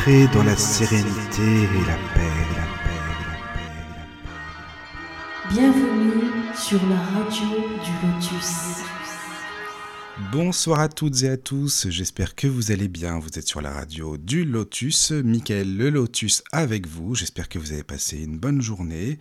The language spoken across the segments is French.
Entrez dans la sérénité et la paix, la paix, la paix, la paix. Bienvenue sur la radio du Lotus. Bonsoir à toutes et à tous, j'espère que vous allez bien. Vous êtes sur la radio du Lotus, Michael le Lotus avec vous. J'espère que vous avez passé une bonne journée.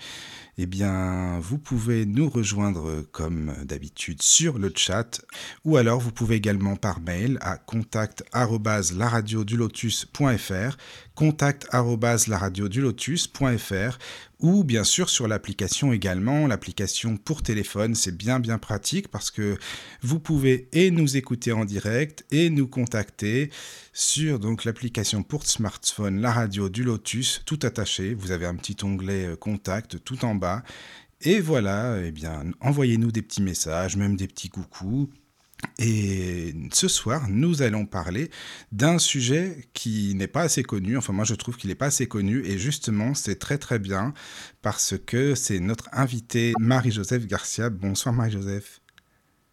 Eh bien, vous pouvez nous rejoindre comme d'habitude sur le chat ou alors vous pouvez également par mail à contact@laradiodulotus.fr, contact@laradiodulotus.fr ou bien sûr sur l'application également, l'application pour téléphone, c'est bien bien pratique parce que vous pouvez et nous écouter en direct et nous contacter sur donc l'application pour smartphone, la radio du Lotus, tout attaché. Vous avez un petit onglet euh, contact tout en bas. Et voilà, eh bien, envoyez-nous des petits messages, même des petits coucous. Et ce soir, nous allons parler d'un sujet qui n'est pas assez connu. Enfin, moi, je trouve qu'il n'est pas assez connu. Et justement, c'est très très bien parce que c'est notre invitée Marie-Joseph Garcia. Bonsoir Marie-Joseph.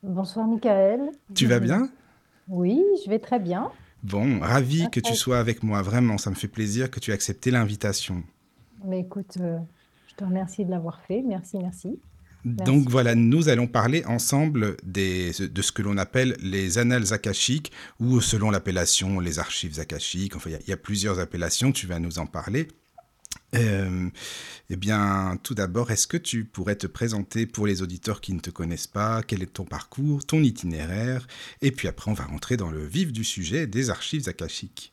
Bonsoir Michael. Tu vas bien? Oui, je vais très bien. Bon, ravi que tu sois avec moi. Vraiment, ça me fait plaisir que tu aies accepté l'invitation. Mais écoute, euh, je te remercie de l'avoir fait. Merci, merci. Donc voilà, nous allons parler ensemble des, de ce que l'on appelle les annales akashiques ou selon l'appellation les archives akashiques. Enfin, il y, a plusieurs appellations, tu vas nous en parler. Euh, eh bien, tout d'abord, est-ce que tu pourrais te présenter pour les auditeurs qui ne te connaissent pas? Quel est ton parcours, ton itinéraire? Et puis après, on va rentrer dans le vif du sujet des archives akashiques.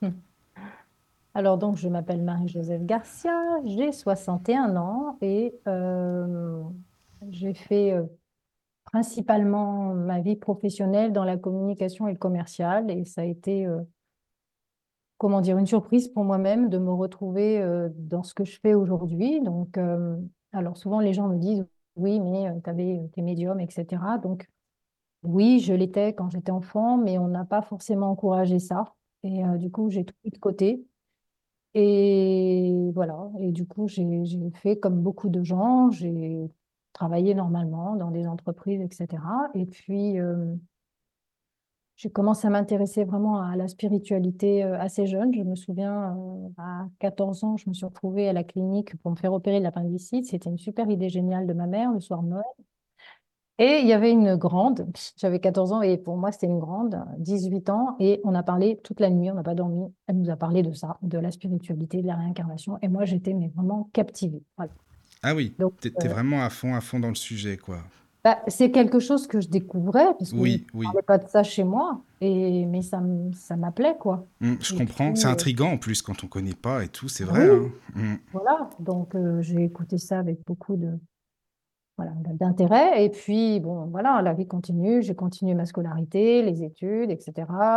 Alors donc, je m'appelle Marie-Joseph Garcia, j'ai 61 ans et euh, j'ai fait euh, principalement ma vie professionnelle dans la communication et le commercial et ça a été, comment dire, une surprise pour moi-même de me retrouver dans ce que je fais aujourd'hui. Donc, alors souvent les gens me disent, oui, mais tu avais tes médiums, etc. Donc, oui, je l'étais quand j'étais enfant, mais on n'a pas forcément encouragé ça. Et du coup, j'ai tout mis de côté. Et voilà, et du coup, j'ai fait comme beaucoup de gens, j'ai travaillé normalement dans des entreprises, etc. Et puis, j'ai commencé à m'intéresser vraiment à la spiritualité euh, assez jeune. Je me souviens, euh, à 14 ans, je me suis retrouvée à la clinique pour me faire opérer de l'appendicite. C'était une super idée géniale de ma mère le soir de Noël. Et il y avait une grande, j'avais 14 ans et pour moi c'était une grande, 18 ans, et on a parlé toute la nuit, on n'a pas dormi. Elle nous a parlé de ça, de la spiritualité, de la réincarnation, et moi j'étais mais vraiment captivée. Ah oui, tu étais euh, vraiment à fond, à fond dans le sujet, quoi. Bah, c'est quelque chose que je découvrais, parce qu'on oui, ne parlait pas de ça chez moi, et, mais ça, ça m'appelait, quoi. Mmh, je comprends, c'est euh, intriguant en plus quand on ne connaît pas et tout, c'est vrai. Hein. Mmh. Voilà, donc euh, j'ai écouté ça avec beaucoup de, voilà, d'intérêt. Et puis, bon, voilà, la vie continue. J'ai continué ma scolarité, les études, etc.,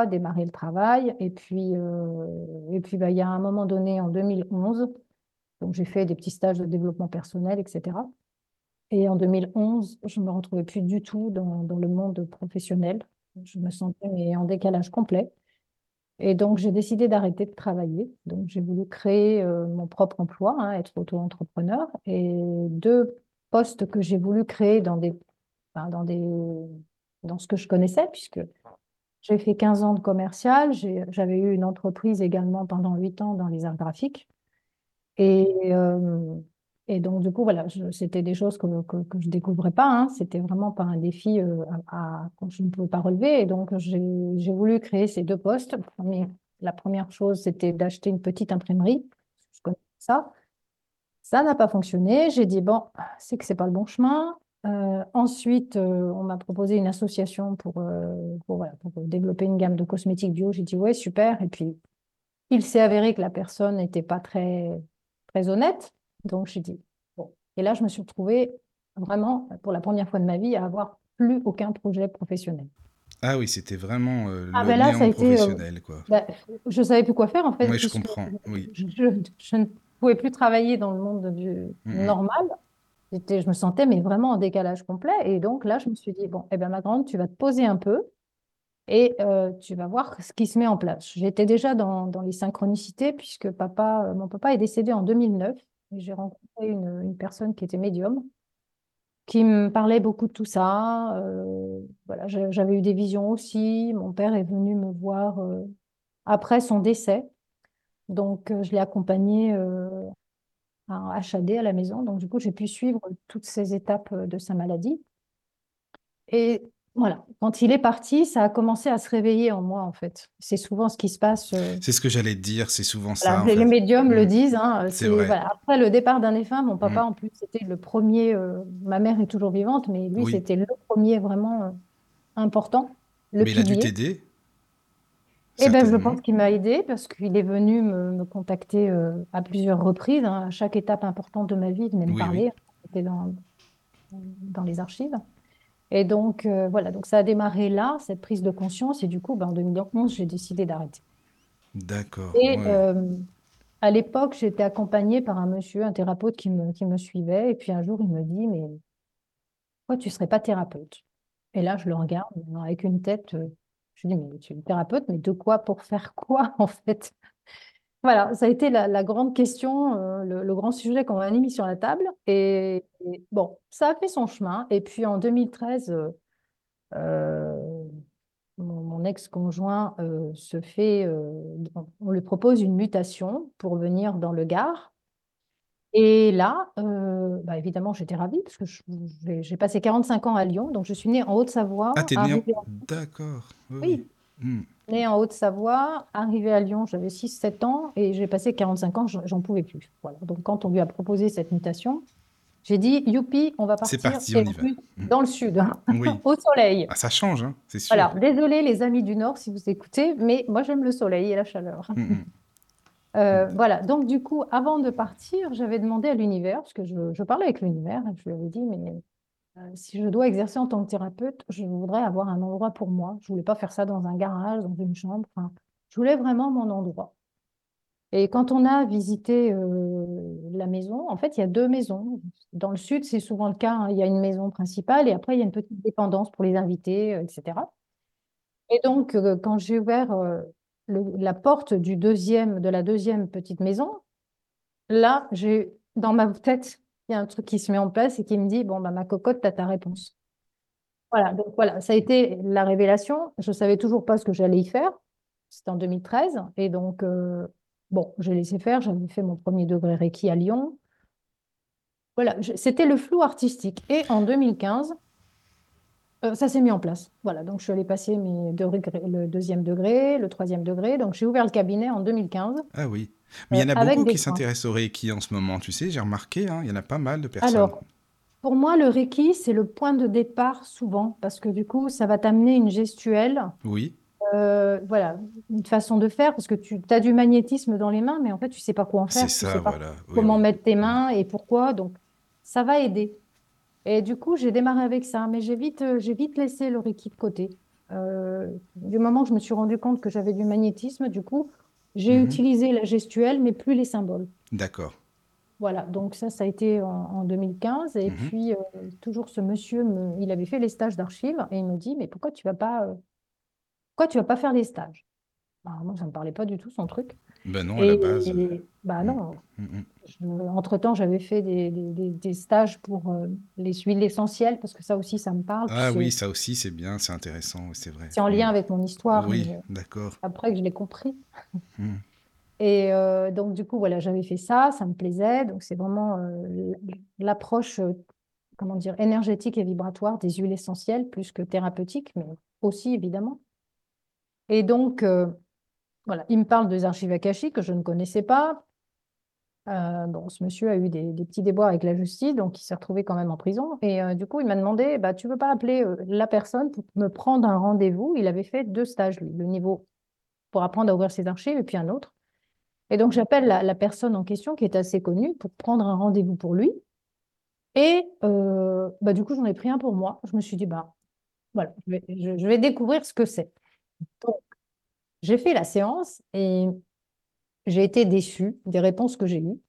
démarré le travail. Et puis, euh, et puis bah, il y a un moment donné, en 2011, donc j'ai fait des petits stages de développement personnel, etc. Et en 2011, je ne me retrouvais plus du tout dans, le monde professionnel. Je me sentais en décalage complet. Et donc, j'ai décidé d'arrêter de travailler. Donc, j'ai voulu créer euh, mon propre emploi, hein, être auto-entrepreneur. Et deux postes que j'ai voulu créer dans ce que je connaissais, puisque j'ai fait 15 ans de commercial, j'avais eu une entreprise également pendant 8 ans dans les arts graphiques. Et, euh, et donc, du coup, voilà, c'était des choses que, que, je ne découvrais pas. Hein. C'était vraiment pas un défi euh, à, que je ne pouvais pas relever. Et donc, j'ai voulu créer ces deux postes. La première chose, c'était d'acheter une petite imprimerie. Je connais ça. Ça n'a pas fonctionné. J'ai dit, bon, c'est que ce n'est pas le bon chemin. Euh, ensuite, euh, on m'a proposé une association pour, euh, pour, développer une gamme de cosmétiques bio. J'ai dit, ouais, super. Et puis, il s'est avéré que la personne n'était pas très, très honnête. Donc, j'ai dit, bon. Et là, je me suis retrouvée vraiment, pour la première fois de ma vie, à avoir plus aucun projet professionnel. Ah oui, c'était vraiment le ah ben là, ça a été, professionnel. Quoi. Bah, je ne savais plus quoi faire, en fait. Oui, je comprends. Oui. Je, je, ne pouvais plus travailler dans le monde du mmh normal. Je me sentais mais vraiment en décalage complet. Et donc là, je me suis dit, bon, eh bien, ma grande, tu vas te poser un peu et euh, tu vas voir ce qui se met en place. J'étais déjà dans, dans, les synchronicités puisque papa, euh, mon papa est décédé en 2009 et j'ai rencontré une, personne qui était médium qui me parlait beaucoup de tout ça. Euh, voilà, j'avais eu des visions aussi. Mon père est venu me voir après son décès Donc, euh, je l'ai accompagné euh, à HAD à la maison. Donc, du coup, j'ai pu suivre toutes ces étapes euh, de sa maladie. Et voilà, quand il est parti, ça a commencé à se réveiller en moi, en fait. C'est souvent ce qui se passe. euh, C'est ce que j'allais te dire, c'est souvent voilà, ça, les, fait. médiums le Mm. disent. hein, C'est vrai. voilà. Après le départ d'un défunt, mon papa, Mm. en plus, c'était le premier. euh, ma mère est toujours vivante, mais lui, Oui. c'était le premier vraiment euh, important, le Mais il a dû t'aider, Eh ben, je pense qu'il m'a aidé parce qu'il est venu me, me contacter à plusieurs reprises. hein. À chaque étape importante de ma vie, il venait me Oui, oui. parler. C'était dans, dans les archives. Et donc, euh, voilà, donc ça a démarré là, cette prise de conscience. Et du coup, ben, en 2011, j'ai décidé d'arrêter. D'accord, Et ouais. euh, à l'époque, j'étais accompagnée par un monsieur, un thérapeute qui me, qui me suivait. Et puis un jour, il me dit, mais pourquoi tu ne serais pas thérapeute? Et là, je le regarde avec une tête. euh, je lui dis, mais tu es thérapeute, mais de quoi? Pour faire quoi, en fait? Voilà, ça a été la, la grande question, euh, le, le grand sujet qu'on a mis sur la table. Et, et bon, ça a fait son chemin. Et puis en 2013, euh, euh, mon, mon ex-conjoint se fait, on lui propose une mutation pour venir dans le Gard. Et là, bah, évidemment, j'étais ravie parce que j'ai passé 45 ans à Lyon. Donc, je suis née en Haute-Savoie, Ah, t'es né en... arrivée en... D'accord, oui, Oui, oui. Née en Haute-Savoie, arrivée à Lyon, j'avais 6-7 ans et j'ai passé 45 ans, j'en pouvais plus. Voilà. Donc, quand on lui a proposé cette mutation, j'ai dit, youpi, on va partir parti, on en y va. plus Mm. dans le sud, Oui. au soleil. Ah, ça change, hein, c'est sûr. Voilà, désolé les amis du Nord si vous écoutez, mais moi j'aime le soleil et la chaleur. Mm, mm. Euh, voilà, donc du coup, avant de partir, j'avais demandé à l'univers, parce que je, je parlais avec l'univers, et je lui avais dit, mais si je dois exercer en tant que thérapeute, je voudrais avoir un endroit pour moi. Je voulais pas faire ça dans un garage, dans une chambre. Enfin, je voulais vraiment mon endroit. Et quand on a visité euh, la maison, en fait, il y a deux maisons. Dans le sud, c'est souvent le cas. hein. Il y a une maison principale et après, il y a une petite dépendance pour les invités, euh, etc. Et donc, euh, quand j'ai ouvert euh, la porte du deuxième, de la deuxième petite maison, là, j'ai dans ma tête, il y a un truc qui se met en place et qui me dit, bon, bah, ma cocotte, tu as ta réponse. Voilà, donc voilà, ça a été la révélation. Je ne savais toujours pas ce que j'allais y faire. C'était en 2013. Et donc, euh, bon, j'ai laissé faire. J'avais fait mon premier degré Reiki à Lyon. Voilà, c'était le flou artistique. Et en 2015, euh, ça s'est mis en place. Voilà, donc je suis allée passer mes deux le deuxième degré, le troisième degré. Donc j'ai ouvert le cabinet en 2015 Ah oui. Mais il y en euh, a avec beaucoup qui s'intéressent au Reiki en ce moment, tu sais, j'ai remarqué, hein, il y en a pas mal de personnes. Alors, pour moi, le Reiki, c'est le point de départ souvent, parce que du coup, ça va t'amener une gestuelle, Oui, euh, voilà, une façon de faire, parce que tu as du magnétisme dans les mains, mais en fait, tu sais pas quoi en faire, tu ça, sais pas voilà. Comment oui. mettre tes mains et pourquoi, donc ça va aider. Et du coup, j'ai démarré avec ça, mais j'ai vite, euh, j'ai vite laissé le Reiki de côté. Euh, du moment que je me suis rendu compte que j'avais du magnétisme, du coup, j'ai Mhm. utilisé la gestuelle, mais plus les symboles. D'accord. Voilà, donc ça, ça a été en, en 2015. Et Mhm. puis, euh, toujours ce monsieur, me- il avait fait les stages d'archives et il me dit, mais pourquoi tu vas pas, euh, pourquoi tu vas pas faire les stages? Bah, moi, ça me parlait pas du tout, son truc. Ben non, à la base. euh, et- bah mm, non, mm, mm. entre-temps, j'avais fait des, des- stages pour euh, les huiles essentielles, parce que ça aussi, ça me parle. Ah oui, ça aussi, c'est bien, c'est intéressant, c'est vrai. c'est en lien avec mon histoire, Oui, mais d'accord. après que je l'ai compris. Et euh, donc, du coup, voilà, j'avais fait ça, ça me plaisait. Donc, c'est vraiment euh, l'approche, euh, comment dire, énergétique et vibratoire des huiles essentielles, plus que thérapeutique, mais aussi, évidemment. Et donc, euh, voilà, il me parle des archives akashiques que je ne connaissais pas. Euh, bon, ce monsieur a eu des, petits déboires avec la justice, donc il s'est retrouvé quand même en prison. Et euh, du coup, il m'a demandé, bah, tu veux pas appeler euh, la personne pour me prendre un rendez-vous? Il avait fait deux stages, lui, le niveau pour apprendre à ouvrir ses archives et puis un autre. Et donc, j'appelle la, personne en question qui est assez connue pour prendre un rendez-vous pour lui. Et bah, du coup, j'en ai pris un pour moi. Je me suis dit, bah, voilà, je vais, je vais découvrir ce que c'est. Donc, j'ai fait la séance et j'ai été déçue des réponses que j'ai eues.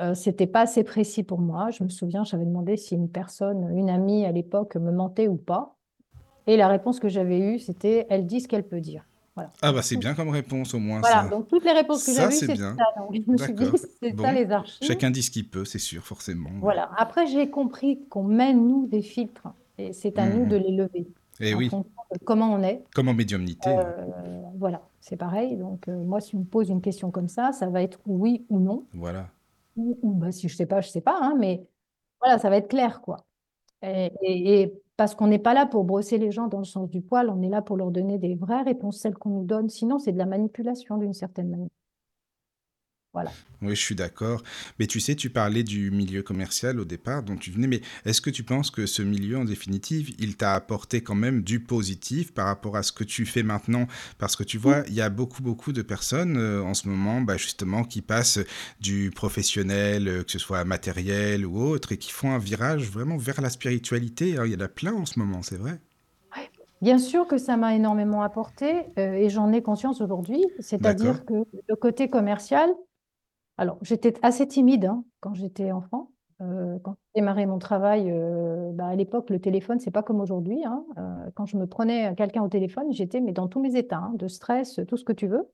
Euh, c'était pas assez précis pour moi. Je me souviens, j'avais demandé si une personne, une amie à l'époque, me mentait ou pas. Et la réponse que j'avais eue, c'était elle dit ce qu'elle peut dire. Voilà. Ah bah c'est bien comme réponse au moins voilà, ça. donc toutes les réponses que j'avais eues, c'est ça. Donc, je me suis dit, c'est Bon. ça les archives. Chacun dit ce qu'il peut, c'est sûr, forcément. Voilà. Après, j'ai compris qu'on met, nous, des filtres. Et c'est à nous Mhm. de les lever Et en oui, fonction de comment on est. comme en médiumnité. Euh, voilà, c'est pareil. Donc, euh, moi, si on me pose une question comme ça, ça va être oui ou non. Voilà. Ou, ou, bah, si je sais pas, je sais pas, hein, mais voilà, ça va être clair, quoi. Et, et- et parce qu'on n'est pas là pour brosser les gens dans le sens du poil, on est là pour leur donner des vraies réponses, celles qu'on nous donne. Sinon, c'est de la manipulation d'une certaine manière. Voilà. Oui, je suis d'accord. Mais tu sais, tu parlais du milieu commercial au départ dont tu venais, mais est-ce que tu penses que ce milieu, en définitive, il t'a apporté quand même du positif par rapport à ce que tu fais maintenant? Parce que tu vois, il y a beaucoup, beaucoup de personnes euh, en ce moment, bah, justement, qui passent du professionnel, euh, que ce soit matériel ou autre, et qui font un virage vraiment vers la spiritualité. hein. Il y en a plein en ce moment, c'est vrai. Bien sûr que ça m'a énormément apporté euh, et j'en ai conscience aujourd'hui. C'est-à-dire que le côté commercial, alors j'étais assez timide hein, quand j'étais enfant. Euh, quand j'ai démarré mon travail, euh, bah, à l'époque, le téléphone, c'est pas comme aujourd'hui. hein. Euh, quand je me prenais quelqu'un au téléphone, j'étais mais dans tous mes états, hein, de stress, tout ce que tu veux.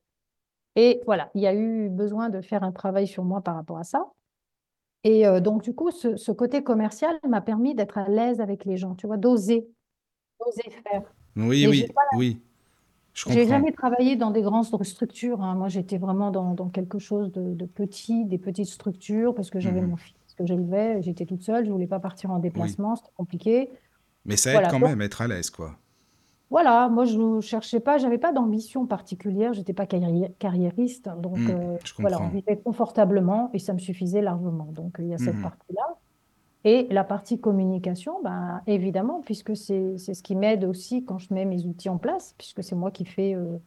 Et voilà, il y a eu besoin de faire un travail sur moi par rapport à ça. Et donc, du coup, ce, ce côté commercial m'a permis d'être à l'aise avec les gens, tu vois, d'oser, d'oser faire. Oui, oui, oui, j'ai jamais travaillé dans des grandes structures. hein. Moi, j'étais vraiment dans, dans quelque chose de, de petit, des petites structures, parce que j'avais Mhm. mon fils que j'élevais, j'étais toute seule, je voulais pas partir en Oui. déplacement, c'était compliqué. Mais ça aide Voilà, quand donc même à être à l'aise, quoi. voilà, moi je ne cherchais pas, j'avais pas d'ambition particulière, j'étais pas carrié- carriériste, donc Hmm, euh, je voilà, on vivait confortablement et ça me suffisait largement. Donc il y a cette Mhm. partie-là. Et la partie communication, ben, évidemment, puisque c'est ce qui m'aide aussi quand je mets mes outils en place, puisque c'est moi qui fais euh,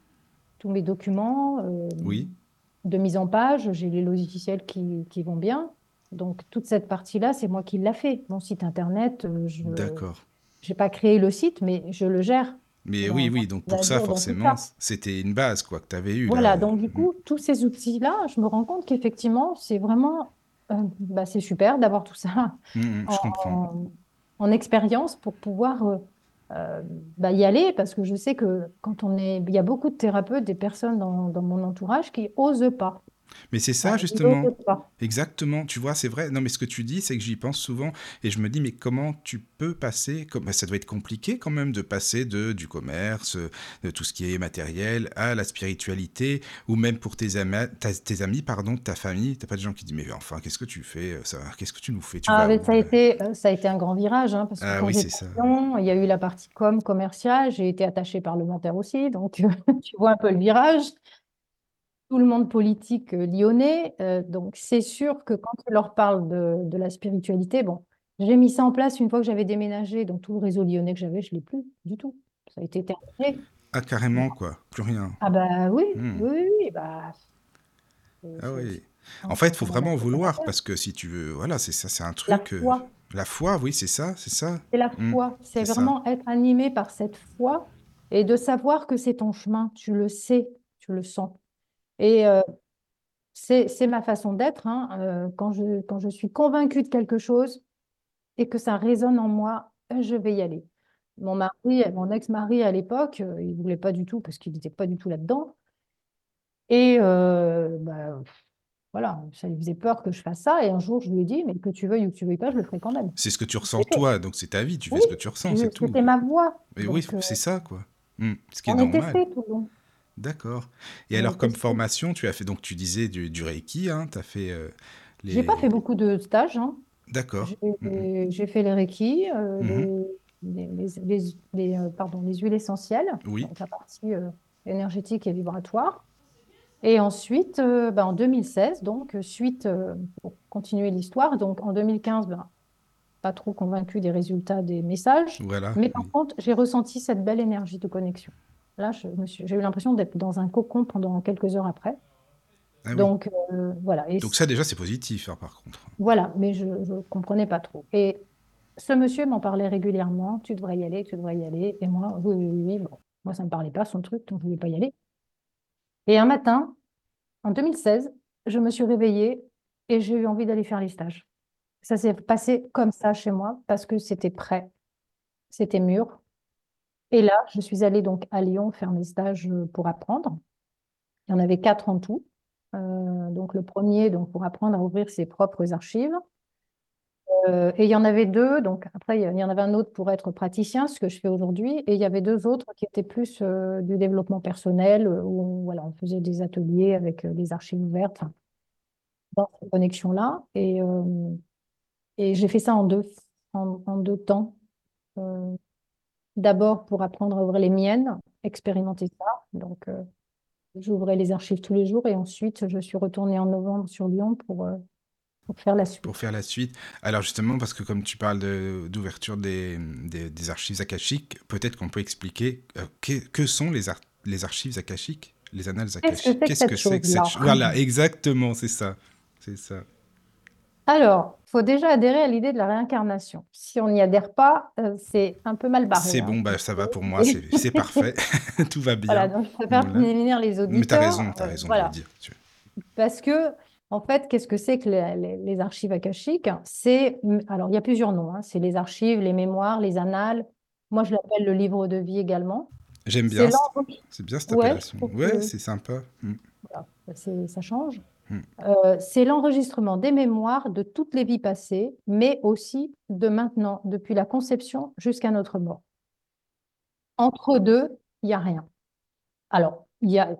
tous mes documents euh, Oui, de mise en page, j'ai les logiciels qui, qui vont bien. Donc toute cette partie-là, c'est moi qui l'a fait. Mon site internet, euh, je n'ai pas créé le site, mais je le gère Mais dans, oui, oui, donc pour ça, forcément, c'était une base, quoi, que tu avais eue, Voilà, là. donc du Hmm. coup, tous ces outils-là, je me rends compte qu'effectivement, c'est vraiment, euh, bah, c'est super d'avoir tout ça je comprends. en, en expérience pour pouvoir euh, euh, bah, y aller, parce que je sais que quand on est, il y a beaucoup de thérapeutes, des personnes dans, dans mon entourage qui osent pas. Mais c'est ça, ils justement. Exactement, tu vois, c'est vrai. Non, mais ce que tu dis, c'est que j'y pense souvent et je me dis, mais comment tu peux passer, comme bah, ça doit être compliqué quand même de passer de du commerce, de tout ce qui est matériel, à la spiritualité, ou même pour tes amis, ta- tes amis, pardon, ta famille. T'as pas de gens qui disent, mais enfin, qu'est-ce que tu fais, euh, ça, qu'est-ce que tu nous fais, tu Ah, vas ça a été, euh, ça a été un grand virage, hein, parce que Ah oui, ça. il y a eu la partie com commerciale, j'ai été attachée parlementaire aussi, donc tu vois un peu le virage. Tout le monde politique euh, lyonnais, euh, donc c'est sûr que quand tu leur parles de, de la spiritualité, bon, j'ai mis ça en place une fois que j'avais déménagé, donc tout le réseau lyonnais que j'avais, je l'ai plus du tout. Ça a été terminé. Ah, carrément, quoi, plus rien. Ah bah oui, Hmm. oui, oui, bah, Ah oui. En fait, il faut vraiment vouloir, parce que si tu veux, voilà, c'est ça, c'est un La truc. euh, foi. la foi, oui, c'est ça, c'est ça. C'est la Hmm, foi, c'est ça. vraiment être animé par cette foi et de savoir que c'est ton chemin, tu le sais, tu le sens. Et euh, c'est, ma façon d'être, hein, euh, quand je, quand je suis convaincue de quelque chose et que ça résonne en moi, euh, je vais y aller. Mon mari, mon ex-mari à l'époque, il voulait pas du tout parce qu'il n'était pas du tout là-dedans. Et euh, bah, voilà, ça lui faisait peur que je fasse ça. Et un jour, je lui ai dit, mais que tu veuilles ou que tu veuilles pas, je le ferai quand même. C'est ce que tu ressens toi, donc c'est ta vie, tu fais ce que tu ressens, c'est tout. c'était ma voix. Mais oui, euh, c'est ça, quoi. Hmm, ce qui est on est normal. tout le long. D'accord. Et alors, comme formation, tu as fait, donc tu disais du, du Reiki, hein, tu as fait euh, J'ai pas fait beaucoup de stages. hein. D'accord. Mhm. J'ai j'ai fait les Reiki, euh, Mhm. les, les, les, les- les, euh, pardon, les huiles essentielles, Oui, donc la partie euh, énergétique et vibratoire. Et ensuite, bah, en 2016, donc suite, pour continuer l'histoire, donc en 2015, ben, pas trop convaincu des résultats des messages, voilà, mais par oui. contre, j'ai ressenti cette belle énergie de connexion. Là, j'ai eu l'impression d'être dans un cocon pendant quelques heures après. Ah oui. Donc euh, voilà. Et Donc ça, déjà, c'est positif, hein, par contre. Voilà, mais je ne comprenais pas trop. Et ce monsieur m'en parlait régulièrement, tu devrais y aller, tu devrais y aller. Et moi, oui, oui, oui, oui, bon, moi, ça ne me parlait pas, son truc, donc je ne voulais pas y aller. Et un matin, en 2016, je me suis réveillée et j'ai eu envie d'aller faire les stages. Ça s'est passé comme ça chez moi parce que c'était prêt, c'était mûr. Et là, je suis allée donc à Lyon faire mes stages euh, pour apprendre. Il y en avait quatre en tout. Euh, donc le premier, donc pour apprendre à ouvrir ses propres archives. Euh, et il y en avait deux, donc après, il y en avait un autre pour être praticien, ce que je fais aujourd'hui, et il y avait deux autres qui étaient plus du développement personnel, où on, voilà, on faisait des ateliers avec les archives ouvertes, dans cette connexion-là. Et, et j'ai fait ça en deux, en deux temps. D'abord pour apprendre à ouvrir les miennes, expérimenter ça. Donc, j'ouvrais les archives tous les jours, et ensuite, je suis retournée en novembre sur Lyon pour pour faire la suite. Pour faire la suite. Alors justement, parce que comme tu parles d'ouverture des, des, archives akashiques, peut-être qu'on peut expliquer euh, que, sont les, les archives akashiques, les annales akashiques? Qu'est-ce que c'est que, cette chose Voilà, exactement, c'est ça. C'est ça. Alors, il faut déjà adhérer à l'idée de la réincarnation. Si on n'y adhère pas, euh, c'est un peu mal barré. C'est hein. bon, bah, ça va pour moi, c'est parfait. Tout va bien. Voilà, donc je préfère prévenir les auditeurs. Mais tu as raison, tu as raison de le dire. Parce que en fait, qu'est-ce que c'est que les, archives akashiques? C'est, alors il y a plusieurs noms. Hein. C'est les archives, les mémoires, les annales. Moi, je l'appelle le livre de vie également. J'aime bien. C'est bien cette appellation. Ouais, c'est sympa. Mm. Bah, ça change. Euh, c'est l'enregistrement des mémoires de toutes les vies passées, mais aussi de maintenant, depuis la conception jusqu'à notre mort. Entre deux, il n'y a rien. Alors, il y a,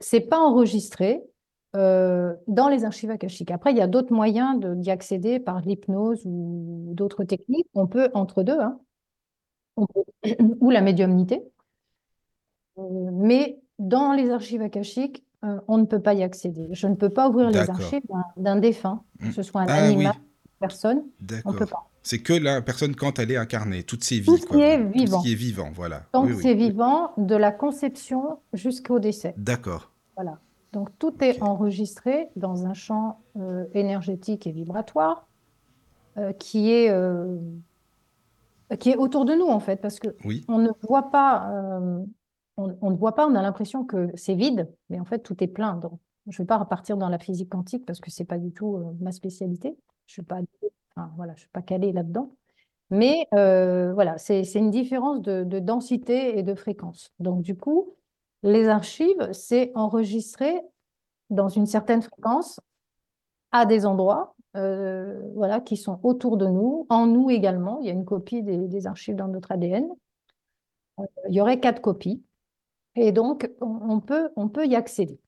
c'est pas enregistré, euh, dans les archives akashiques. Après, il y a d'autres moyens d'y accéder par l'hypnose ou d'autres techniques. On peut, entre deux, hein, ou la médiumnité. Euh, mais dans les archives akashiques, euh, on ne peut pas y accéder. Je ne peux pas ouvrir les archives d'un défunt, que ce soit un ah animal, personne. On peut pas. C'est que la personne quand elle est incarnée, toutes ses vies. Tout ce qui est vivant. Tout ce qui est vivant, voilà. Tant que c'est vivant, de la conception jusqu'au décès. D'accord. Voilà. Donc tout est enregistré dans un champ euh, énergétique et vibratoire euh, qui, est, euh, qui est autour de nous en fait, parce que on ne voit pas, on, ne voit pas, on a l'impression que c'est vide, mais en fait tout est plein. Je ne vais pas repartir dans la physique quantique parce que c'est pas du tout ma spécialité. Je suis pas, voilà, pas calée là-dedans. Mais voilà, c'est une différence de, de densité et de fréquence. Donc du coup, les archives, c'est enregistré dans une certaine fréquence à des endroits euh, voilà, qui sont autour de nous, en nous également. Il y a une copie des, archives dans notre ADN. Euh, il y aurait quatre copies. Et donc, on, peut, on peut y accéder.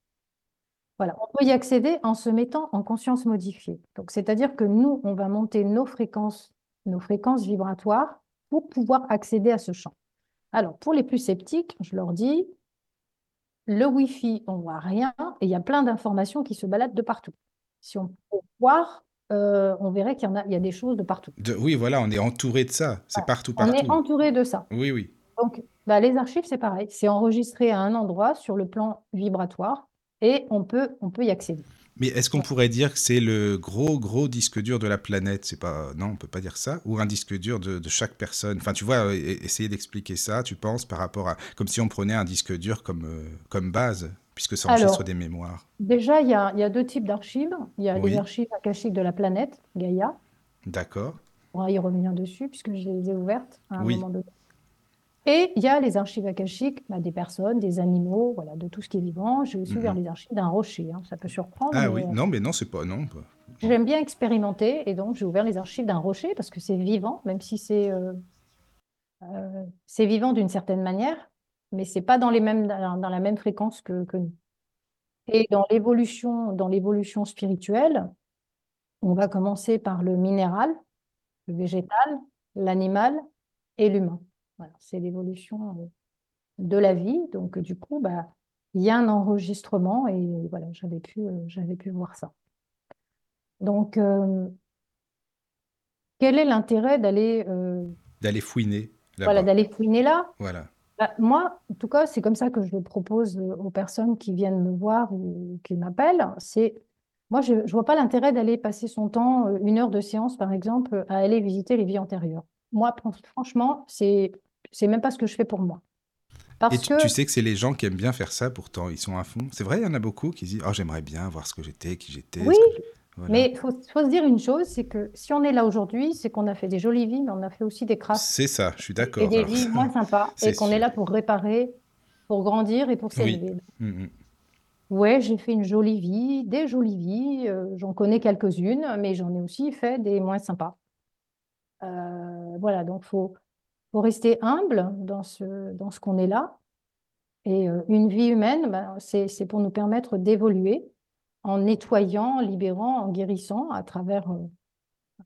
Voilà, on peut y accéder en se mettant en conscience modifiée. Donc, c'est-à-dire que nous, on va monter nos fréquences, nos fréquences vibratoires pour pouvoir accéder à ce champ. Alors, pour les plus sceptiques, je leur dis, le Wi-Fi, on voit rien et il y a plein d'informations qui se baladent de partout. Si on peut voir, euh, on verrait qu'il y, en a, il y a des choses de partout. oui, voilà, on est entouré de ça. C'est partout, partout. On est entouré de ça. Oui, oui. Donc, bah, les archives, c'est pareil. C'est enregistré à un endroit sur le plan vibratoire et on peut, on peut y accéder. Mais est-ce qu'on pourrait dire que c'est le gros, gros disque dur de la planète? C'est pas, non, on peut pas dire ça. Ou un disque dur de, chaque personne? Enfin, tu vois, e-, essayer d'expliquer ça. Tu penses par rapport à, comme si on prenait un disque dur comme euh, comme base, puisque ça enregistre des mémoires. Déjà, il y a, y a, deux types d'archives. Il y a les archives akashiques de la planète, Gaïa. D'accord. On va y revenir dessus puisque je les ai ouvertes à un moment donné. Et il y a les archives akashiques bah, des personnes, des animaux, voilà, de tout ce qui est vivant. J'ai aussi ouvert mhm. les archives d'un rocher. Hein. Ça peut surprendre. Ah oui, euh, non, mais non, c'est pas non. J'aime bien expérimenter et donc j'ai ouvert les archives d'un rocher parce que c'est vivant, même si c'est euh, euh, c'est vivant d'une certaine manière, mais c'est pas dans les mêmes dans la même fréquence que, que nous. Et dans l'évolution dans l'évolution spirituelle, on va commencer par le minéral, le végétal, l'animal et l'humain c'est l'évolution euh, de la vie. Donc, du coup, bah, il y a un enregistrement et voilà, j'avais pu, euh, j'avais pu voir ça. Donc, euh, quel est l'intérêt d'aller d'aller fouiner Voilà, d'aller fouiner là? Voilà. Bah, moi, en tout cas, c'est comme ça que je le propose aux personnes qui viennent me voir ou qui m'appellent. C'est moi, je ne vois pas l'intérêt d'aller passer son temps, une heure de séance, par exemple, à aller visiter les vies antérieures. Moi, franchement, c'est c'est même pas ce que je fais pour moi. Parce et tu, que... tu, sais que c'est les gens qui aiment bien faire ça, pourtant, ils sont à fond. C'est vrai, il y en a beaucoup qui disent Oh, j'aimerais bien voir ce que j'étais, qui j'étais. Oui, mais il faut, se dire une chose c'est que si on est là aujourd'hui, c'est qu'on a fait des jolies vies, mais on a fait aussi des crasses. C'est ça, je suis d'accord. Et des vies moins sympas, et qu'on est là pour réparer, pour grandir et pour s'élever. Oui. Mm, mm. Ouais, j'ai fait une jolie vie, des jolies vies, euh, j'en connais quelques-unes, mais j'en ai aussi fait des moins sympas. Euh, voilà, donc faut, faut rester humble dans ce, dans ce qu'on est là. Et euh, une vie humaine, ben, c'est pour nous permettre d'évoluer en nettoyant, en libérant, en guérissant à travers, euh,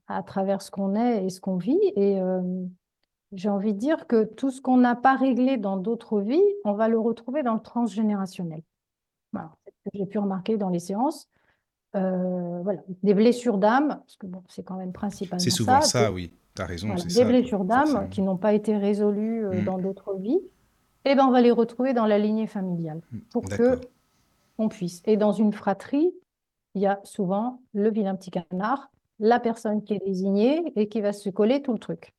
à travers ce qu'on est et ce qu'on vit. Et j'ai envie de dire que tout ce qu'on n'a pas réglé dans d'autres vies, on va le retrouver dans le transgénérationnel. Voilà, ce que j'ai pu remarquer dans les séances. Voilà, des blessures d'âme, parce que bon, c'est quand même principalement C'est souvent ça. ça, oui, tu as raison. Voilà, des ça, blessures d'âme qui n'ont pas été résolues euh, Mm. dans d'autres vies, et ben on va les retrouver dans la lignée familiale pour que on puisse. Et dans une fratrie, il y a souvent le vilain petit canard, la personne qui est désignée et qui va se coller tout le truc.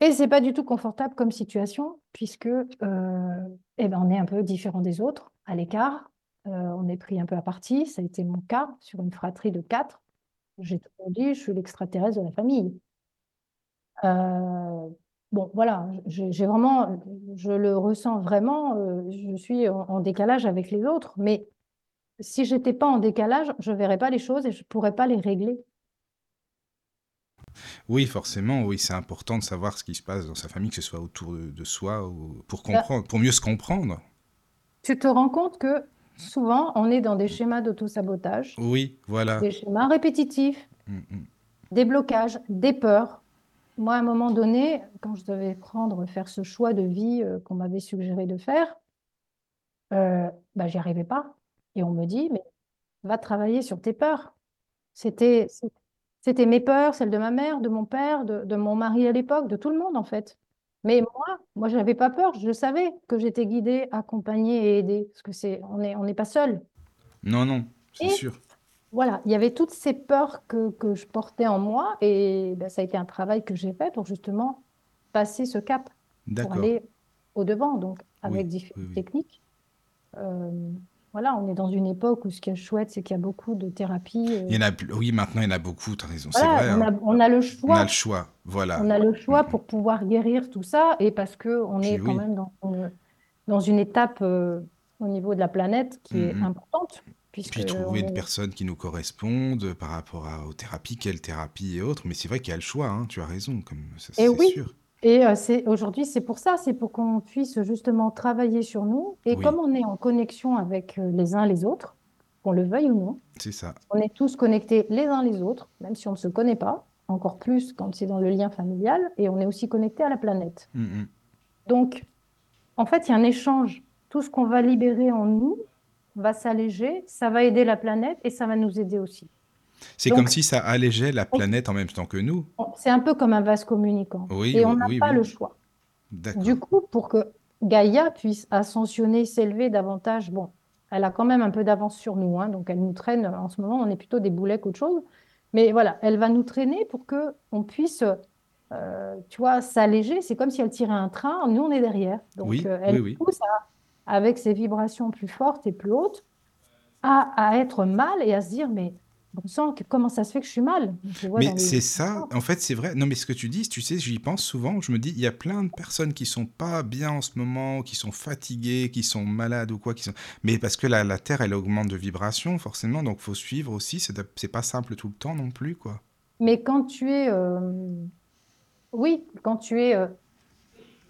Et c'est pas du tout confortable comme situation, puisque euh, eh ben, on est un peu différent des autres, à l'écart. Euh, on est pris un peu à partie. Ça a été mon cas sur une fratrie de quatre. J'ai toujours dit, je suis l'extraterrestre de la famille. Euh, bon, voilà, j'ai vraiment, je le ressens vraiment, euh, je suis en, en décalage avec les autres, mais si j'étais pas en décalage, je verrais pas les choses et je pourrais pas les régler. Oui, forcément, oui, c'est important de savoir ce qui se passe dans sa famille, que ce soit autour de, de soi, ou pour Bah, comprendre, pour mieux se comprendre. tu te rends compte que souvent, on est dans des schémas d'autosabotage, Oui, voilà. des schémas répétitifs, Mm, mm. des blocages, des peurs. Moi, à un moment donné, quand je devais prendre, faire ce choix de vie euh, qu'on m'avait suggéré de faire, euh, bah, j'y arrivais pas. Et on me dit, mais va travailler sur tes peurs. C'était, c'était mes peurs, celles de ma mère, de mon père, de, de mon mari à l'époque, de tout le monde en fait. Mais moi, moi, je n'avais pas peur. Je savais que j'étais guidée, accompagnée et aidée, parce que c'est, on est, on n'est pas seul. Non, non, c'est sûr. voilà, il y avait toutes ces peurs que, que je portais en moi, et ben, ça a été un travail que j'ai fait pour justement passer ce cap, pour aller au-devant, donc avec Oui, différentes oui, oui. techniques. Euh, voilà, on est dans une époque où ce qui est chouette, c'est qu'il y a beaucoup de thérapies. euh, Il y en a, plus- oui, maintenant, il y en a beaucoup, tu as raison, c'est voilà, vrai. on hein. a, on a le On a choix. le choix, voilà. On a le choix pour pouvoir guérir tout ça et parce qu'on Puis est quand oui. même dans une, dans une étape euh, au niveau de la planète qui est mm. importante, puisque Puis on trouver une est... personne qui nous corresponde par rapport à- aux thérapies, quelle thérapie et autres. Mais c'est vrai qu'il y a le choix, hein, tu as raison, comme ça, Et c'est oui, sûr. Et euh, c'est aujourd'hui, c'est pour ça, c'est pour qu'on puisse justement travailler sur nous. Et comme on est en connexion avec euh, les uns les autres, qu'on le veuille ou non, c'est ça. on est tous connectés les uns les autres, même si on ne se connaît pas, encore plus quand c'est dans le lien familial, et on est aussi connecté à la planète. Mm, mm. Donc, en fait, il y a un échange. Tout ce qu'on va libérer en nous va s'alléger, ça va aider la planète et ça va nous aider aussi. C'est comme si ça allégeait la planète en même temps que nous. c'est un peu comme un vase communicant. Oui, Et on n'a oui, pas oui. le choix. Du coup, pour que Gaïa puisse ascensionner, s'élever davantage, bon, elle a quand même un peu d'avance sur nous, hein, donc elle nous traîne. En ce moment, on est plutôt des boulets qu'autre chose. Mais voilà, elle va nous traîner pour que on puisse, euh, tu vois, s'alléger. C'est comme si elle tirait un train, nous, on est derrière. Donc, Oui, euh, oui, elle oui. pousse à- avec ses vibrations plus fortes et plus hautes à, à être mal et à se dire, mais bon sang, que- comment ça se fait que je suis mal? Je vois dans Mais les... c'est ça, en fait, c'est vrai. Non, mais ce que tu dis, tu sais, j'y pense souvent. Je me dis, il y a plein de personnes qui sont pas bien en ce moment, qui sont fatiguées, qui sont malades ou quoi, qui sont. Mais parce que la, la Terre, elle augmente de vibration, forcément, donc faut suivre aussi. C'est c'est pas simple tout le temps non plus, quoi. Mais quand tu es, euh, oui, quand tu es, euh,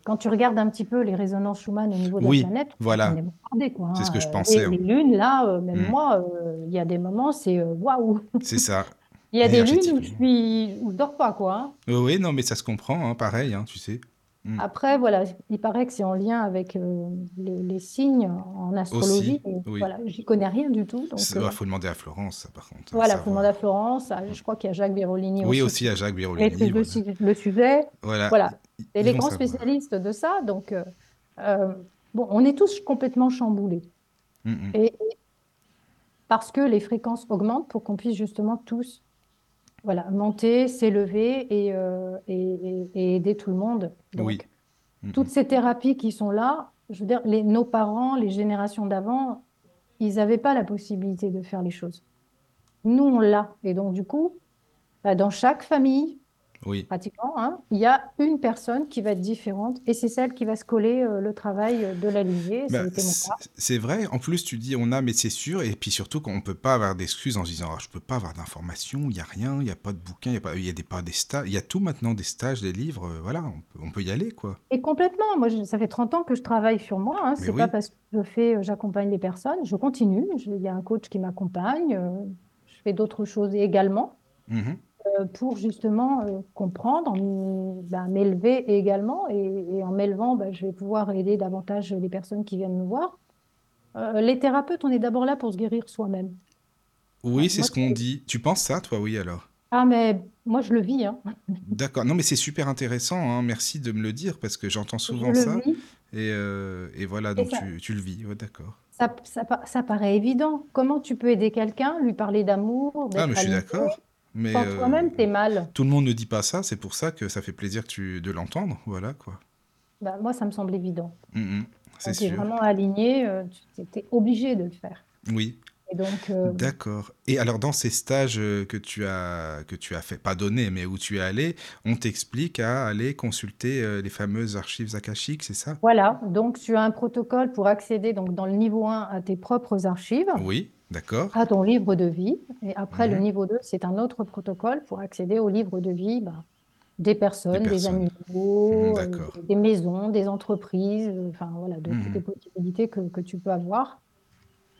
quand tu regardes un petit peu les résonances Schumann au niveau de la Oui, planète, on voilà. C'est hein. ce que je pensais. les, hein. les lunes, là, euh, même Mm. moi, euh, il y a des moments, c'est euh, waouh. C'est ça, Il y a des lunes où je suis, où je dors pas, quoi. hein. Oui, oui, non, mais ça se comprend, hein, pareil, hein, tu sais. Mm. Après, voilà, il paraît que c'est en lien avec euh, les, les signes en astrologie. Aussi, oui. voilà, j'y connais rien du tout, Il euh, faut demander à Florence, ça, par contre. voilà, faut demander à Florence. à- je crois qu'il y a Jacques Birolini Oui, aussi aussi à Jacques Birolini, voilà. le sujet. Voilà, Voilà. Et les grands savoir. spécialistes de ça, donc euh, euh, bon, on est tous complètement chamboulés. Mm, mm. Et, et parce que les fréquences augmentent pour qu'on puisse justement tous voilà, monter, s'élever et, euh, et, et- et aider tout le monde. Oui. Donc, Mm, toutes ces thérapies qui sont là, je veux dire, les, nos parents, les générations d'avant, ils n'avaient pas la possibilité de faire les choses. Nous, on l'a. Et donc, du coup, bah, dans chaque famille, Oui. pratiquement, hein, il y a une personne qui va être différente et c'est celle qui va se coller euh, le travail euh, de la lignée. Bah, cas. c'est vrai, en plus tu dis on a, mais c'est sûr, et puis surtout qu'on ne peut pas avoir d'excuses en se disant Ah, je peux pas avoir d'informations, il n'y a rien, il n'y a pas de bouquin, il a, pas, y a des, pas des stages, il y a tout maintenant, des stages, des livres, euh, voilà, on peut, on peut y aller quoi. Et complètement, moi, je- ça fait 30 ans que je travaille sur moi. Hein. C'est oui, pas parce que je fais, j'accompagne les personnes, je continue. Il y a un coach qui m'accompagne. euh, Je fais d'autres choses également Mhm. Euh, pour justement euh, comprendre, en- ben, m'élever également. Et, en m'élevant, ben, je vais pouvoir aider davantage les personnes qui viennent me voir. Euh, les thérapeutes, on est d'abord là pour se guérir soi-même. Oui, c'est ce qu'on dit. Tu penses ça, toi, oui, alors? ah, mais moi, je le vis. Hein. D'accord. Non, mais c'est super intéressant, hein. Merci de me le dire, parce que j'entends Je souvent ça, vis. et, euh, et voilà, donc ça, tu, tu le vis, ouais, d'accord. ça, ça, pa- ça paraît évident. Comment tu peux aider quelqu'un, lui parler d'amour, Ah, mais je suis d'accord, mais quand euh, toi-même, t'es mal? tout le monde ne dit pas ça, c'est pour ça que ça fait plaisir que tu, de l'entendre, voilà, quoi. Ben, moi, ça me semble évident. C'est tu es sûr. vraiment aligné, euh, tu étais obligé de le faire. Oui. Et donc, euh, D'accord. Et alors, dans ces stages que tu as, que tu as fait, pas donné, mais où tu es allé, on t'explique à aller consulter les fameuses archives akashiques, c'est ça? voilà. Donc, tu as un protocole pour accéder donc, dans le niveau 1 à tes propres archives, Oui, d'accord. à ton livre de vie. Et après, le Mhm. niveau 2, c'est un autre protocole pour accéder au livre de vie ben, des Des personnes, des personnes. Mhm, animaux, euh, d'accord. des maisons, des entreprises, euh, enfin voilà, de toutes les Mhm. possibilités que, que tu peux avoir.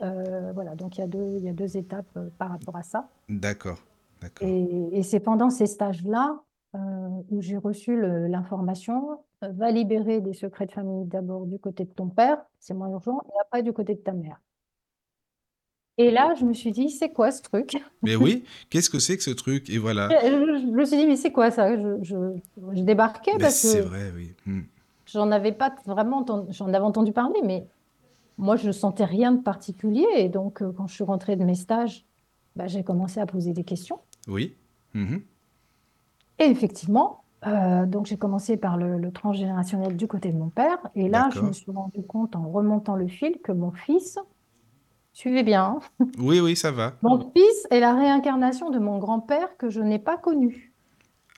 Euh, voilà, donc il y a deux, il y a deux étapes euh, par rapport à ça. D'accord, d'accord. Et, et c'est pendant ces stages-là euh, où j'ai reçu le- l'information, euh, va libérer des secrets de famille d'abord du côté de ton père, c'est moins urgent, et après du côté de ta mère. Et là, je me suis dit, c'est quoi ce truc? Mais oui, qu'est-ce que c'est que ce truc? Et voilà. Je, je- je me suis dit, mais c'est quoi ça? Je, débarquais parce c'est que vrai, oui. Hmm. j'en avais pas vraiment entendu, j'en avais entendu parler, mais moi, je ne sentais rien de particulier. Et donc, euh, quand je suis rentrée de mes stages, bah, j'ai commencé à poser des questions. Oui. Mhm. Et effectivement, euh, donc j'ai commencé par le, le transgénérationnel du côté de mon père. Et là, je me suis rendu compte en remontant le fil que mon fils, suivez bien, hein, Oui, oui, ça va. mon fils est la réincarnation de mon grand-père que je n'ai pas connu.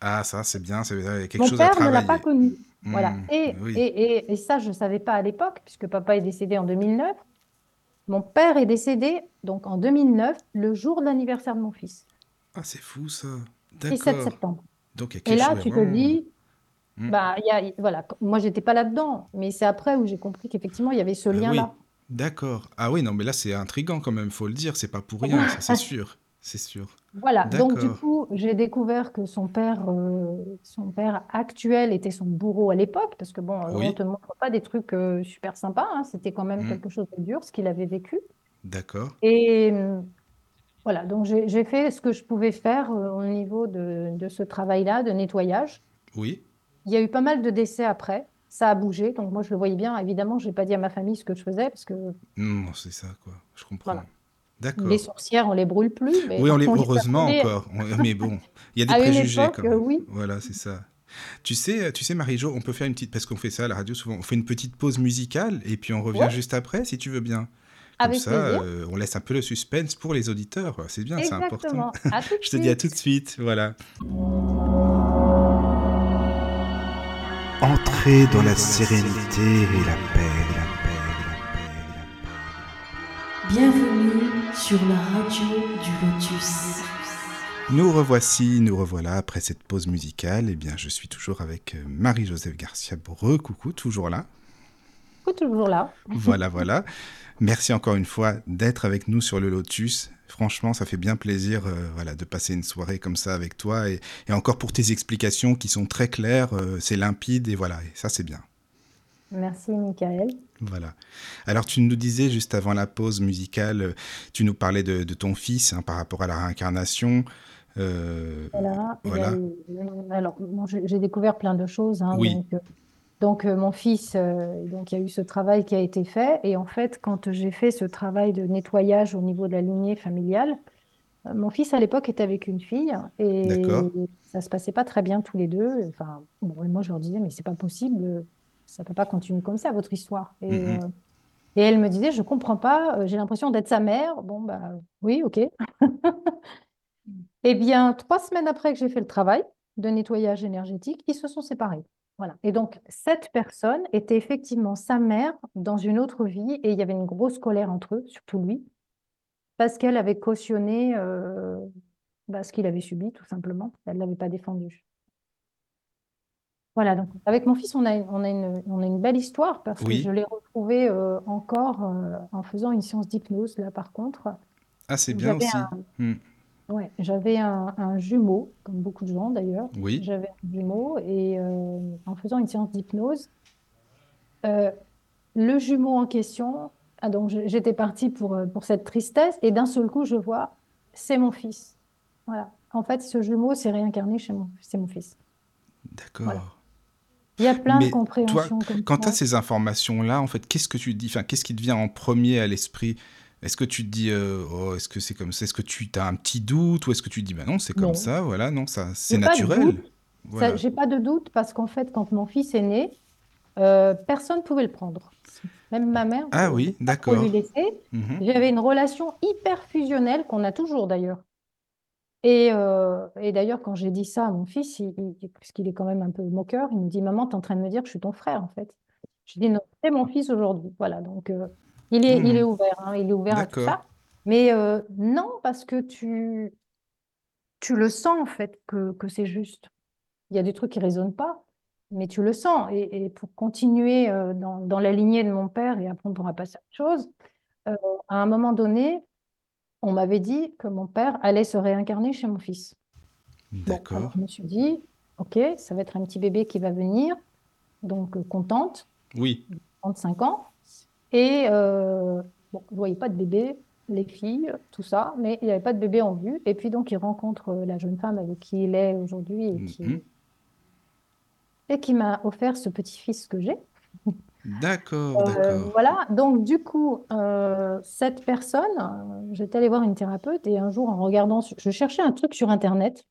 Ah, ça, c'est bien, c'est a quelque Mon chose à père ne l'a pas connu. Voilà. Hmm, Et, oui. et, et, et ça, je ne savais pas à l'époque, puisque papa est décédé en 2009. Mon père est décédé donc en 2009, le jour de l'anniversaire de mon fils, Ah, c'est fou, ça. 17 D'accord. septembre. Donc, il y a Et là, chose tu te dis, Hmm. bah, y a, voilà, moi, j'étais pas là-dedans, mais c'est après où j'ai compris qu'effectivement, il y avait ce Ah oui, lien-là. D'accord. Ah oui, non, mais là, c'est intriguant quand même, faut le dire, c'est pas pour rien, ça, c'est sûr. C'est sûr. Voilà, donc du coup, j'ai découvert que son père, euh, son père actuel était son bourreau à l'époque, parce que bon, on Oui. te montre pas des trucs euh, super sympas, hein, c'était quand même Hmm. quelque chose de dur, ce qu'il avait vécu. D'accord. Et euh, voilà, donc j'ai fait ce que je pouvais faire au niveau de, de ce travail-là, de nettoyage. Oui. Il y a eu pas mal de décès après, ça a bougé, donc moi je le voyais bien. Évidemment, je n'ai pas dit à ma famille ce que je faisais, parce que Non, c'est ça, quoi. Je comprends. voilà, les D'accord. sorcières, on les brûle plus, mais Oui, on les... on les a heureusement encore. On- Mais bon, il y a des à préjugés époque, quand euh, même. oui. Voilà, c'est ça. Tu sais, tu sais, Marie-Jo, on peut faire une petite, parce qu'on fait ça à la radio souvent, on fait une petite pause musicale et puis on revient Ouais, juste après, si tu veux bien. Comme avec ça, plaisir. euh, on laisse un peu le suspense pour les auditeurs. C'est bien, c'est important. À tout Je te dis à tout de suite, voilà. Entrez dans la sérénité et la paix, la paix, la paix, la paix. Bienvenue sur la radio du Lotus. Nous revoici, nous revoilà après cette pause musicale. Eh bien, je suis toujours avec euh, Marie-Joseph Garcia Breux. Coucou, toujours là. Suis toujours là. Voilà, voilà. Merci encore une fois d'être avec nous sur le Lotus. Franchement, ça fait bien plaisir euh, voilà, de passer une soirée comme ça avec toi. Et, et encore pour tes explications qui sont très claires, euh, c'est limpide et voilà, et ça c'est bien. Merci, Michael. Voilà. Alors tu nous disais juste avant la pause musicale, euh, tu nous parlais de, de ton fils hein, par rapport à la réincarnation. Euh, Voilà. A alors, bon, j'ai découvert plein de choses. hein, Oui, donc, donc euh, mon fils, euh, donc il y a eu ce travail qui a été fait. Et en fait, quand j'ai fait ce travail de nettoyage au niveau de la lignée familiale, euh, mon fils à l'époque était avec une fille et ça se passait pas très bien tous les deux. Enfin, bon, et moi je leur disais, mais c'est pas possible, ça peut pas continuer comme ça votre histoire. Et, euh, et elle me disait, je comprends pas, j'ai l'impression d'être sa mère. Bon, bah oui, ok. Eh bien, trois semaines après que j'ai fait le travail, de nettoyage énergétique, ils se sont séparés. Voilà. Et donc, cette personne était effectivement sa mère dans une autre vie et il y avait une grosse colère entre eux, surtout lui, parce qu'elle avait cautionné euh, bah, ce qu'il avait subi, tout simplement. Elle ne l'avait pas défendu. Voilà, donc avec mon fils, on a, on a, une, on a une belle histoire parce que je l'ai retrouvé euh, encore euh, en faisant une séance d'hypnose, là par contre. Ah, c'est bien aussi. Hmm. Ouais, j'avais un, jumeau, comme beaucoup de gens d'ailleurs. Oui. J'avais un jumeau et euh, en faisant une séance d'hypnose, le jumeau en question, ah, donc j'étais partie pour, pour cette tristesse et d'un seul coup, je vois, c'est mon fils. Voilà. En fait, ce jumeau s'est réincarné chez mon, c'est mon fils. D'accord. Il y a plein de compréhensions toi, quand tu as ces informations-là, en fait, qu'est-ce que tu dis Enfin, qu'est-ce qui te vient en premier à l'esprit? Est-ce que tu te dis, euh, oh, est-ce que c'est comme ça? Est-ce que tu as un petit doute Ou est-ce que tu te dis, bah non, c'est comme ça, voilà, non, ça, c'est naturel voilà. J'ai pas de doute parce qu'en fait, quand mon fils est né, euh, personne ne pouvait le prendre. Même ma mère. Ah oui, d'accord. lui laisser. Mhm. J'avais une relation hyper fusionnelle qu'on a toujours d'ailleurs. Euh, et, d'ailleurs, quand j'ai dit ça à mon fils, parce qu'il est quand même un peu moqueur, il me dit, maman, tu es en train de me dire que je suis ton frère, en fait. Je dis, non, c'est mon fils aujourd'hui. Voilà, donc euh, il, est, il est mmh. ouvert, hein, il est ouvert à tout ça. Mais euh, non, parce que tu, tu le sens, en fait, que, que c'est juste. Il y a des trucs qui ne résonnent pas, mais tu le sens. Et, pour continuer dans, dans, la lignée de mon père, et après on pourra passer à autre chose, à un moment donné, on m'avait dit que mon père allait se réincarner chez mon fils. D'accord. je me suis dit, ok, ça va être un petit bébé qui va venir, donc euh, contente. Oui. 35 ans. Et euh, bon, je ne voyais pas de bébé, les filles, tout ça, mais il n'y avait pas de bébé en vue. Et puis donc il rencontre euh, la jeune femme avec qui il est aujourd'hui et qui, mhm. et qui m'a offert ce petit-fils que j'ai. D'accord, euh, voilà, donc du coup, euh, cette personne, j'étais allée voir une thérapeute et un jour, en regardant, je cherchais un truc sur Internet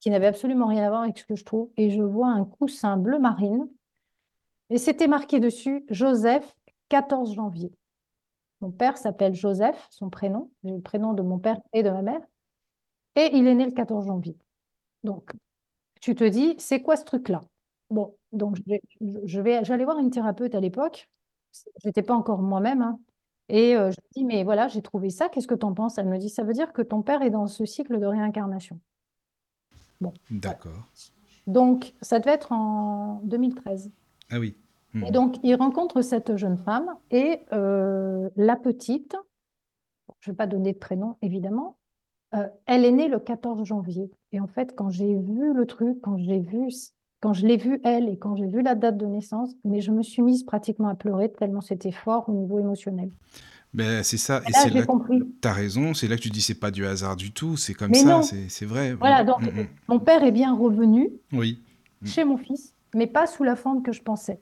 qui n'avait absolument rien à voir avec ce que je trouve, et je vois un coussin bleu marine, et c'était marqué dessus Joseph, 14 janvier. Mon père s'appelle Joseph, son prénom, le prénom de mon père et de ma mère, et il est né le 14 janvier. Donc, tu te dis, c'est quoi ce truc-là? Bon, donc je vais, j'allais voir une thérapeute à l'époque. J'étais pas encore moi-même. Hein. et euh, je dis, mais voilà, j'ai trouvé ça. Qu'est-ce que tu en penses? Elle me dit, ça veut dire que ton père est dans ce cycle de réincarnation. Bon. D'accord. Donc, ça devait être en 2013. Ah oui. Et hmm. donc, il rencontre cette jeune femme et euh, la petite, je ne vais pas donner de prénom évidemment, euh, elle est née le 14 janvier. Et en fait, quand j'ai vu le truc, quand j'ai vu quand je l'ai vue, elle, et quand j'ai vu la date de naissance, mais je me suis mise pratiquement à pleurer tellement c'était fort au niveau émotionnel. Ben, c'est ça, et, c'est là, tu as raison, c'est là que tu dis c'est pas du hasard du tout, c'est comme ça, c'est vrai. Voilà, donc mm, mm. mon père est bien revenu oui. Chez mon fils, mais pas sous la forme que je pensais.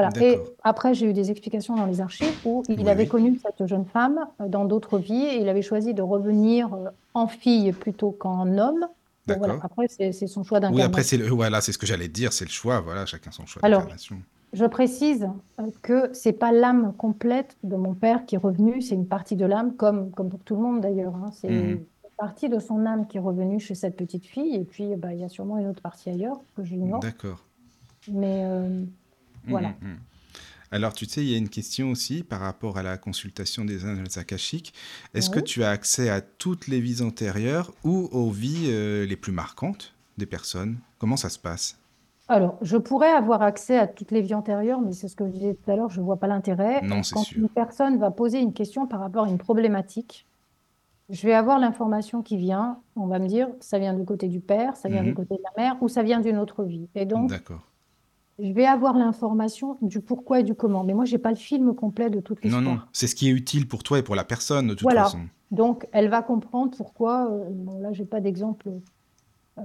Voilà. Et après, j'ai eu des explications dans les archives où il avait connu cette jeune femme euh, dans d'autres vies et il avait choisi de revenir euh, en fille plutôt qu'en homme après, c'est son choix d'incarnation. Oui, après, c'est voilà, c'est ce que j'allais dire, c'est le choix, voilà, chacun son choix Alors, je précise euh, que c'est pas l'âme complète de mon père qui est revenue, c'est une partie de l'âme, comme, comme pour tout le monde d'ailleurs. Hein. C'est mhm. une partie de son âme qui est revenue chez cette petite fille, et puis bah, il y a sûrement une autre partie ailleurs que j'ignore. D'accord. Mais euh, voilà. Mhm, mhm. Alors, tu sais, il y a une question aussi par rapport à la consultation des annales akashiques. Est-ce que tu as accès à toutes les vies antérieures ou aux vies euh, les plus marquantes des personnes? Comment ça se passe? Alors, je pourrais avoir accès à toutes les vies antérieures, mais c'est ce que je disais tout à l'heure, je ne vois pas l'intérêt. Non, c'est Quand une personne va poser une question par rapport à une problématique, je vais avoir l'information qui vient. On va me dire, ça vient du côté du père, ça vient du côté de la mère, ou ça vient d'une autre vie. Et donc, D'accord je vais avoir l'information du pourquoi et du comment. Mais moi, je n'ai pas le film complet de toute l'histoire. Non, non, c'est ce qui est utile pour toi et pour la personne, de toute voilà. façon. Donc, elle va comprendre pourquoi. Euh, bon, là, je n'ai pas d'exemple. Euh,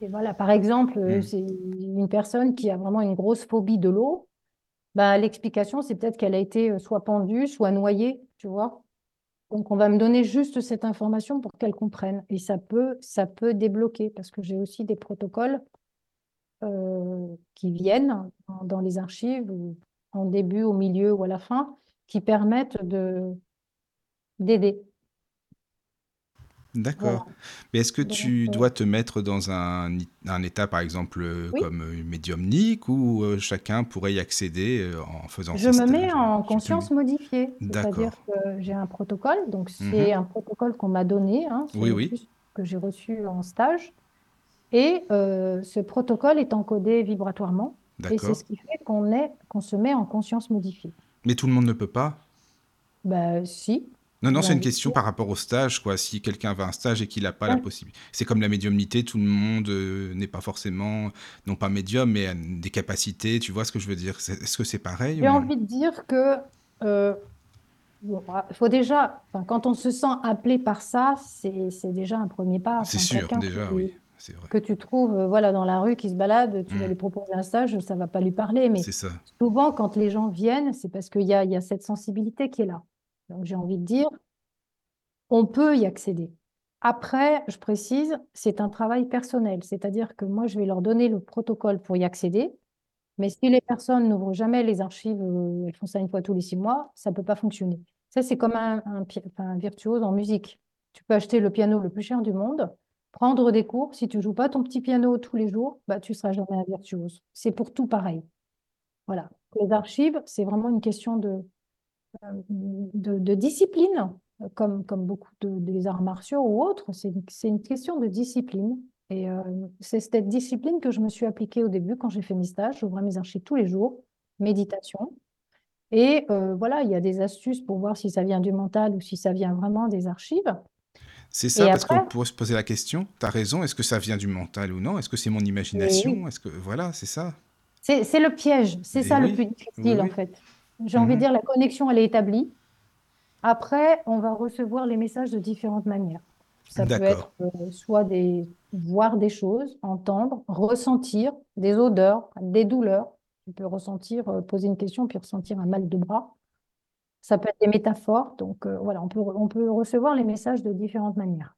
et voilà, par exemple, euh, hmm. c'est une personne qui a vraiment une grosse phobie de l'eau. Bah, L'explication, c'est peut-être qu'elle a été soit pendue, soit noyée, tu vois. Donc, on va me donner juste cette information pour qu'elle comprenne. Et ça peut, ça peut débloquer, parce que j'ai aussi des protocoles qui viennent dans les archives, en début, au milieu ou à la fin, qui permettent de d'aider. D'accord. Voilà. Mais est-ce que Donc, tu euh, dois te mettre dans un, état, par exemple, euh, oui, comme euh, médiumnique, euh, chacun pourrait y accéder euh, en faisant je me mets en conscience modifiée, c'est-à-dire que j'ai un protocole, donc Mhm. c'est un protocole qu'on m'a donné, hein, Oui, oui. que j'ai reçu en stage, et euh, ce protocole est encodé vibratoirement, et c'est ce qui fait qu'on se met en conscience modifiée. Mais tout le monde ne peut pas? Ben si, Non, non, j'ai c'est une question par rapport au stage, quoi. Si quelqu'un va à un stage et qu'il n'a pas la possibilité. C'est comme la médiumnité, tout le monde euh, n'est pas forcément, non pas médium, mais a des capacités, tu vois ce que je veux dire? Est-ce que c'est pareil J'ai envie de dire que euh, bon, ah, faut déjà, quand on se sent appelé par ça, c'est déjà un premier pas. C'est sûr, déjà, qui, oui, c'est vrai. que tu trouves euh, voilà, dans la rue qui se balade, tu vas Hmm, lui proposer un stage, ça va pas lui parler. Mais ça. souvent, quand les gens viennent, c'est parce qu'il y a, y a cette sensibilité qui est là. Donc, j'ai envie de dire, on peut y accéder. Après, je précise, c'est un travail personnel, c'est-à-dire que moi, je vais leur donner le protocole pour y accéder. Mais si les personnes n'ouvrent jamais les archives, euh, elles font ça une fois tous les six mois, ça ne peut pas fonctionner. Ça, c'est comme un virtuose en musique. Tu peux acheter le piano le plus cher du monde, prendre des cours. Si tu joues pas ton petit piano tous les jours, bah, tu seras jamais un virtuose. C'est pour tout pareil. Voilà. Les archives, c'est vraiment une question de, de, de discipline, euh, comme, comme beaucoup de, des arts martiaux ou autres. C'est une, c'est une question de discipline. Et euh, c'est cette discipline que je me suis appliquée au début quand j'ai fait mes stages. J'ouvrais mes archives tous les jours, méditation. Et euh, voilà, il y a des astuces pour voir si ça vient du mental ou si ça vient vraiment des archives. C'est Et ça, parce qu'on pourrait se poser la question, tu as raison, est-ce que ça vient du mental ou non? Est-ce que c'est mon imagination? oui, Est-ce que... Voilà, c'est ça. c'est c'est le piège. C'est Et ça le plus oui, difficile en fait. J'ai envie de Mhm. dire, la connexion, elle est établie. Après, on va recevoir les messages de différentes manières. Ça peut être euh, soit des, voir des choses, entendre, ressentir des odeurs, des douleurs. Tu peux ressentir, euh, poser une question, puis ressentir un mal de bras. Ça peut être des métaphores. Donc euh, voilà, on peut, on peut recevoir les messages de différentes manières.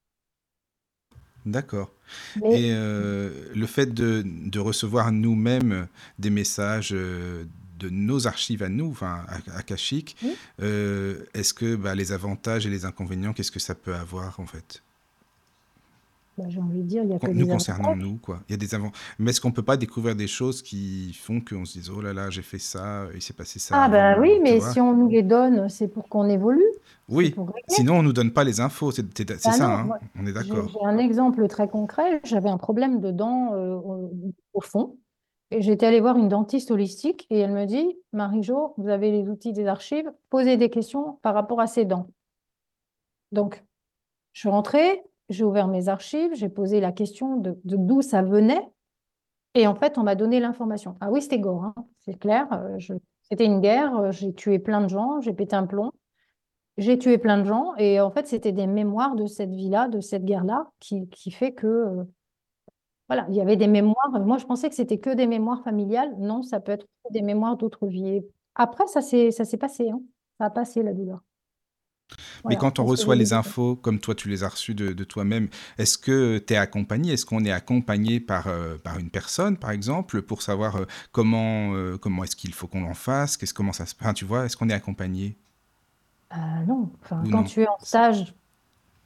D'accord. Mais Et euh, le fait de, de recevoir nous-mêmes des messages euh, de nos archives à nous, enfin à- akashiques, oui, est-ce que bah, les avantages et les inconvénients, qu'est-ce que ça peut avoir en fait? Bah, j'ai envie de dire, il n'y a que Nous des concernant nous, quoi. Il y a des avant... Mais est-ce qu'on peut pas découvrir des choses qui font qu'on se dise, oh là là, j'ai fait ça, il s'est passé ça Ah ben oui, mais si on nous les donne, c'est pour qu'on évolue, Oui, sinon on nous donne pas les infos, c'est c'est- c'est Ah ça, hein? moi, On est d'accord. j'ai un exemple très concret. J'avais un problème de dents euh, au, au fond. Et j'étais allée voir une dentiste holistique et elle me dit, Marie-Jo, vous avez les outils des archives, posez des questions par rapport à ces dents. Donc, je suis rentrée, j'ai ouvert mes archives, j'ai posé la question de d'où ça venait. Et en fait, on m'a donné l'information. Ah oui, c'était gore, hein, c'est clair. euh, C'était une guerre, euh, j'ai tué plein de gens, j'ai pété un plomb. J'ai tué plein de gens et en fait, c'était des mémoires de cette vie-là, de cette guerre-là, qui, qui fait que, euh, voilà, il y avait des mémoires. Moi, je pensais que c'était que des mémoires familiales. Non, ça peut être des mémoires d'autres vies. Après, ça s'est passé, hein. Ça a passé, la douleur. Mais quand on reçoit les infos, comme toi tu les as reçues de, de toi-même, est-ce que tu es accompagné? Est-ce qu'on est accompagné par, euh, par une personne, par exemple, pour savoir euh, comment, euh, comment est-ce qu'il faut qu'on en fasse? Qu'est-ce, comment ça se passe? Tu vois, est-ce qu'on est accompagné? Non, enfin, quand non? tu es en stage,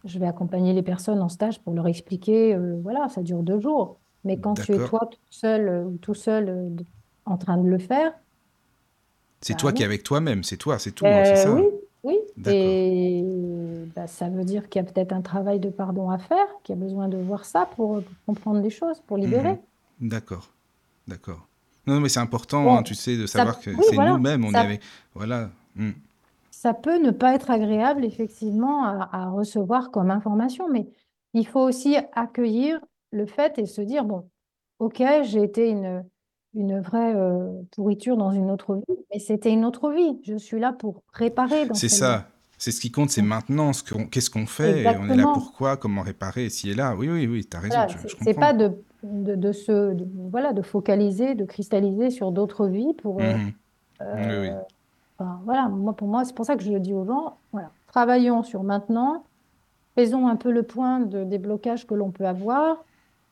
je vais accompagner les personnes en stage pour leur expliquer, euh, voilà, ça dure deux jours. Mais quand tu es toi tout seul euh, ou tout seul euh, en train de le faire, C'est bah toi qui es avec toi-même, c'est toi, c'est tout, hein, c'est Euh, ça? oui, oui. Et bah, ça veut dire qu'il y a peut-être un travail de pardon à faire, qu'il y a besoin de voir ça pour, pour comprendre les choses, pour libérer. D'accord, d'accord. Non, mais c'est important, hein, tu sais, de ça, savoir que oui, c'est voilà, nous-mêmes, on ça. Voilà. Mm. ça peut ne pas être agréable, effectivement, à, à recevoir comme information, mais il faut aussi accueillir le fait et se dire, bon, ok, j'ai été une, une vraie euh, pourriture dans une autre vie, mais c'était une autre vie. Je suis là pour réparer C'est ça. C'est ce qui compte, c'est maintenant. Ce qu'on- Qu'est-ce qu'on fait? On est là pourquoi? Comment réparer? Ci et là. Oui, oui, oui, tu as raison, Voilà, c'est pas de, de, de se, de- voilà, de focaliser, de cristalliser sur d'autres vies pour, euh. Oui, oui. euh, enfin, voilà, moi, pour moi, c'est pour ça que je le dis aux gens, voilà, travaillons sur maintenant, faisons un peu le point de, des blocages que l'on peut avoir,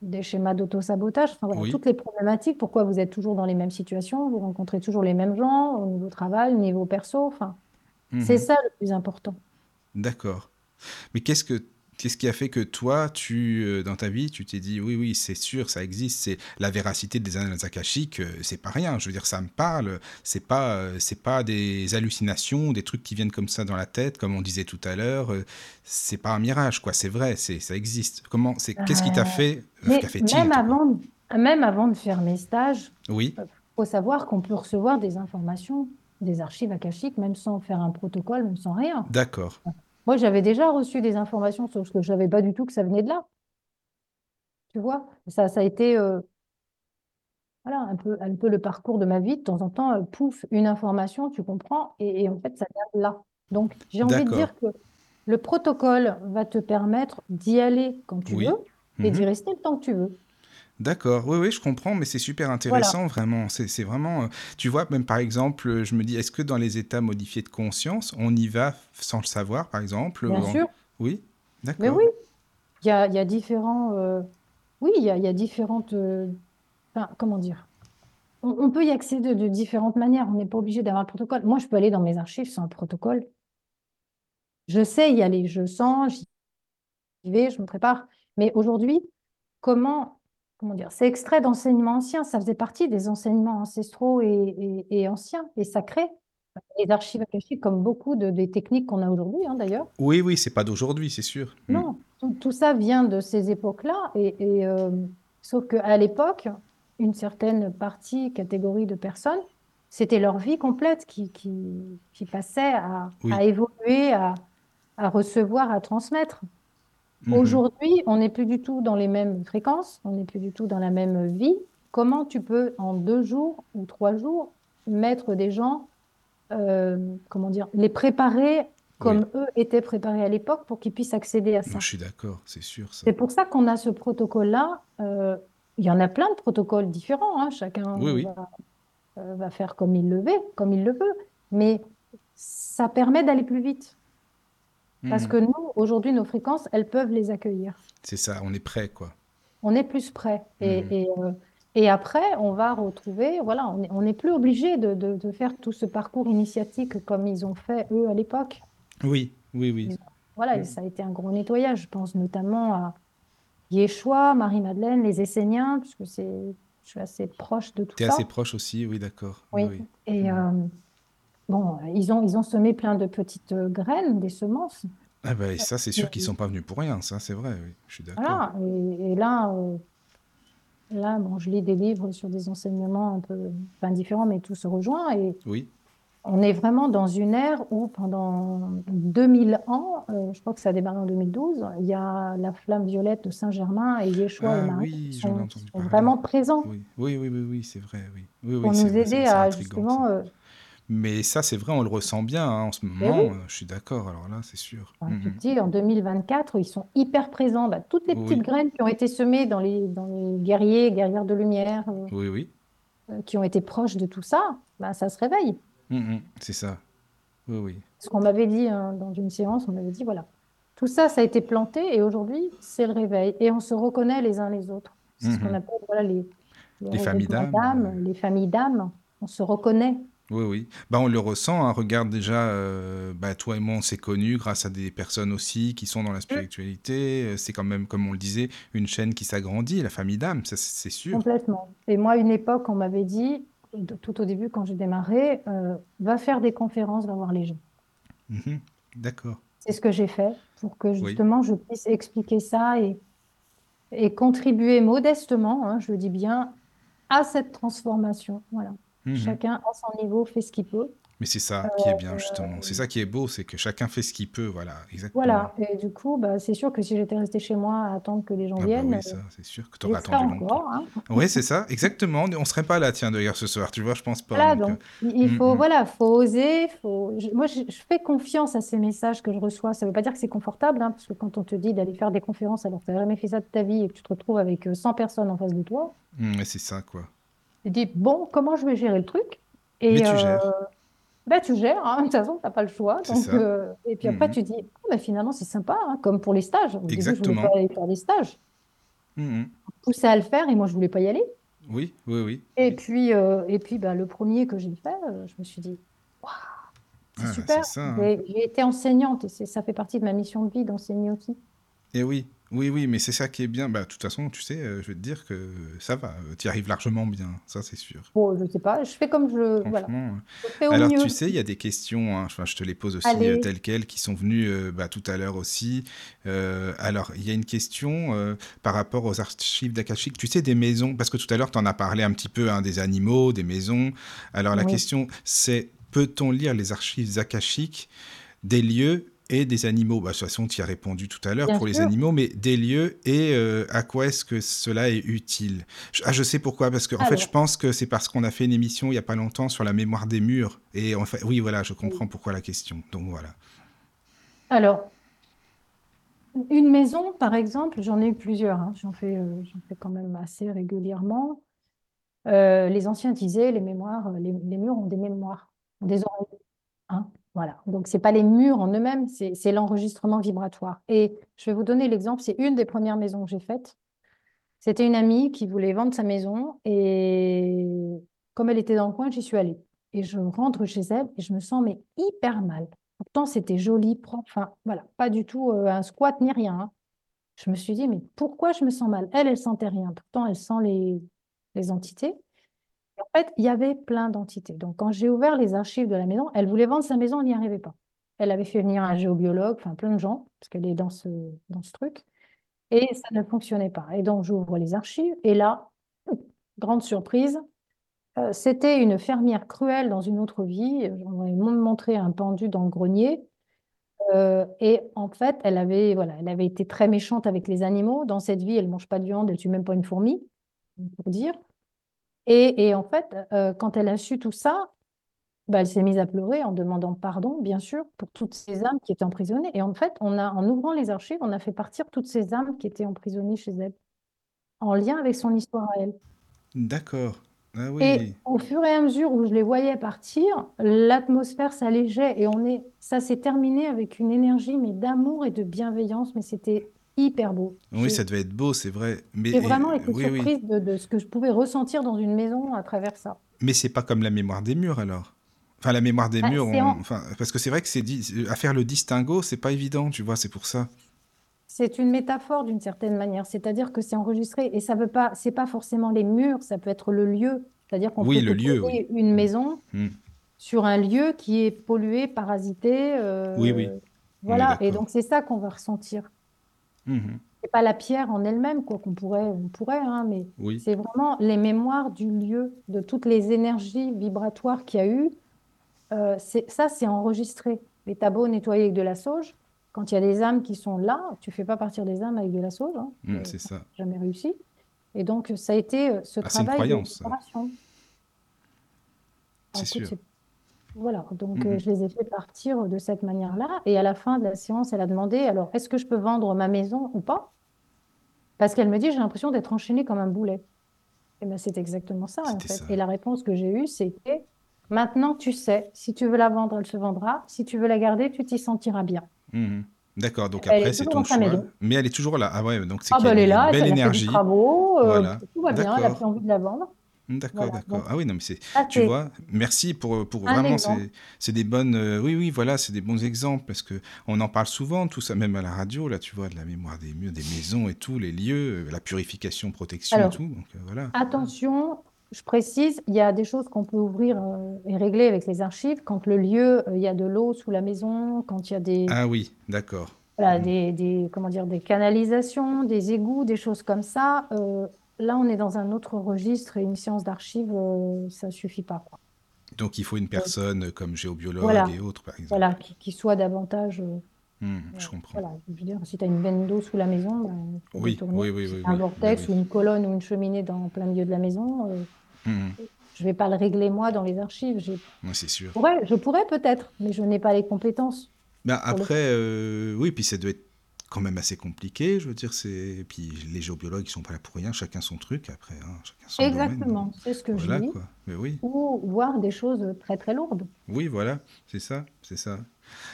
des schémas d'auto-sabotage, enfin voilà, Oui. toutes les problématiques, pourquoi vous êtes toujours dans les mêmes situations, vous rencontrez toujours les mêmes gens au niveau travail, au niveau perso, enfin, c'est Mhm. ça le plus important. D'accord. Mais qu'est-ce que Qu'est-ce qui a fait que toi, tu, euh, dans ta vie, tu t'es dit, oui, oui, c'est sûr, ça existe, c'est la véracité des annales akashiques, c'est pas rien. Je veux dire, ça me parle. C'est pas, euh, c'est pas des hallucinations, des trucs qui viennent comme ça dans la tête, comme on disait tout à l'heure. euh, c'est pas un mirage, quoi. C'est vrai, c'est, ça existe. Comment, c'est, qu'est-ce qui t'a fait, euh, fait-il même avant, même avant de faire mes stages, Oui, il faut savoir qu'on peut recevoir des informations, des archives akashiques, même sans faire un protocole, même sans rien. d'accord. Moi, j'avais déjà reçu des informations, sauf que je savais pas du tout que ça venait de là. Tu vois? Ça, ça a été euh, voilà, un peu, un peu le parcours de ma vie. De temps en temps, euh, pouf, une information, tu comprends, et, et en fait, ça vient de là. Donc, j'ai envie de dire que le protocole va te permettre d'y aller quand tu Oui. veux et Mhm. d'y rester le temps que tu veux. D'accord, oui, oui, je comprends, mais c'est super Voilà. intéressant, vraiment. C'est vraiment, euh, tu vois, même par exemple, je me dis, est-ce que dans les états modifiés de conscience, on y va sans le savoir, par exemple Bien sûr. Oui, Mais d'accord. oui, il y a, y a différents. euh, oui, il y a, y a différentes. euh, enfin, comment dire? On, on peut y accéder de, de différentes manières. On n'est pas obligé d'avoir un protocole. Moi, je peux aller dans mes archives sans un protocole. Je sais y aller. Je sens, j'y vais, je me prépare. Mais aujourd'hui, comment, comment dire? C'est extrait d'enseignements anciens. Ça faisait partie des enseignements ancestraux et, et- et anciens et sacrés. Les archives akashiques, comme beaucoup de, des techniques qu'on a aujourd'hui, hein, d'ailleurs. Oui, oui, c'est pas d'aujourd'hui, c'est sûr. Mm. Non, tout, tout ça vient de ces époques-là. Et, et, euh, sauf qu'à l'époque, une certaine partie, catégorie de personnes, c'était leur vie complète qui, qui, qui passait à, Oui. à évoluer, à, à recevoir, à transmettre. Mhm. Aujourd'hui, on n'est plus du tout dans les mêmes fréquences, on n'est plus du tout dans la même vie. Comment tu peux, en deux jours ou trois jours, mettre des gens, euh, comment dire, les préparer comme eux étaient préparés à l'époque pour qu'ils puissent accéder à ça? Non, je suis d'accord, c'est sûr. C'est pour ça qu'on a ce protocole-là. Euh, il y en a plein de protocoles différents, hein. Chacun Oui, oui. va, euh, va faire comme il le veut, comme il le veut. Mais ça permet d'aller plus vite. Parce Mhm. que nous, aujourd'hui, nos fréquences, elles peuvent les accueillir. C'est ça, on est prêt, quoi. On est plus prêt. Et, Mhm. et, euh, et après, on va retrouver, voilà, on n'est plus obligé de, de- de faire tout ce parcours initiatique comme ils ont fait, eux, à l'époque. Oui, oui, oui. Voilà, ça a été un gros nettoyage. Je pense notamment à Yeshua, Marie-Madeleine, les Esséniens, puisque c'est, je suis assez proche de tout ça. assez proche aussi, oui, d'accord. Oui. oui. Et euh, bon, ils ont, ils ont semé plein de petites euh, graines, des semences. Ah ben ça, c'est sûr qu'ils sont pas venus pour rien, ça, c'est vrai, oui. Je suis d'accord. Voilà. Et, et là, euh, là bon, je lis des livres sur des enseignements un peu enfin, différents, mais tout se rejoint. Et Oui, on est vraiment dans une ère où pendant 2000 ans, euh, je crois que ça a démarré en 2012, il y a la flamme violette de Saint-Germain et Yeshua Ah et Marie oui, qui sont, vraiment présents oui, oui, oui, oui, oui, c'est vrai, oui. Oui, oui, pour nous aider à justement euh, Mais ça, c'est vrai, on le ressent bien hein, en ce Mais moment. oui. euh, je suis d'accord, alors là, c'est sûr. Enfin, tu Mhm. te dis, en 2024, ils sont hyper présents. Bah, toutes les petites Oui. graines qui ont été semées dans les, dans les guerriers, guerrières de lumière, euh, Oui, oui. euh, qui ont été proches de tout ça, bah, ça se réveille. Mhm, C'est ça. Oui, oui. Ce qu'on m'avait dit hein, dans une séance, on m'avait dit, voilà, tout ça, ça a été planté et aujourd'hui, c'est le réveil. Et on se reconnaît les uns les autres. C'est ce qu'on Mhm. appelle voilà, les, Les familles regroupements d'âmes, les familles d'âmes. On se reconnaît. Oui, oui. Bah, on le ressent. hein. Regarde déjà, euh, bah, toi et moi, on s'est connus grâce à des personnes aussi qui sont dans la spiritualité. Euh, C'est quand même, comme on le disait, une chaîne qui s'agrandit, la famille d'âme, c'est sûr. Complètement. Et moi, une époque, on m'avait dit, tout au début, quand j'ai démarré, euh, va faire des conférences, va voir les gens. Mhm. D'accord. C'est ce que j'ai fait pour que Oui. justement je puisse expliquer ça et, et contribuer modestement, hein, je le dis bien, à cette transformation. Voilà. Mhm. Chacun à son niveau fait ce qu'il peut. Mais c'est ça qui est bien, justement. C'est ça qui est beau, c'est que chacun fait ce qu'il peut. Voilà, exactement. Voilà. Et du coup, bah, c'est sûr que si j'étais restée chez moi à attendre que les gens Ah bah viennent, oui, euh, ça, c'est sûr que tu aurais attendu longtemps. hein. Oui, c'est ça, exactement. On serait pas là, tiens, d'ailleurs, ce soir, tu vois, je pense pas. Voilà, donc, donc il il mm, faut, mm. voilà, faut oser. Faut... je- moi, je, je fais confiance à ces messages que je reçois. Ça ne veut pas dire que c'est confortable, hein, parce que quand on te dit d'aller faire des conférences alors que tu n'as jamais fait ça de ta vie et que tu te retrouves avec euh, 100 personnes en face de toi, euh, mm, mais c'est ça, quoi. Te dis, bon, comment je vais gérer le truc? Et Mais tu euh, gères. ben, tu gères, hein, de toute façon, tu n'as pas le choix. Donc, euh, et puis après, Mhm. tu dis, ben, finalement, c'est sympa, hein, comme pour les stages. Au début, je voulais Exactement. pas aller faire des stages. Mhm. Poussé à le faire et moi, je voulais pas y aller. Oui, oui, oui. Et puis, euh, et puis ben, le premier que j'ai fait, euh, je me suis dit, waouh, c'est Ah, super. hein. J'ai été enseignante et ça fait partie de ma mission de vie d'enseigner aussi. Et oui, oui, oui, mais c'est ça qui est bien. Bah, de toute façon, tu sais, euh, je vais te dire que ça va, tu y arrives largement bien, ça c'est sûr. Bon, je sais pas, je fais comme je... Voilà. Euh. Je fais au Alors, mieux. tu sais, il y a des questions, hein, enfin, je te les pose aussi euh, telles quelles, qui sont venues euh, bah, tout à l'heure aussi. Euh, alors, il y a une question euh, par rapport aux archives d'Akashic. Tu sais, des maisons, parce que tout à l'heure, tu en as parlé un petit peu, hein, des animaux, des maisons. Alors, la Oui. question, c'est peut-on lire les archives akashiques des lieux et des animaux bah, De toute façon, tu y as répondu tout à l'heure pour les animaux, mais des lieux et euh, à quoi est-ce que cela est utile? Je- Ah, je sais pourquoi, parce que en fait, je pense que c'est parce qu'on a fait une émission il n'y a pas longtemps sur la mémoire des murs. Et oui, voilà, je comprends pourquoi la question. Donc voilà. Alors, une maison, par exemple, j'en ai eu plusieurs, hein, j'en fais, euh, fais quand même assez régulièrement. Euh, les anciens disaient, les mémoires, euh, les, les murs ont des mémoires, ont des oreilles. hein, voilà. Donc, c'est pas les murs en eux-mêmes, c'est c'est l'enregistrement vibratoire. Et je vais vous donner l'exemple, c'est une des premières maisons que j'ai faites. C'était une amie qui voulait vendre sa maison et comme elle était dans le coin, j'y suis allée. Et je rentre chez elle et je me sens mais hyper mal. Pourtant, c'était joli, propre, enfin voilà, pas du tout euh, un squat ni rien. hein. Je me suis dit, mais pourquoi je me sens mal? Elle, elle sentait rien. Pourtant, elle sent les, les entités. En fait, il y avait plein d'entités. Donc, quand j'ai ouvert les archives de la maison, elle voulait vendre sa maison, elle n'y arrivait pas. Elle avait fait venir un géobiologue, enfin plein de gens, parce qu'elle est dans ce, truc. Et ça ne fonctionnait pas. Et donc, j'ouvre les archives. Et là, grande surprise, euh, c'était une fermière cruelle dans une autre vie. On m'avait montré un pendu dans le grenier. Euh, et en fait, elle avait, voilà, elle avait été très méchante avec les animaux. Dans cette vie, elle ne mange pas de viande, elle tue même pas une fourmi, pour dire. Et, et en fait, euh, quand elle a su tout ça, bah, elle s'est mise à pleurer en demandant pardon, bien sûr, pour toutes ces âmes qui étaient emprisonnées. Et en fait, on a, en ouvrant les archives, on a fait partir toutes ces âmes qui étaient emprisonnées chez elle, en lien avec son histoire à elle. D'accord. Ah Et oui. au fur et à mesure où je les voyais partir, l'atmosphère s'allégeait et on est, ça s'est terminé avec une énergie mais d'amour et de bienveillance, mais c'était hyper beau. Oui, ça devait être beau, c'est vrai. Mais j'ai et- vraiment été oui, oui. surprise de, de ce que je pouvais ressentir dans une maison à travers ça. Mais c'est pas comme la mémoire des murs alors. Enfin, la mémoire des Bah, murs, c'est on- en- enfin, parce que c'est vrai que c'est à faire le distinguo, c'est pas évident, tu vois, c'est pour ça. C'est une métaphore d'une certaine manière, c'est-à-dire que c'est enregistré et ça veut pas, c'est pas forcément les murs, ça peut être le lieu, c'est-à-dire qu'on Oui, peut le lieu, une Mm. maison Mm. sur un lieu qui est pollué, parasité, euh, Oui, oui, voilà, et d'accord. donc c'est ça qu'on va ressentir. Mhm. C'est pas la pierre en elle-même, quoi, qu'on pourrait, on pourrait, hein, mais Oui. c'est vraiment les mémoires du lieu, de toutes les énergies vibratoires qu'il y a eu. Euh, c'est, ça, c'est enregistré. Les tableaux nettoyés avec de la sauge, quand il y a des âmes qui sont là, tu fais pas partir des âmes avec de la sauge, hein, Mm, euh, c'est ça. jamais réussi. Et donc, ça a été euh, ce Ah, c'est une travail croyance. C'est sûr. Voilà, donc euh, je les ai fait partir de cette manière-là. Et à la fin de la séance, elle a demandé, alors, est-ce que je peux vendre ma maison ou pas? Parce qu'elle me dit, j'ai l'impression d'être enchaînée comme un boulet. Et ben, c'est exactement ça, en C'était fait. ça. Et la réponse que j'ai eue, c'était, maintenant tu sais, si tu veux la vendre, elle se vendra. Si tu veux la garder, tu t'y sentiras bien. Mhm. D'accord, donc Elle après, est c'est toujours ton dans sa choix. maison. Mais elle est toujours là. Ah ouais, donc c'est Ah qu'il ben, y a elle est une là, belle elle a fait des énergie. travaux, euh, Voilà. tout va bien, elle a D'accord. plus envie de la vendre. D'accord, Voilà, d'accord. Ah oui, non, mais c'est, tu vois, merci pour, pour vraiment, c'est, des bonnes, euh, oui, oui, voilà, c'est des bons exemples parce que on en parle souvent, tout ça, même à la radio, là, tu vois, de la mémoire des murs, des maisons et tout, les lieux, la purification, protection et tout, donc euh, voilà. Attention, je précise, il y a des choses qu'on peut ouvrir euh, et régler avec les archives. Quand le lieu, euh, il y a de l'eau sous la maison, quand il y a des, Ah oui, d'accord. voilà, Mhm. des, des- comment dire, des canalisations, des égouts, des choses comme ça, là, on est dans un autre registre et une séance d'archives, euh, ça suffit pas, quoi. Donc il faut une personne comme géobiologue voilà, et autres, par exemple. voilà, qui, qui soit davantage. euh, euh, je comprends. voilà, je veux dire, si tu as une veine d'eau sous la maison, ben, Oui, oui, oui, Si un vortex ou une colonne ou une cheminée dans plein milieu de la maison, euh, Mhm. je vais pas le régler moi dans les archives. Ouais, c'est sûr. pourrais, je pourrais peut-être, mais je n'ai pas les compétences Ben le après, euh, oui, puis ça doit être quand même assez compliqué, je veux dire, c'est... Puis les géobiologues, ils sont pas là pour rien, chacun son truc, après, hein, chacun son domaine. Exactement, c'est ce que je dis. quoi. Mais oui, Ou voir des choses très très lourdes. oui, voilà, c'est ça, c'est ça.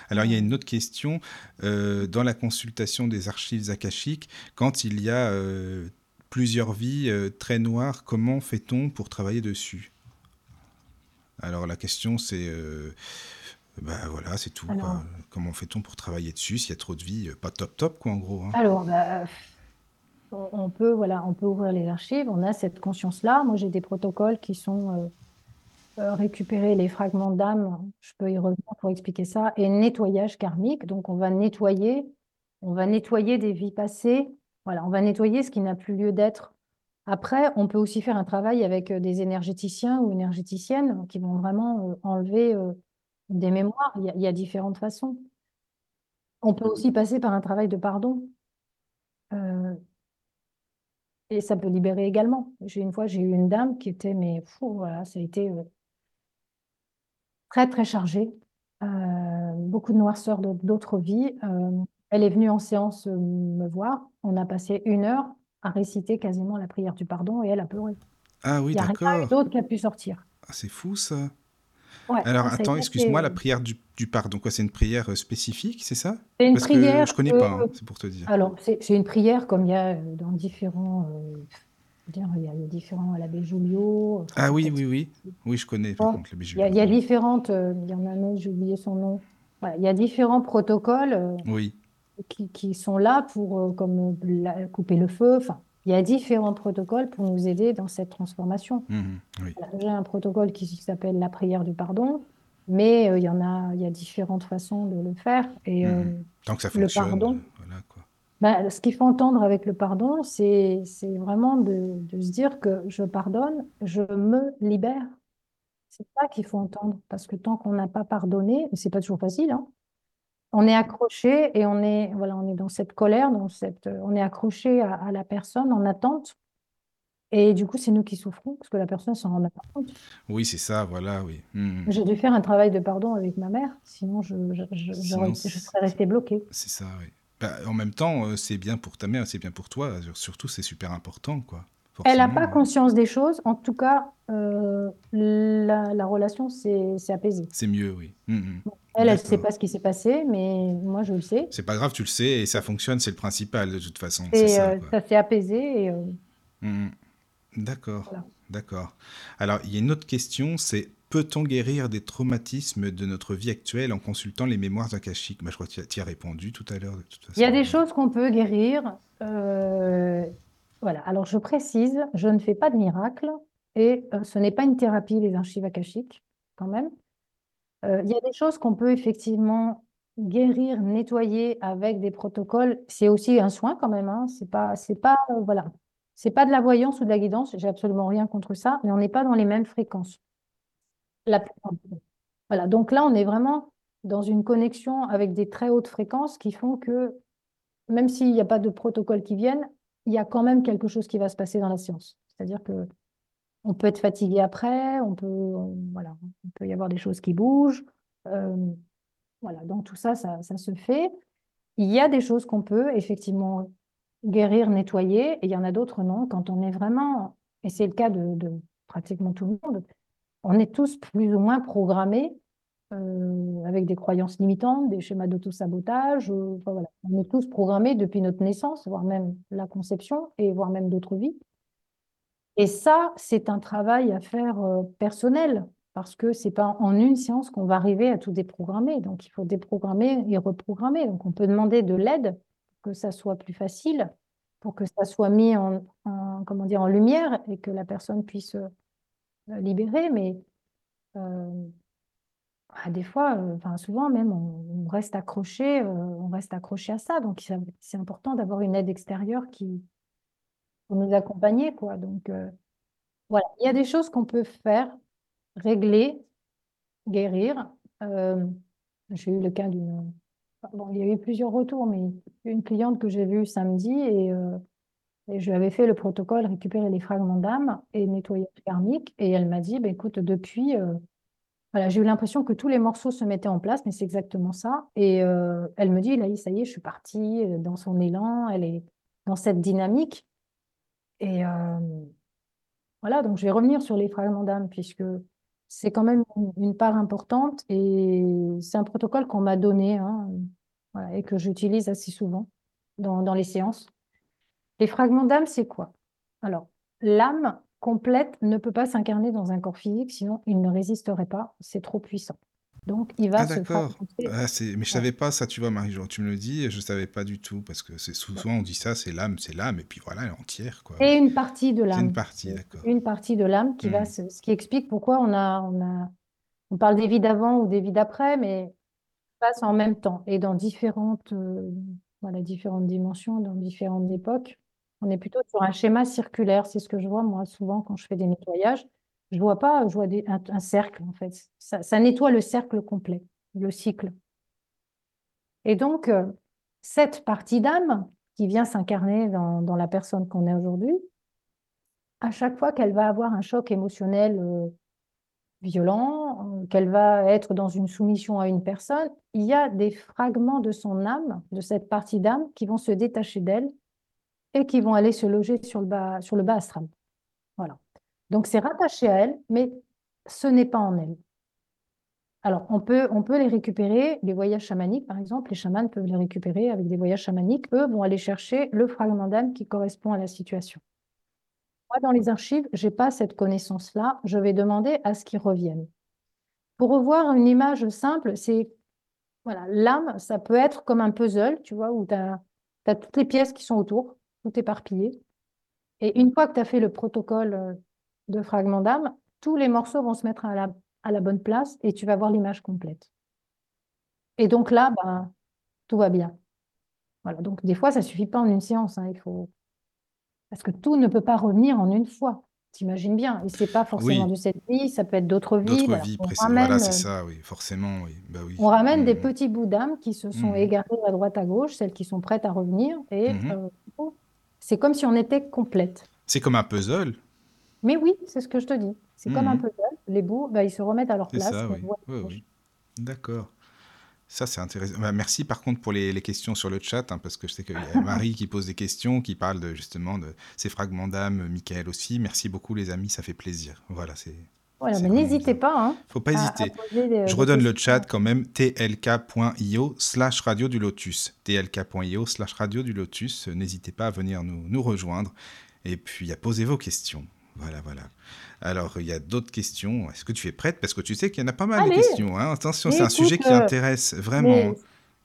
Alors, il y a une autre question. euh, dans la consultation des archives akashiques, quand il y a euh, plusieurs vies euh, très noires, comment fait-on pour travailler dessus? Alors, la question, c'est... Ben voilà, c'est tout. Alors, quoi. Comment fait-on pour travailler dessus s'il y a trop de vie? euh, Pas top top, quoi, en gros. hein? alors bah, on on peut, voilà, on peut ouvrir les archives, on a cette conscience-là. Moi, j'ai des protocoles qui sont euh, euh, récupérer les fragments d'âme, je peux y revenir pour expliquer ça, et nettoyage karmique. Donc, on va nettoyer, on va nettoyer des vies passées. Voilà, on va nettoyer ce qui n'a plus lieu d'être. Après, on peut aussi faire un travail avec des énergéticiens ou énergéticiennes qui vont vraiment euh, enlever des mémoires. Il y a, il y a différentes façons. On peut aussi passer par un travail de pardon. Euh, et ça peut libérer également. J'ai une fois, j'ai eu une dame qui était, mais fou, voilà, ça a été euh, très très chargé, euh, beaucoup de noirceur d'autres vies. Elle est venue en séance me voir. On a passé une heure à réciter quasiment la prière du pardon et elle a pleuré. Ah oui, Il n'y a rien d'accord. d'autre qui a pu sortir. Ah, c'est fou ça. Ouais, Alors attends, excuse-moi, la prière du, du pardon, quoi, c'est une prière euh, spécifique, c'est ça? C'est une Parce que prière je connais que- pas, hein, c'est pour te dire. Alors, c'est une prière comme il y a euh, dans différents. euh, dire, il y a différents à l'abbé Julio. enfin, Ah oui, oui, oui. Oui, je connais par Bon, contre l'abbé Il y a, il y a différentes. euh, il y en a un autre, j'ai oublié son nom. Voilà, il y a différents protocoles euh, Oui. qui, qui sont là pour comme la- couper le feu. Enfin, il y a différents protocoles pour nous aider dans cette transformation. Mhm, oui. Voilà, J'ai un protocole qui s'appelle la prière du pardon, mais euh, il y en a, il y a différentes façons de le faire. Et euh, Mhm. Tant que ça le fonctionne, pardon. euh, voilà quoi. bah, ce qu'il faut entendre avec le pardon, c'est vraiment de, de se dire que je pardonne, je me libère. C'est ça qu'il faut entendre, parce que tant qu'on n'a pas pardonné, c'est pas toujours facile, hein, on est accroché et on est, voilà, on est dans cette colère, dans cette, euh, on est accroché à, à la personne en attente. Et du coup, c'est nous qui souffrons, parce que la personne s'en rend pas compte. Oui, c'est ça, voilà, oui. Mhm. J'ai dû faire un travail de pardon avec ma mère, sinon je, je, je, j'aurais- Sinon, je serais restée bloquée. C'est ça, oui. Bah, en même temps, euh, c'est bien pour ta mère, c'est bien pour toi. Surtout, c'est super important, quoi. Elle n'a pas conscience des choses. En tout cas, euh, la, la relation s'est apaisée. C'est mieux, oui. Mhm. Elle, elle ne sait pas ce qui s'est passé, mais moi, je le sais. C'est pas grave, tu le sais, et ça fonctionne, c'est le principal, de toute façon. Et ça, euh, ça s'est apaisé. Et, euh, Mhm. D'accord, Voilà. d'accord. Alors, il y a une autre question, c'est peut-on guérir des traumatismes de notre vie actuelle en consultant les mémoires akashiques? Bah, je crois que tu y as répondu tout à l'heure, de toute il y a des choses qu'on peut guérir. Voilà. Alors, je précise, je ne fais pas de miracle et euh, ce n'est pas une thérapie, les archives akashiques, quand même. Euh, il y a des choses qu'on peut effectivement guérir, nettoyer avec des protocoles. C'est aussi un soin quand même. Hein. C'est pas, euh, voilà. C'est pas de la voyance ou de la guidance. J'ai absolument rien contre ça, mais on n'est pas dans les mêmes fréquences. Voilà. Donc là, on est vraiment dans une connexion avec des très hautes fréquences qui font que même s'il n'y a pas de protocole qui viennent, il y a quand même quelque chose qui va se passer dans la séance. C'est-à-dire que on peut être fatigué après, on peut, on- voilà, il peut y avoir des choses qui bougent. euh, voilà, donc tout ça, ça, ça se fait. Il y a des choses qu'on peut effectivement guérir, nettoyer, et il y en a d'autres non. Quand on est vraiment, et c'est le cas de, de pratiquement tout le monde, on est tous plus ou moins programmés euh, avec des croyances limitantes, des schémas d'auto-sabotage. euh. On est tous programmés depuis notre naissance, voire même la conception, et voire même d'autres vies. Et ça, c'est un travail à faire euh, personnel, parce que c'est pas en une séance qu'on va arriver à tout déprogrammer. Donc, il faut déprogrammer et reprogrammer. Donc, on peut demander de l'aide pour que ça soit plus facile, pour que ça soit mis en, en- comment dire, en lumière et que la personne puisse libérer. Mais ah, des fois, euh, souvent même, on, reste accroché, euh, on reste accroché à ça. Donc, c'est important d'avoir une aide extérieure qui pour nous accompagner, quoi. Donc, euh, voilà, il y a des choses qu'on peut faire, régler, guérir. J'ai eu le cas d'une... Bon, il y a eu plusieurs retours, mais une cliente que j'ai vue samedi et, je lui avais fait le protocole récupérer les fragments d'âme et nettoyage karmique. Et elle m'a dit, bah, écoute, depuis, voilà, j'ai eu l'impression que tous les morceaux se mettaient en place, mais c'est exactement ça. Et euh, elle me dit, là, ça y est, je suis partie euh, dans son élan, elle est dans cette dynamique. Et euh, voilà, donc je vais revenir sur les fragments d'âme, puisque c'est quand même une, part importante et c'est un protocole qu'on m'a donné hein, et que j'utilise assez souvent dans, dans les séances. Les fragments d'âme, c'est quoi? Alors, l'âme complète ne peut pas s'incarner dans un corps physique, sinon il ne résisterait pas, c'est trop puissant. Donc, il va Ah se d'accord. Ah, c'est... Mais je savais pas ça, tu vois, Marie-Jo. Tu me le dis, et je savais pas du tout, parce que c'est souvent on dit ça, c'est l'âme, c'est l'âme, et puis voilà, elle est entière, quoi. Et une partie de C'est une l'âme. partie, d'accord. Une partie de l'âme qui va Mhm. se... Ce qui explique pourquoi on a, on a... On parle des vies d'avant ou des vies d'après, mais ça passe en même temps et dans différentes, euh, voilà, différentes dimensions, dans différentes époques. On est plutôt sur un schéma circulaire. C'est ce que je vois, moi, souvent, quand je fais des nettoyages. Je vois pas, je vois un, cercle, en fait. Ça, nettoie le cercle complet, le cycle. Et donc, euh, cette partie d'âme qui vient s'incarner dans, dans la personne qu'on est aujourd'hui, à chaque fois qu'elle va avoir un choc émotionnel euh, violent, euh, qu'elle va être dans une soumission à une personne, il y a des fragments de son âme, de cette partie d'âme, qui vont se détacher d'elle et qui vont aller se loger sur le bas, sur le bas astral. Voilà. Donc c'est rattaché à elle, mais ce n'est pas en elle. Alors, on peut, on peut les récupérer, les voyages chamaniques, par exemple, les chamans peuvent les récupérer avec des voyages chamaniques. Eux vont aller chercher le fragment d'âme qui correspond à la situation. Moi, dans les archives, je n'ai pas cette connaissance-là. Je vais demander à ce qu'ils reviennent. Pour revoir une image simple, c'est voilà, l'âme, ça peut être comme un puzzle, tu vois, où tu as, toutes les pièces qui sont autour, tout éparpillé. Et une fois que tu as fait le protocole euh, de fragment d'âme, tous les morceaux vont se mettre à la, à la bonne place et tu vas voir l'image complète. Et donc là, ben, tout va bien. Voilà, donc des fois, ça ne suffit pas en une séance. hein, il faut... Parce que tout ne peut pas revenir en une fois. T'imagines bien. Et c'est pas forcément Oui. de cette vie, ça peut être d'autres vies. D'autres vies précédentes. Voilà, ramène, c'est euh, ça, oui, forcément, oui. Bah oui. on ramène des Mhm. petits bouts d'âme qui se sont Mhm. égarés à droite à gauche, celles qui sont prêtes à revenir. Et Mhm. euh, c'est comme si on était complète. C'est comme un puzzle, Mais oui, c'est ce que je te dis. C'est comme un Mhm. puzzle. Les bouts, bah, ils se remettent à leur place. ça, oui. Oui. D'accord. Ça, c'est intéressant. Bah, merci par contre pour les, les questions sur le chat, hein, parce que je sais qu'il y a Marie qui pose des questions, qui parle de, justement de ces fragments d'âme, Michael aussi. Merci beaucoup les amis, ça fait plaisir. Voilà, c'est... Voilà, mais n'hésitez pas hein, Faut pas à, hésiter. des, Je redonne le chat quand même, tlk.io slash radio du lotus. tlk.io slash radio du lotus. N'hésitez pas à venir nous, nous rejoindre et puis à poser vos questions. Voilà, voilà. Alors, il y a d'autres questions. Est-ce que tu es prête? Parce que tu sais qu'il y en a pas mal de questions. hein. Attention, c'est un sujet qui euh, intéresse vraiment. Mais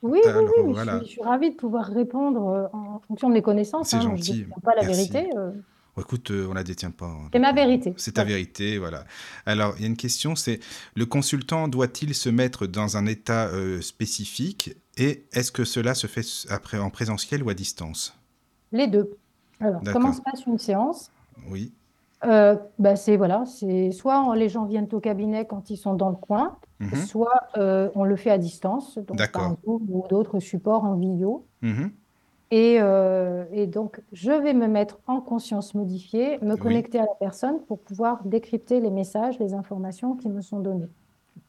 oui, oui, Alors, oui, je suis, je suis ravie de pouvoir répondre euh, en fonction de mes connaissances. C'est hein. Je ne gentil. pas la Merci. vérité. euh, Bon, écoute, euh, on la détient pas. hein, c'est ma vérité. C'est ta vérité, voilà. Alors, il y a une question, c'est le consultant doit-il se mettre dans un état euh, spécifique et est-ce que cela se fait après en présentiel ou à distance? Les deux. Alors, comment se passe une séance? Oui. Euh, bah, c'est voilà, c'est soit les gens viennent au cabinet quand ils sont dans le coin, Mhm. soit euh, on le fait à distance, donc par. Zoom ou d'autres supports en vidéo. Mhm. Et, euh, et donc, je vais me mettre en conscience modifiée, me Oui. connecter à la personne pour pouvoir décrypter les messages, les informations qui me sont données.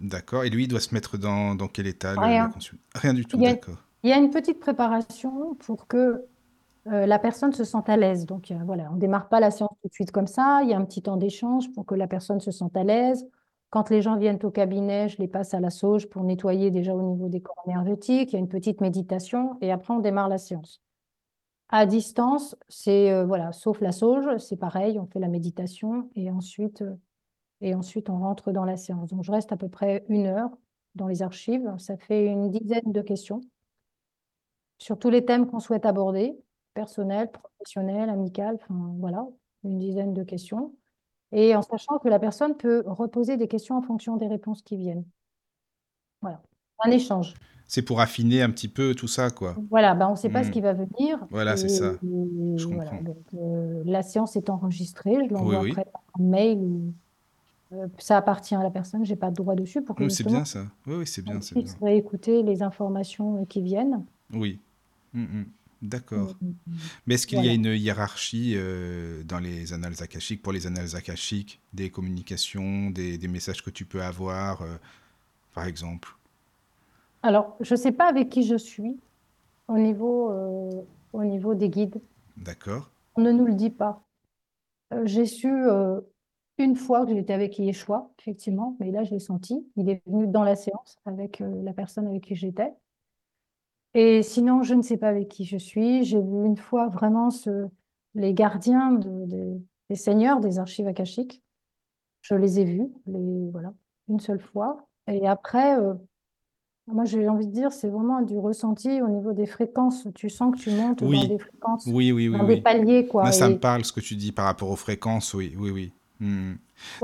D'accord. Et lui, il doit se mettre dans, dans quel état le Rien. consul- Rien du tout, Il y a, d'accord. il y a une petite préparation pour que euh, la personne se sente à l'aise. Donc, euh, voilà, on démarre pas la séance tout de suite comme ça. Il y a un petit temps d'échange pour que la personne se sente à l'aise. Quand les gens viennent au cabinet, je les passe à la sauge pour nettoyer déjà au niveau des corps énergétiques. Il y a une petite méditation et après, on démarre la séance. À distance, c'est euh, voilà, sauf la sauge, c'est pareil, on fait la méditation et ensuite, euh, et ensuite on rentre dans la séance. Donc, je reste à peu près une heure dans les archives. Ça fait une dizaine de questions sur tous les thèmes qu'on souhaite aborder, personnel, professionnel, amical, enfin voilà, une dizaine de questions. Et en sachant que la personne peut reposer des questions en fonction des réponses qui viennent. Voilà, un échange. C'est pour affiner un petit peu tout ça, quoi. Voilà, ben on ne sait pas ce Mhm. qui va venir. Voilà, c'est ça. et Je voilà, comprends. donc, euh, la séance est enregistrée, je l'envoie oui. après par mail. ou- euh, ça appartient à la personne, je n'ai pas de droit dessus pour que Oui, c'est bien ça. Oui, oui, c'est bien, on puisse réécouter les informations euh, qui viennent. Oui. Mhm. D'accord. Euh, Mais est-ce qu'il y a une hiérarchie euh, dans les annales akashiques, pour les annales akashiques, des communications, des, des messages que tu peux avoir, par exemple? Alors, je ne sais pas avec qui je suis au niveau, euh, au niveau des guides. D'accord. On ne nous le dit pas. Euh, j'ai su euh, une fois que j'étais avec Yeshua, effectivement, mais là, je l'ai senti. Il est venu dans la séance avec la personne avec qui j'étais. Et sinon, je ne sais pas avec qui je suis. J'ai vu une fois vraiment ce, les gardiens de- de- des seigneurs des archives akashiques. Je les ai vus, les, voilà, une seule fois. Et après, moi j'ai envie de dire, c'est vraiment du ressenti au niveau des fréquences. Tu sens que tu montes dans Oui, des fréquences, oui, oui, oui, dans des paliers, Là, quoi. ça me parle ce que tu dis par rapport aux fréquences, oui, oui, oui. Hmm.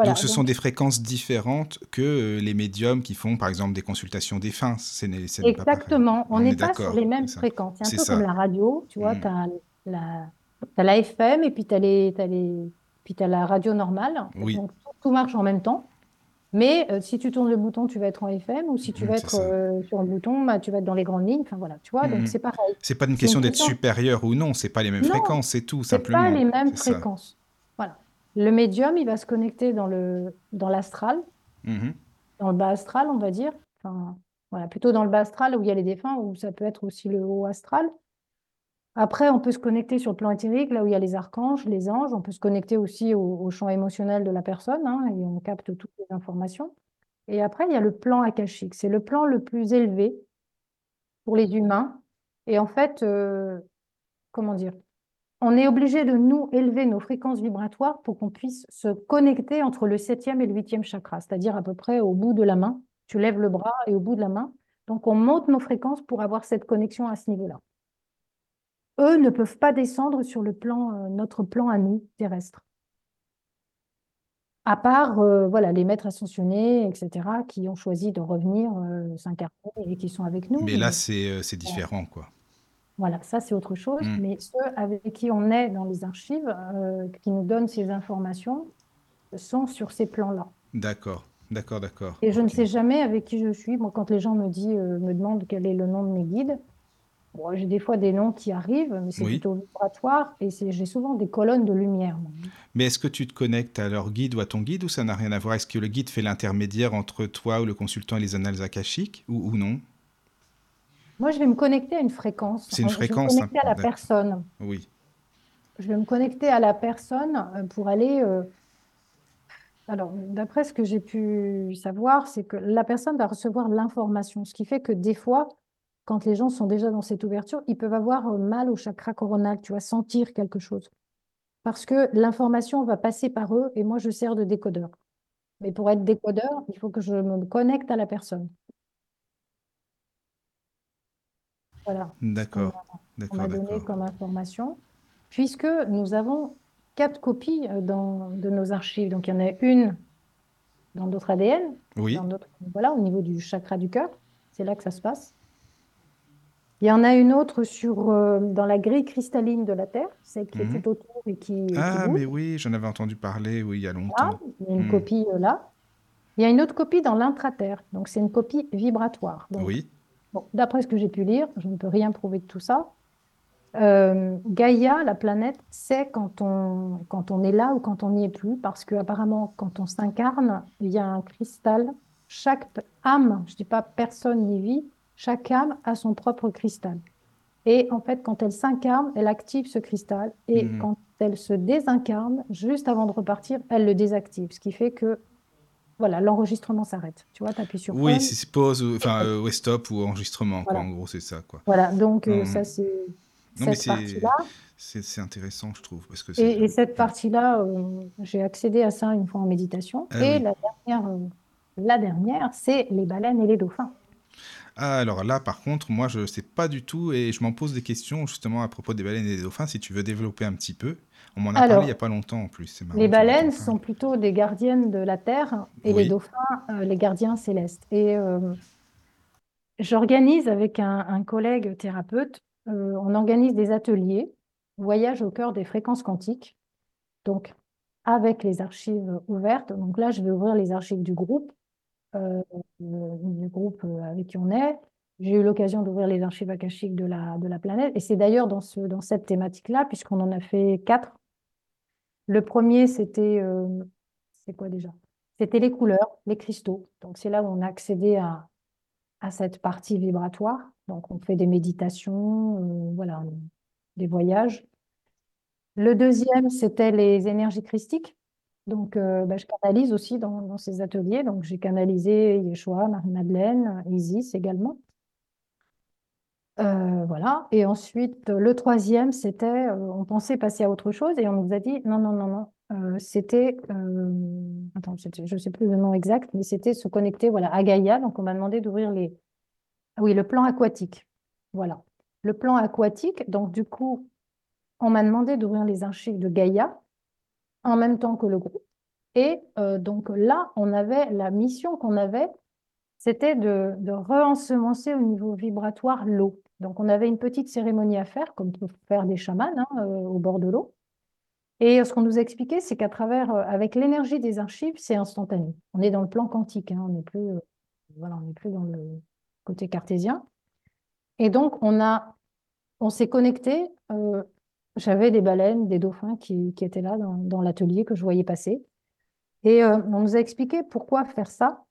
Donc, ce sont des fréquences différentes que euh, les médiums qui font, par exemple, des consultations des fins. Ce n'est, ce n'est pas pareil. exactement, on n'est est pas sur les c'est mêmes fréquences. C'est un C'est peu comme ça. la radio, tu vois, Hmm. tu as la, t'as la FM et puis tu as les, les, puis t'as la radio normale. Oui, Donc tout, tout marche en même temps. Mais euh, si tu tournes le bouton, tu vas être en FM, ou si tu Hmm, vas être euh, sur le bouton, bah, tu vas être dans les grandes lignes. Enfin voilà, tu vois, donc Hmm. c'est pareil. C'est pas une question d'être supérieur ou non, c'est pas les mêmes Non, fréquences, c'est tout, c'est pas simplement. les mêmes ça. fréquences. Voilà. Le médium, il va se connecter dans le, dans l'astral, Mhm. dans le bas astral, on va dire. Enfin, voilà, plutôt dans le bas astral où il y a les défunts, ou ça peut être aussi le haut astral. Après, on peut se connecter sur le plan éthérique, là où il y a les archanges, les anges. On peut se connecter aussi au, champ émotionnel de la personne, hein, et on capte toutes les informations. Et après, il y a le plan akashique. C'est le plan le plus élevé pour les humains. Et en fait, euh, comment dire? On est obligé de nous élever nos fréquences vibratoires pour qu'on puisse se connecter entre le septième et le huitième chakra, c'est-à-dire à peu près au bout de la main. Tu lèves le bras et au bout de la main. Donc, on monte nos fréquences pour avoir cette connexion à ce niveau-là. Eux ne peuvent pas descendre sur le plan, euh, notre plan à nous, terrestre. À part euh, voilà, les maîtres ascensionnés, etc., qui ont choisi de revenir euh, s'incarner et qui sont avec nous. Mais là, c'est différent, quoi. Voilà, ça c'est autre chose. Hmm. Mais ceux avec qui on est dans les archives, euh, qui nous donnent ces informations, sont sur ces plans-là. D'accord, d'accord, d'accord. Et je ne sais jamais avec qui je suis. Moi, quand les gens me disent, me demandent quel est le nom de mes guides, bon, j'ai des fois des noms qui arrivent, mais c'est Oui. plutôt vibratoire et j'ai souvent des colonnes de lumière. Mais est-ce que tu te connectes à leur guide ou à ton guide ou ça n'a rien à voir? Est-ce que le guide fait l'intermédiaire entre toi ou le consultant et les annales akashiques ou, ou non? Moi, je vais me connecter à une fréquence. C'est une Je vais me fréquence, connecter à la personne. Oui. Je vais me connecter à la personne euh, pour aller. euh, Alors, d'après ce que j'ai pu savoir, c'est que la personne va recevoir l'information, ce qui fait que des fois, quand les gens sont déjà dans cette ouverture, ils peuvent avoir euh, mal au chakra coronal, tu vas sentir quelque chose. Parce que l'information va passer par eux et moi, je sers de décodeur. Mais pour être décodeur, il faut que je me connecte à la personne. Voilà. D'accord, on m'a donné comme information, puisque nous avons quatre copies euh, dans, de nos archives. Donc, il y en a une dans notre ADN, Oui, dans notre, voilà, au niveau du chakra du cœur. C'est là que ça se passe. Il y en a une autre sur, euh, dans la grille cristalline de la Terre, celle qui est Mhm. tout autour et qui, Ah, mais oui, j'en avais entendu parler, oui, il y a Là, longtemps. il y a une Hmm. copie euh, là. Il y a une autre copie dans l'intraterre. Donc, c'est une copie vibratoire. Donc, Oui, Bon, d'après ce que j'ai pu lire, je ne peux rien prouver de tout ça. euh, Gaïa, la planète, sait quand on, quand on est là ou quand on n'y est plus, parce que apparemment, quand on s'incarne, il y a un cristal. Chaque âme, je ne dis pas personne n'y vit, chaque âme a son propre cristal. Et en fait, quand elle s'incarne, elle active ce cristal. Et Mhm. quand elle se désincarne, juste avant de repartir, elle le désactive. Ce qui fait que voilà, l'enregistrement s'arrête. Tu vois, tu appuies sur oui, c'est pause, ou- enfin, euh, ouais, stop ou enregistrement, quoi, en gros, c'est ça, quoi. Voilà, donc euh, Hmm. ça c'est cette c'est partie-là. c'est c'est intéressant, je trouve, parce que c'est... Et, et cette partie-là, euh, j'ai accédé à ça une fois en méditation. Ah et oui. la dernière, euh, la dernière, c'est les baleines et les dauphins. Ah, alors là, par contre, moi, je sais pas du tout et je m'en pose des questions justement à propos des baleines et des dauphins. Si tu veux développer un petit peu, on m'en a parlé il y a pas longtemps en plus. C'est marrant, Les baleines sont plutôt des gardiennes de la terre et les dauphins, euh, les gardiens célestes. Et euh, j'organise avec un, un collègue thérapeute, euh, on organise des ateliers, voyage au cœur des fréquences quantiques, donc avec les archives ouvertes. Donc là, je vais ouvrir les archives du groupe, du groupe euh, avec qui on est. J'ai eu l'occasion d'ouvrir les archives akashiques de la, de la planète. Et c'est d'ailleurs dans ce, dans cette thématique-là, puisqu'on en a fait quatre. Le premier, c'était euh, c'est quoi déjà? C'était les couleurs, les cristaux. Donc c'est là où on a accédé à, à cette partie vibratoire. Donc on fait des méditations, euh, voilà, des voyages. Le deuxième, c'était les énergies christiques. Donc euh, bah, je canalise aussi dans, ces ateliers. Donc j'ai canalisé Yeshua, Marie-Madeleine, Isis également. Euh, voilà. Et ensuite, le troisième, c'était, euh, on pensait passer à autre chose et on nous a dit, non, non, non, non, c'était, attends, je ne sais plus le nom exact, mais c'était se connecter voilà, à Gaïa. Donc, on m'a demandé d'ouvrir les, ah oui, le plan aquatique. Voilà. Le plan aquatique, donc du coup, on m'a demandé d'ouvrir les archives de Gaïa en même temps que le groupe. Et euh, donc là, on avait la mission qu'on avait, c'était de, de re-ensemencer au niveau vibratoire l'eau. Donc on avait une petite cérémonie à faire, comme peuvent faire des chamans hein, euh, au bord de l'eau. Et ce qu'on nous a expliqué, c'est qu'à travers, euh, avec l'énergie des archives, c'est instantané. On est dans le plan quantique, hein, on n'est plus, voilà, on n'est plus dans le côté cartésien. Et donc on a, on s'est connecté j'avais des baleines, des dauphins qui, étaient là dans, l'atelier que je voyais passer. Et euh, on nous a expliqué pourquoi faire ça.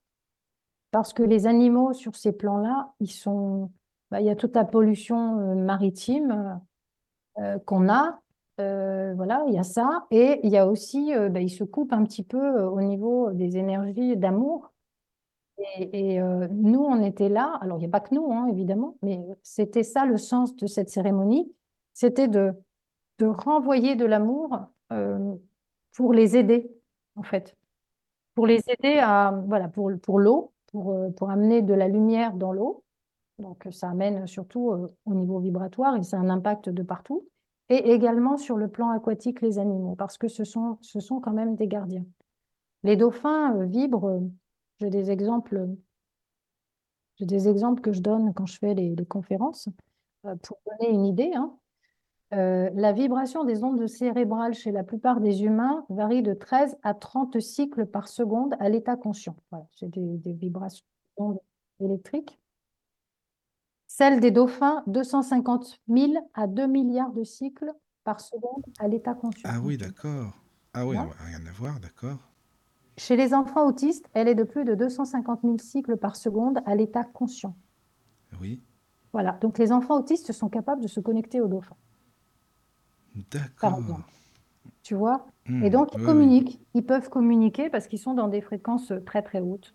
Parce que les animaux sur ces plans-là, ils sont, bah, il y a toute la pollution euh, maritime euh, qu'on a. voilà, il y a ça. Et il y a aussi, bah, ils se coupent un petit peu au niveau des énergies d'amour. Et, nous, on était là. Alors, il n'y a pas que nous, hein, évidemment, mais c'était ça le sens de cette cérémonie. C'était de de renvoyer de l'amour euh, pour les aider, en fait. Pour les aider à, voilà, pour, pour l'eau, pour, euh, pour amener de la lumière dans l'eau. Donc, ça amène surtout euh, au niveau vibratoire et c'est un impact de partout. Et également sur le plan aquatique, les animaux, parce que ce sont, ce sont quand même des gardiens. Les dauphins vibrent. J'ai des exemples. J'ai des exemples que je donne quand je fais les, conférences pour donner une idée. Hein. Euh, la vibration des ondes cérébrales chez la plupart des humains varie de 13 à 30 cycles par seconde à l'état conscient. Voilà, c'est des, vibrations électriques. Celle des dauphins, 250 000 à 2 milliards de cycles par seconde à l'état conscient. Ah oui, d'accord. Ah oui, rien à voir, d'accord. Chez les enfants autistes, elle est de plus de 250 000 cycles par seconde à l'état conscient. Oui. Voilà, donc les enfants autistes sont capables de se connecter aux dauphins. D'accord. Tu vois Et hmm, donc, ils communiquent. Ils peuvent communiquer parce qu'ils sont dans des fréquences très, très hautes.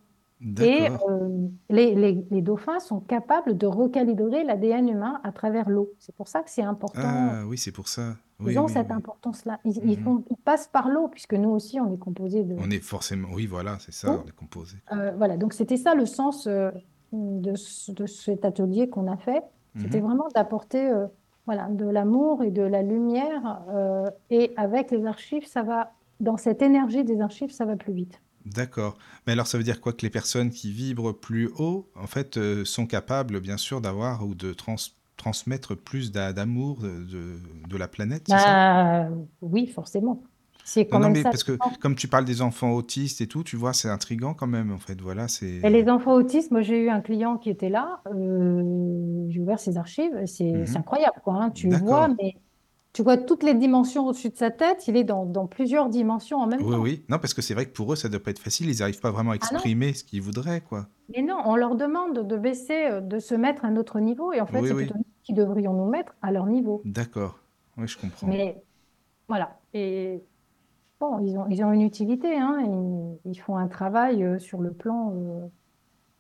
Et euh, les, les, dauphins sont capables de recalibrer l'ADN humain à travers l'eau. C'est pour ça que c'est important. Ah oui, c'est pour ça. ils ont cette importance-là. Ils, ils, mhm. ils, passent par l'eau, puisque nous aussi, on est composé de... On est forcément... Oui, voilà, c'est ça, on est composé. Euh, voilà, donc c'était ça le sens euh, de, de, cet atelier qu'on a fait. C'était mhm. vraiment d'apporter voilà, de l'amour et de la lumière. Euh, et avec les archives, ça va, dans cette énergie des archives, ça va plus vite. D'accord. Mais alors, ça veut dire quoi que les personnes qui vibrent plus haut, en fait, euh, sont capables, bien sûr, d'avoir ou de transmettre plus d'amour de, de, la planète, ça? Bah, Oui, forcément. C'est quand non, mais parce que comme tu parles des enfants autistes et tout, tu vois, c'est intriguant quand même, en fait. Voilà, c'est. Et les enfants autistes, moi j'ai eu un client qui était là, euh, j'ai ouvert ses archives, c'est mhm. incroyable, quoi. Hein. Tu vois, mais tu vois toutes les dimensions au-dessus de sa tête, il est dans, dans plusieurs dimensions en même oui, temps. Oui, oui. Non, parce que c'est vrai que pour eux, ça doit pas être facile, ils n'arrivent pas vraiment à ah exprimer ce qu'ils voudraient, quoi. Mais non, on leur demande de baisser, euh, de se mettre à un autre niveau, et en fait, c'est plutôt nous qui devrions nous mettre à leur niveau. D'accord, oui, je comprends. Mais voilà, et Bon, ils ont, ils ont une utilité, hein, ils, font un travail euh, sur le plan euh,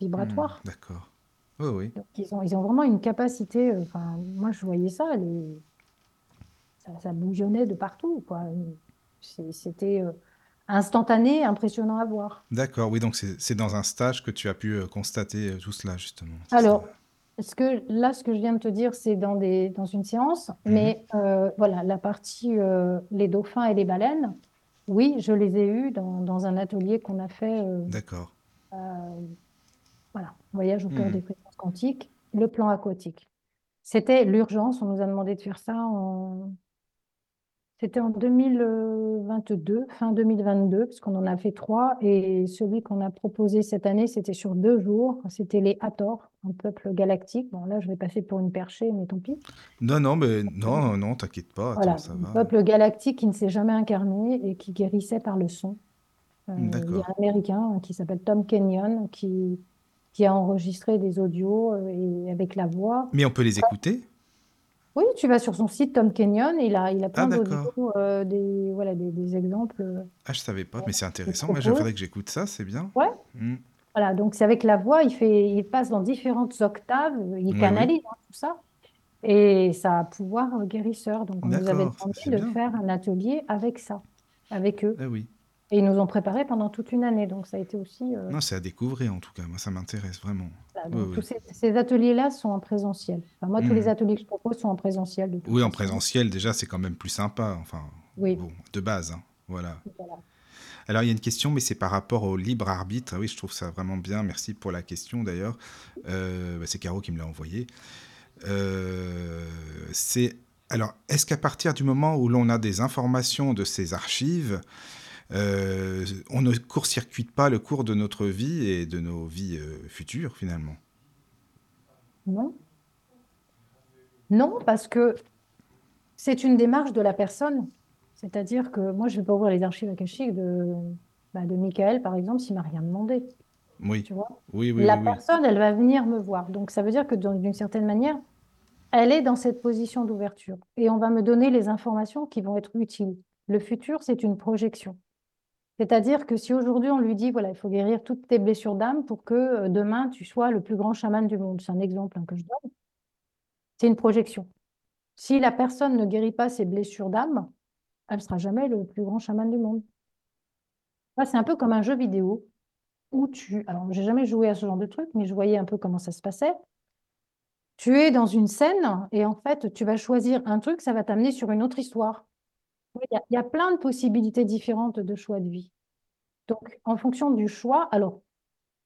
vibratoire. Hmm, d'accord. Oui, oui. Donc, ils ont, ils ont vraiment une capacité. Euh, enfin, moi, je voyais ça, ça, ça bouillonnait de partout, quoi. C'était instantané, impressionnant à voir. D'accord, oui, donc c'est dans un stage que tu as pu constater tout cela, justement. Alors, ce que, là, ce que je viens de te dire, c'est dans, des, dans une séance, mhm. mais voilà, la partie les dauphins et les baleines, oui, je les ai eus dans, un atelier qu'on a fait. Euh, D'accord. Euh, voilà, voyage au cœur hmm. des fréquences quantiques, le plan aquatique. C'était l'urgence, on nous a demandé de faire ça en c'était en 2022, fin 2022, parce qu'on en a fait trois. Et celui qu'on a proposé cette année, c'était sur deux jours. C'était les Hathor, un peuple galactique. Bon, là, je vais passer pour une perchée, mais tant pis. Non, non, mais non, non, non t'inquiète pas. voilà, un peuple galactique qui ne s'est jamais incarné et qui guérissait par le son. Euh, il y a un Américain qui s'appelle Tom Kenyon qui, qui a enregistré des audios euh, et avec la voix. Mais on peut les écouter? Oui, tu vas sur son site Tom Kenyon, il a, il a plein ah, euh, des, voilà, des, exemples. Euh, ah, je savais pas, mais c'est intéressant. Moi, j'aimerais que j'écoute ça, c'est bien. Ouais. Hmm. Voilà, donc c'est avec la voix, il, fait, il passe dans différentes octaves, il canalise hein, tout ça. Et ça a pouvoir guérisseur. Donc, on nous avait demandé de faire un atelier avec ça. avec eux. Ah oui. Et ils nous ont préparé pendant toute une année. Donc, ça a été aussi. euh, Non, c'est à découvrir en tout cas. Moi, ça m'intéresse vraiment. voilà. Donc, oui. tous ces, ces ateliers-là sont en présentiel. Enfin, moi, tous les Mhm. ateliers que je propose sont en présentiel de Oui, en présentiel, déjà, c'est quand même plus sympa. Enfin, Oui, bon, de base. hein. Voilà. voilà. Alors, il y a une question, mais c'est par rapport au libre arbitre. Ah Oui, je trouve ça vraiment bien. Merci pour la question d'ailleurs. Euh, bah, c'est Caro qui me l'a envoyé. Euh, c'est alors, est-ce qu'à partir du moment où l'on a des informations de ces archives, euh, on ne court-circuite pas le cours de notre vie et de nos vies euh, futures finalement Non. Non, parce que c'est une démarche de la personne. C'est-à-dire que moi, je ne vais pas ouvrir les archives akashiques de, bah, de Michael, par exemple, s'il m'a rien demandé. Oui, Tu vois? oui, oui, La oui, personne, elle va venir me voir. Donc, ça veut dire que d'une certaine manière, elle est dans cette position d'ouverture. Et on va me donner les informations qui vont être utiles. Le futur, c'est une projection. C'est-à-dire que si aujourd'hui on lui dit, voilà, il faut guérir toutes tes blessures d'âme pour que euh, demain tu sois le plus grand chaman du monde, c'est un exemple hein, que je donne, c'est une projection. Si la personne ne guérit pas ses blessures d'âme, elle ne sera jamais le plus grand chaman du monde. C'est un peu comme un jeu vidéo où tu... Alors, j'ai jamais joué à ce genre de truc, mais je voyais un peu comment ça se passait. Tu es dans une scène et en fait, tu vas choisir un truc, ça va t'amener sur une autre histoire. Il y, a, il y a plein de possibilités différentes de choix de vie. Donc, en fonction du choix, alors,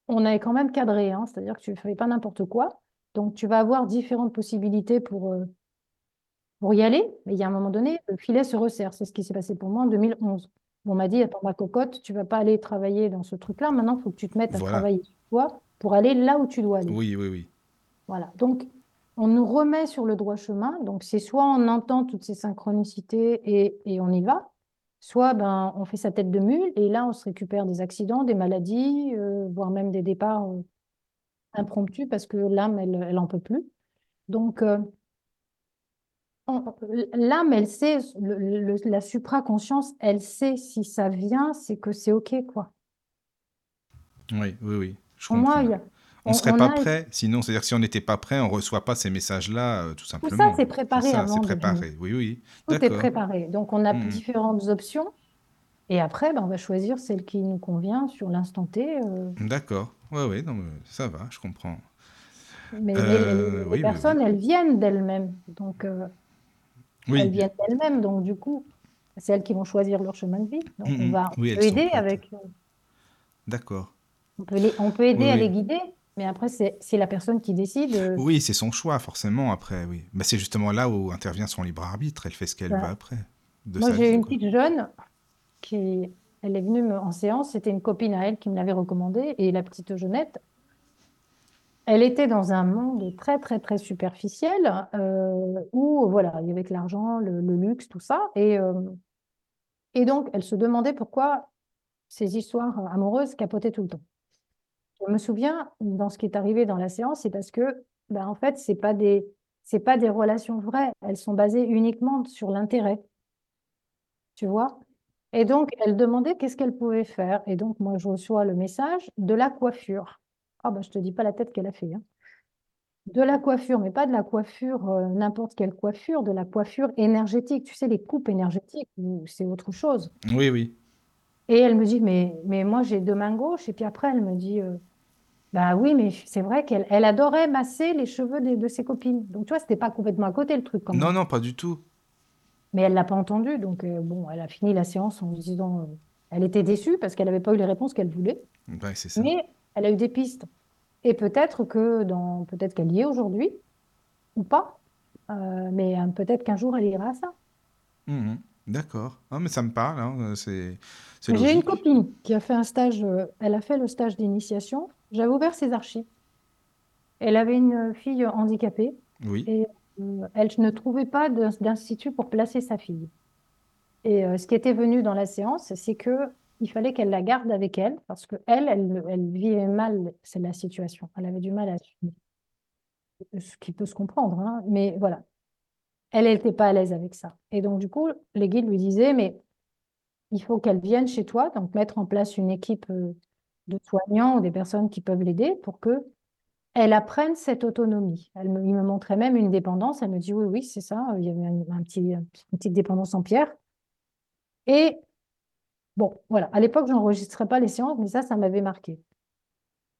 on est quand même cadré, hein, c'est-à-dire que tu ne fais pas n'importe quoi. Donc, tu vas avoir différentes possibilités pour, euh, pour y aller. Mais il y a un moment donné, le filet se resserre. C'est ce qui s'est passé pour moi en 2011. On m'a dit, attends, ma cocotte, tu vas pas aller travailler dans ce truc-là. Maintenant, il faut que tu te mettes à Voilà. travailler sur toi pour aller là où tu dois aller. Oui, oui, oui. Voilà. Donc, on nous remet sur le droit chemin. Donc, c'est soit on entend toutes ces synchronicités et, et on y va, soit ben, on fait sa tête de mule et là, on se récupère des accidents, des maladies, euh, voire même des départs euh, impromptus parce que l'âme, elle, elle en peut plus. Donc, euh, on- l'âme, elle sait, le- le- la supraconscience, elle sait si ça vient, c'est que c'est OK, quoi. Oui, oui, oui. Je Pour moi, il y a- On on- serait on pas a- prêt, sinon, c'est-à-dire que si on n'était pas prêt, on reçoit pas ces messages-là, euh, tout Tout simplement. ça, c'est préparé ça, avant c'est préparé. Oui, oui. Tout est préparé. Donc, on a Mhm. différentes options. Et après, ben, on va choisir celle qui nous convient sur l'instant T. euh, D'accord. Oui, oui, ça va, je comprends. mais Euh, les, oui, personnes, oui. elles viennent d'elles-mêmes. Donc, euh, Oui, elles viennent d'elles-mêmes. Donc, du coup, c'est elles qui vont choisir leur chemin de vie. Donc, on Mhm. va on Oui, peut aider avec. euh, D'accord. On peut, les- on peut aider à les guider. Mais après, c'est la personne qui décide. euh, Oui, c'est son choix, forcément, après, oui. C'est justement là où intervient son libre arbitre. Elle fait ce qu'elle veut après, de Moi, j'ai une quoi. petite jeune qui, elle est venue me- en séance, c'était une copine à elle qui me l'avait recommandé, et la petite Jeannette, elle était dans un monde très, très, très superficiel, euh, où, voilà, il y avait que l'argent, le, le luxe, tout ça, et, euh, et donc, elle se demandait pourquoi ces histoires amoureuses capotaient tout le temps. Je me souviens, dans ce qui est arrivé dans la séance, c'est parce que, ben, en fait, c'est pas des, c'est pas des relations vraies, elles sont basées uniquement sur l'intérêt tu vois? Et donc, elle demandait qu'est-ce qu'elle pouvait faire. Et donc, moi, je reçois le message de la coiffure. Ah, ben, je te dis pas la tête qu'elle a fait. hein. De la coiffure, mais pas de la coiffure, euh, n'importe quelle coiffure, de la coiffure énergétique. Tu sais, les coupes énergétiques, c'est autre chose. Oui, oui. Et elle me dit, mais, mais moi, j'ai deux mains gauches. Et puis après, elle me dit, euh, bah oui, mais c'est vrai qu'elle elle adorait masser les cheveux de, ses copines. Donc, tu vois, c'était pas complètement à côté le truc quand même. Non, non, pas du tout. Mais elle l'a pas entendu, donc euh, bon, elle a fini la séance en se disant, euh, elle était déçue parce qu'elle n'avait pas eu les réponses qu'elle voulait, Ouais, c'est ça. mais elle a eu des pistes. Et peut-être que dans, peut-être qu'elle y est aujourd'hui ou pas, euh, mais euh, peut-être qu'un jour elle ira à ça. Mhm. D'accord. Ah, mais ça me parle, hein, C'est c'est J'ai une logique. copine qui a fait un stage, euh, elle a fait le stage d'initiation. J'avais ouvert ses archives. Elle avait une fille handicapée Oui. et euh, elle ne trouvait pas d'in- d'institut pour placer sa fille. Et euh, ce qui était venu dans la séance, c'est que il fallait qu'elle la garde avec elle parce que elle, elle, elle vivait mal, c'est la situation. Elle avait du mal à suivre. Ce qui peut se comprendre, hein, mais voilà. Elle n'était pas à l'aise avec ça. Et donc, du coup, les guides lui disaient, mais il faut qu'elle vienne chez toi, donc mettre en place une équipe euh, de soignants ou des personnes qui peuvent l'aider pour que elle apprenne cette autonomie. Elle me, il me montrait même une dépendance. Elle me dit, oui, oui, c'est ça. Il y avait un, petit, une petite dépendance en pierre. Et Bon, voilà. À l'époque, je n'enregistrais pas les séances, mais ça, ça m'avait marqué.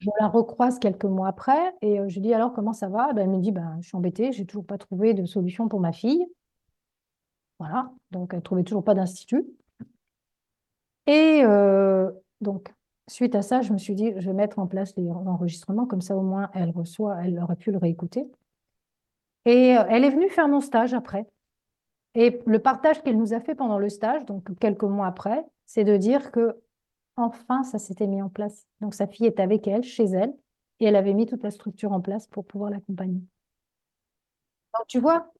Je la recroise quelques mois après et euh, je lui dis alors comment ça va? Ben, elle me dit ben, je suis embêtée, j'ai toujours pas trouvé de solution pour ma fille. Voilà, donc elle ne trouvait toujours pas d'institut. Et euh, donc, suite à ça, je me suis dit, je vais mettre en place les enregistrements, comme ça au moins elle reçoit, elle aurait pu le réécouter. Et euh, elle est venue faire mon stage après. Et le partage qu'elle nous a fait pendant le stage, donc quelques mois après, c'est de dire que enfin ça s'était mis en place. Donc sa fille est avec elle, chez elle, et elle avait mis toute la structure en place pour pouvoir l'accompagner. Donc tu vois,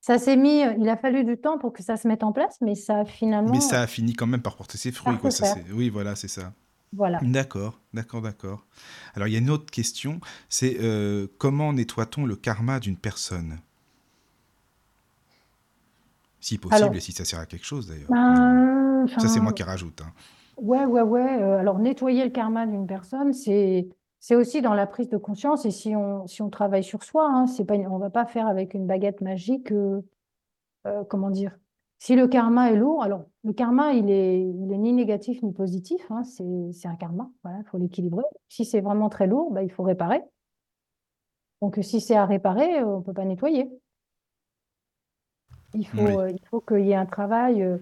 ça s'est mis, il a fallu du temps pour que ça se mette en place, mais ça a finalement. Mais ça a fini quand même par porter ses fruits, quoi. Ça, oui, voilà, c'est ça. Voilà. D'accord, d'accord, d'accord. Alors il y a une autre question, c'est euh, comment nettoie-t-on le karma d'une personne? Si possible et si ça sert à quelque chose d'ailleurs. Ben, ça c'est moi qui rajoute. Hein. Ouais, ouais, ouais. Euh, alors nettoyer le karma d'une personne, c'est c'est aussi dans la prise de conscience et si on, si on travaille sur soi, hein, c'est pas, on va pas faire avec une baguette magique, euh, comment dire, si le karma est lourd, alors le karma, il est, il est ni négatif ni positif, hein, c'est un karma, il faut l'équilibrer. Si c'est vraiment très lourd, bah, il faut réparer. Donc si c'est à réparer, on ne peut pas nettoyer. Il faut, euh, il faut qu'il y ait un travail euh,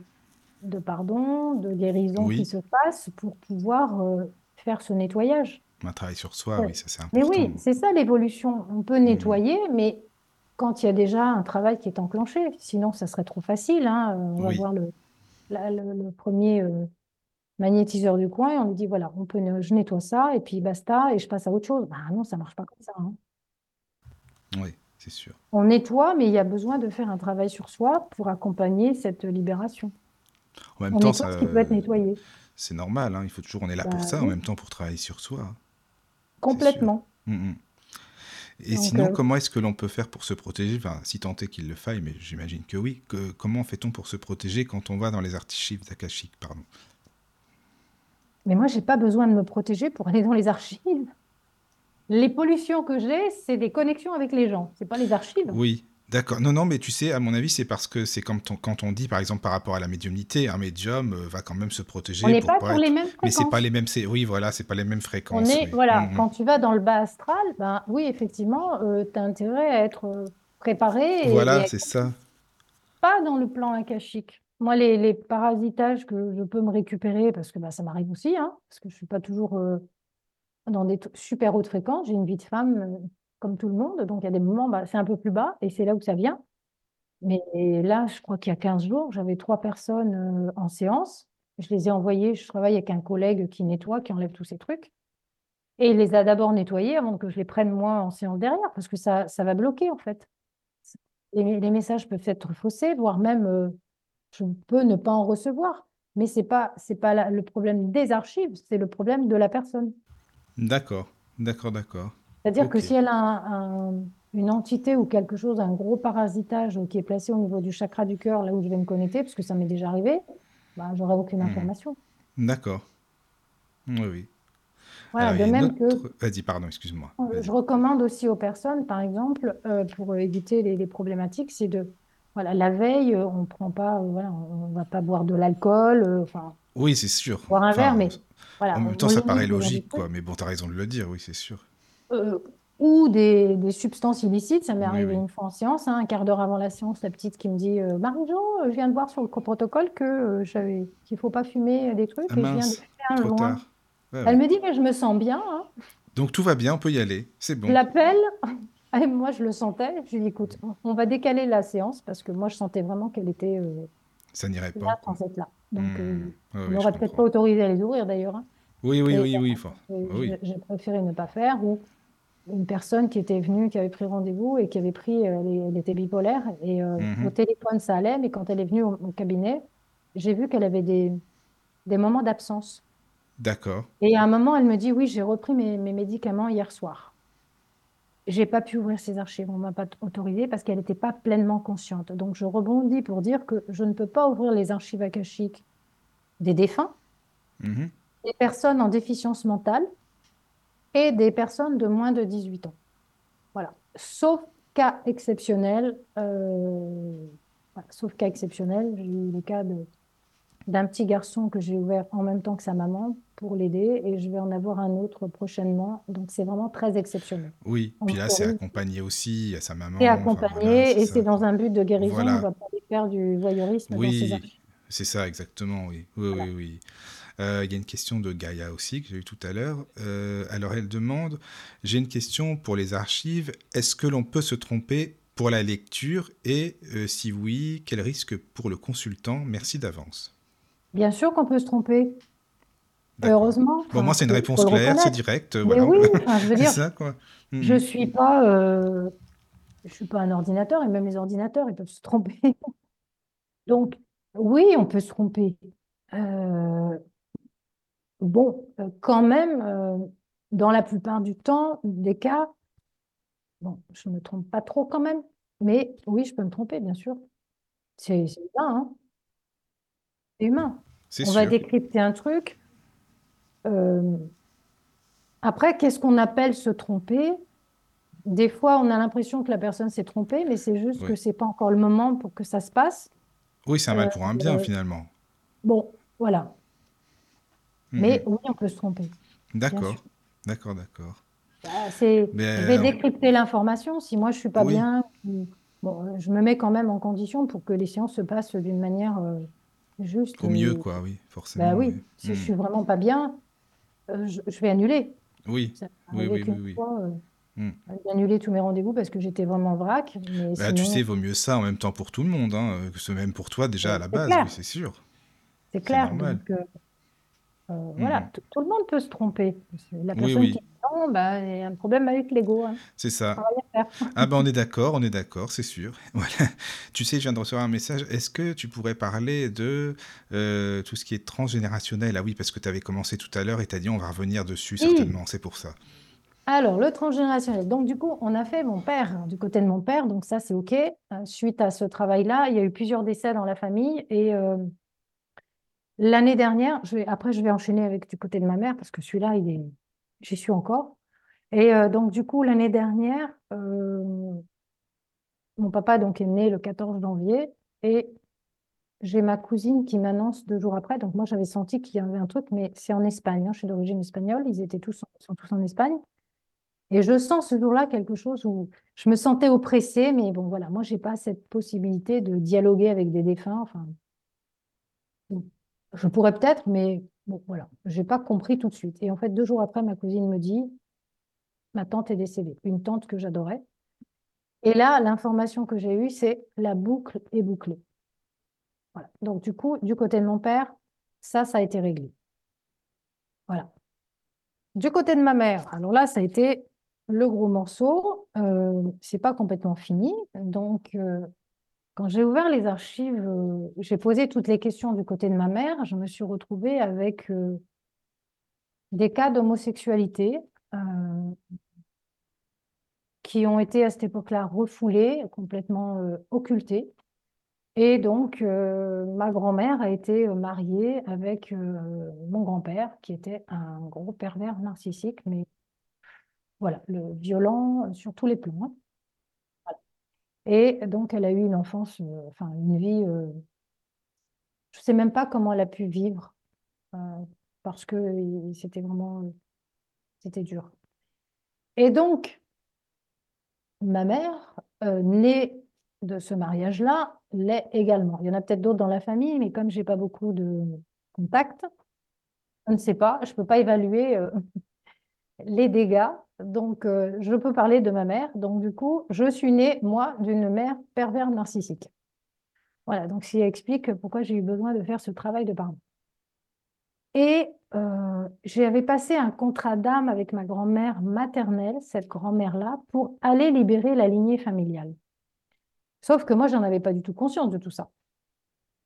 de pardon, de guérison qui se fasse pour pouvoir euh, faire ce nettoyage. Un travail sur soi, oui, ça c'est Mais oui, c'est ça l'évolution. On peut mmh. nettoyer, mais quand il y a déjà un travail qui est enclenché. Sinon, ça serait trop facile. Hein. On va voir le, le, premier magnétiseur du coin et on lui dit voilà, on peut, je nettoie ça et puis basta et je passe à autre chose. Bah non, ça marche pas comme ça. Hein. Oui, c'est sûr. On nettoie, mais il y a besoin de faire un travail sur soi pour accompagner cette libération. En même temps, ça, peut être nettoyé. C'est normal, hein, il faut toujours, on est là pour bah ça, en même temps pour travailler sur soi. Complètement. Mmh, mmh. Et sinon, euh, comment est-ce que l'on peut faire pour se protéger? Enfin, Si tant est qu'il le faille, mais j'imagine que oui. Que, comment fait-on pour se protéger quand on va dans les archives akashiques pardon? Mais moi, j'ai pas besoin de me protéger pour aller dans les archives. Les pollutions que j'ai, c'est des connexions avec les gens, c'est pas les archives. Oui, D'accord. Non, non, mais tu sais, à mon avis, c'est parce que c'est comme quand on dit, par exemple, par rapport à la médiumnité, un médium euh, va quand même se protéger. On n'est pas sur les mêmes fréquences. Mais c'est pas les mêmes. Oui, voilà, c'est pas les mêmes fréquences. On est, voilà, mm, mm. quand tu vas dans le bas astral, ben oui, effectivement, euh, tu as intérêt à être euh, préparé. Voilà, c'est ça. Pas dans le plan akashique. Moi, les, les, parasitages que je peux me récupérer, parce que ben, ça m'arrive aussi, hein, parce que je suis pas toujours dans des super hautes fréquences. J'ai une vie de femme comme tout le monde. Donc, il y a des moments, bah, c'est un peu plus bas et c'est là où ça vient. Mais là, je crois qu'il y a 15 jours, j'avais trois personnes euh, en séance. Je les ai envoyées, je travaille avec un collègue qui nettoie, qui enlève tous ces trucs. Et il les a d'abord nettoyés avant que je les prenne moi en séance derrière, parce que ça, ça va bloquer en fait. Les, messages peuvent être faussés, voire même euh, je peux ne pas en recevoir. Mais ce n'est pas, pas le problème des archives, c'est le problème de la personne. D'accord, d'accord, d'accord. C'est-à-dire que si elle a une entité ou quelque chose, un gros parasitage qui est placé au niveau du chakra du cœur, là où je vais me connecter, parce que ça m'est déjà arrivé, bah, j'aurai aucune hmm. information. D'accord. Oui, oui. Voilà, de même que. Vas-y, pardon, excuse-moi. Euh, je recommande aussi aux personnes, par exemple, euh, pour éviter les, problématiques, c'est de. Voilà, la veille, euh, on prend pas, voilà, on va pas boire de l'alcool. enfin, oui, c'est sûr. Boire un verre, mais. Voilà, en même temps, ça paraît logique, quoi. Mais bon, tu as raison de le dire, oui, c'est sûr. Euh, ou des, des, substances illicites. Ça m'est arrivé une fois en séance, hein, un quart d'heure avant la séance, la petite qui me dit euh, Marie-Jo, euh, je viens de voir sur le protocole que j'avais qu'il ne faut pas fumer des trucs ah et je viens de. Elle me dit mais je me sens bien. Hein. Donc tout va bien, on peut y aller, c'est bon. Je l'appelle, moi je le sentais. Je lui dis écoute, on va décaler la séance parce que moi je sentais vraiment qu'elle était ça n'irait pas. Là, sans là. Donc, mmh. on n'aurait peut-être pas autorisé à les ouvrir d'ailleurs. Hein. Oui, oui, oui, oui. oui. J'ai préféré ne pas faire. Ou une personne qui était venue, qui avait pris rendez-vous et qui avait pris, euh, elle, était bipolaire. Et euh, mhm. au téléphone, ça allait, mais quand elle est venue au, cabinet, j'ai vu qu'elle avait des, des moments d'absence. D'accord. Et à un moment, elle me dit Oui, j'ai repris mes, mes, médicaments hier soir. J'ai pas pu ouvrir ses archives, on m'a pas autorisé parce qu'elle n'était pas pleinement consciente. Donc je rebondis pour dire que je ne peux pas ouvrir les archives akashiques des défunts. Mhm des personnes en déficience mentale et des personnes de moins de 18 ans. Voilà. Sauf cas exceptionnel, euh, sauf cas exceptionnel, j'ai eu le cas d'un petit garçon que j'ai ouvert en même temps que sa maman pour l'aider et je vais en avoir un autre prochainement. Donc c'est vraiment très exceptionnel. Oui, puis là, c'est accompagné aussi à sa maman. Enfin, voilà, accompagné, c'est et c'est dans un but de guérison, on Voilà. va pas faire du voyeurisme Oui, c'est ça, exactement, oui. Oui, oui, oui. Euh, Il y a une question de Gaïa aussi que j'ai eue tout à l'heure. Euh, alors, elle demande, j'ai une question pour les archives. Est-ce que l'on peut se tromper pour la lecture et euh, si oui, quel risque pour le consultant? Merci d'avance. Bien sûr qu'on peut se tromper, heureusement. Bon, moi, c'est une réponse claire, c'est direct. Mais voilà. oui, enfin, je veux dire, ça, quoi. Mhm. je suis pas, euh, je suis pas un ordinateur et même les ordinateurs, ils peuvent se tromper. Donc, oui, on peut se tromper. Euh, bon, euh, quand même, euh, dans la plupart du temps, des cas, bon, je me trompe pas trop quand même, mais oui, je peux me tromper, bien sûr. C'est c'est humain, hein. C'est humain. On va décrypter un truc. euh, Après, qu'est-ce qu'on appelle se tromper? Des fois, on a l'impression que la personne s'est trompée, mais c'est juste Oui. que c'est pas encore le moment pour que ça se passe. Oui, c'est un mal Euh, pour un bien, euh, finalement. Bon, voilà. Mhm. Mais oui, on peut se tromper. D'accord, d'accord, d'accord. Bah, c'est, je vais euh, décrypter l'information. Si moi je suis pas oui, bien, bon, euh, je me mets quand même en condition pour que les séances se passent d'une manière euh, juste. au mieux, et- quoi, oui, Bah forcément, oui, oui. si je Mhm. suis vraiment pas bien, euh, je, je vais annuler. Oui, Ça oui, oui, fois, euh, j'ai annulé tous mes rendez-vous parce que j'étais vraiment en vrac. Mais Bah, tu sais, vaut mieux ça en même temps pour tout le monde, hein, euh, que ce même pour toi déjà à la base, c'est sûr, c'est clair. Donc, euh, euh, voilà, Mhm. tout le monde peut se tromper. La personne qui oui, non, bah, il y a un problème avec l'ego. Hein. c'est Ça faire. Ah ben on est d'accord, on est d'accord, c'est sûr. Voilà. Tu sais, je viens de recevoir un message. Est-ce que tu pourrais parler de euh, tout ce qui est transgénérationnel? Ah oui, parce que tu avais commencé tout à l'heure et tu as dit on va revenir dessus Oui. certainement, c'est pour ça. Alors, le transgénérationnel. Donc, du coup, on a fait mon père, hein, du côté de mon père, donc ça, c'est OK. Euh, suite à ce travail-là, il y a eu plusieurs décès dans la famille. Et euh, l'année dernière, après, je vais enchaîner avec du côté de ma mère, parce que celui-là, il j'y suis encore. Et euh, donc, du coup, l'année dernière, euh, mon papa donc, est né le 14 janvier. Et j'ai ma cousine qui m'annonce deux jours après. Donc, moi, j'avais senti qu'il y avait un truc, mais c'est en Espagne. hein, je suis d'origine espagnole. Ils étaient sont tous en Espagne. Et je sens ce jour-là quelque chose où je me sentais oppressée, mais bon, voilà, moi, j'ai pas cette possibilité de dialoguer avec des défunts. Enfin, je pourrais peut-être, mais bon, voilà, j'ai pas compris tout de suite. Et en fait, deux jours après, ma cousine me dit, ma tante est décédée, une tante que j'adorais. Et là, l'information que j'ai eue, c'est la boucle est bouclée. Voilà. Donc, du coup, du côté de mon père, ça, ça a été réglé. Voilà. Du côté de ma mère, alors là, ça a été le gros morceau. Euh, c'est pas complètement fini. Donc, euh, quand j'ai ouvert les archives, euh, j'ai posé toutes les questions du côté de ma mère. Je me suis retrouvée avec euh, des cas d'homosexualité euh, qui ont été à cette époque-là refoulés, complètement occultés. Et donc, ma grand-mère a été mariée avec mon grand-père, qui était un gros pervers narcissique, mais voilà, le violent sur tous les plans. Et donc, elle a eu une enfance, enfin, une vie, euh, je ne sais même pas comment elle a pu vivre, euh, parce que c'était vraiment, c'était dur. Et donc, ma mère, euh, née de ce mariage-là, l'est également. Il y en a peut-être d'autres dans la famille, mais comme j'ai pas beaucoup de contacts, je ne sais pas, je peux pas évaluer les dégâts. Donc, euh, je peux parler de ma mère. Donc, du coup, je suis née, moi, d'une mère pervers narcissique. Voilà, donc ça explique pourquoi j'ai eu besoin de faire ce travail de parent. Et euh, j'avais passé un contrat d'âme avec ma grand-mère maternelle, cette grand-mère-là, pour aller libérer la lignée familiale. Sauf que moi, j'en avais pas du tout conscience de tout ça.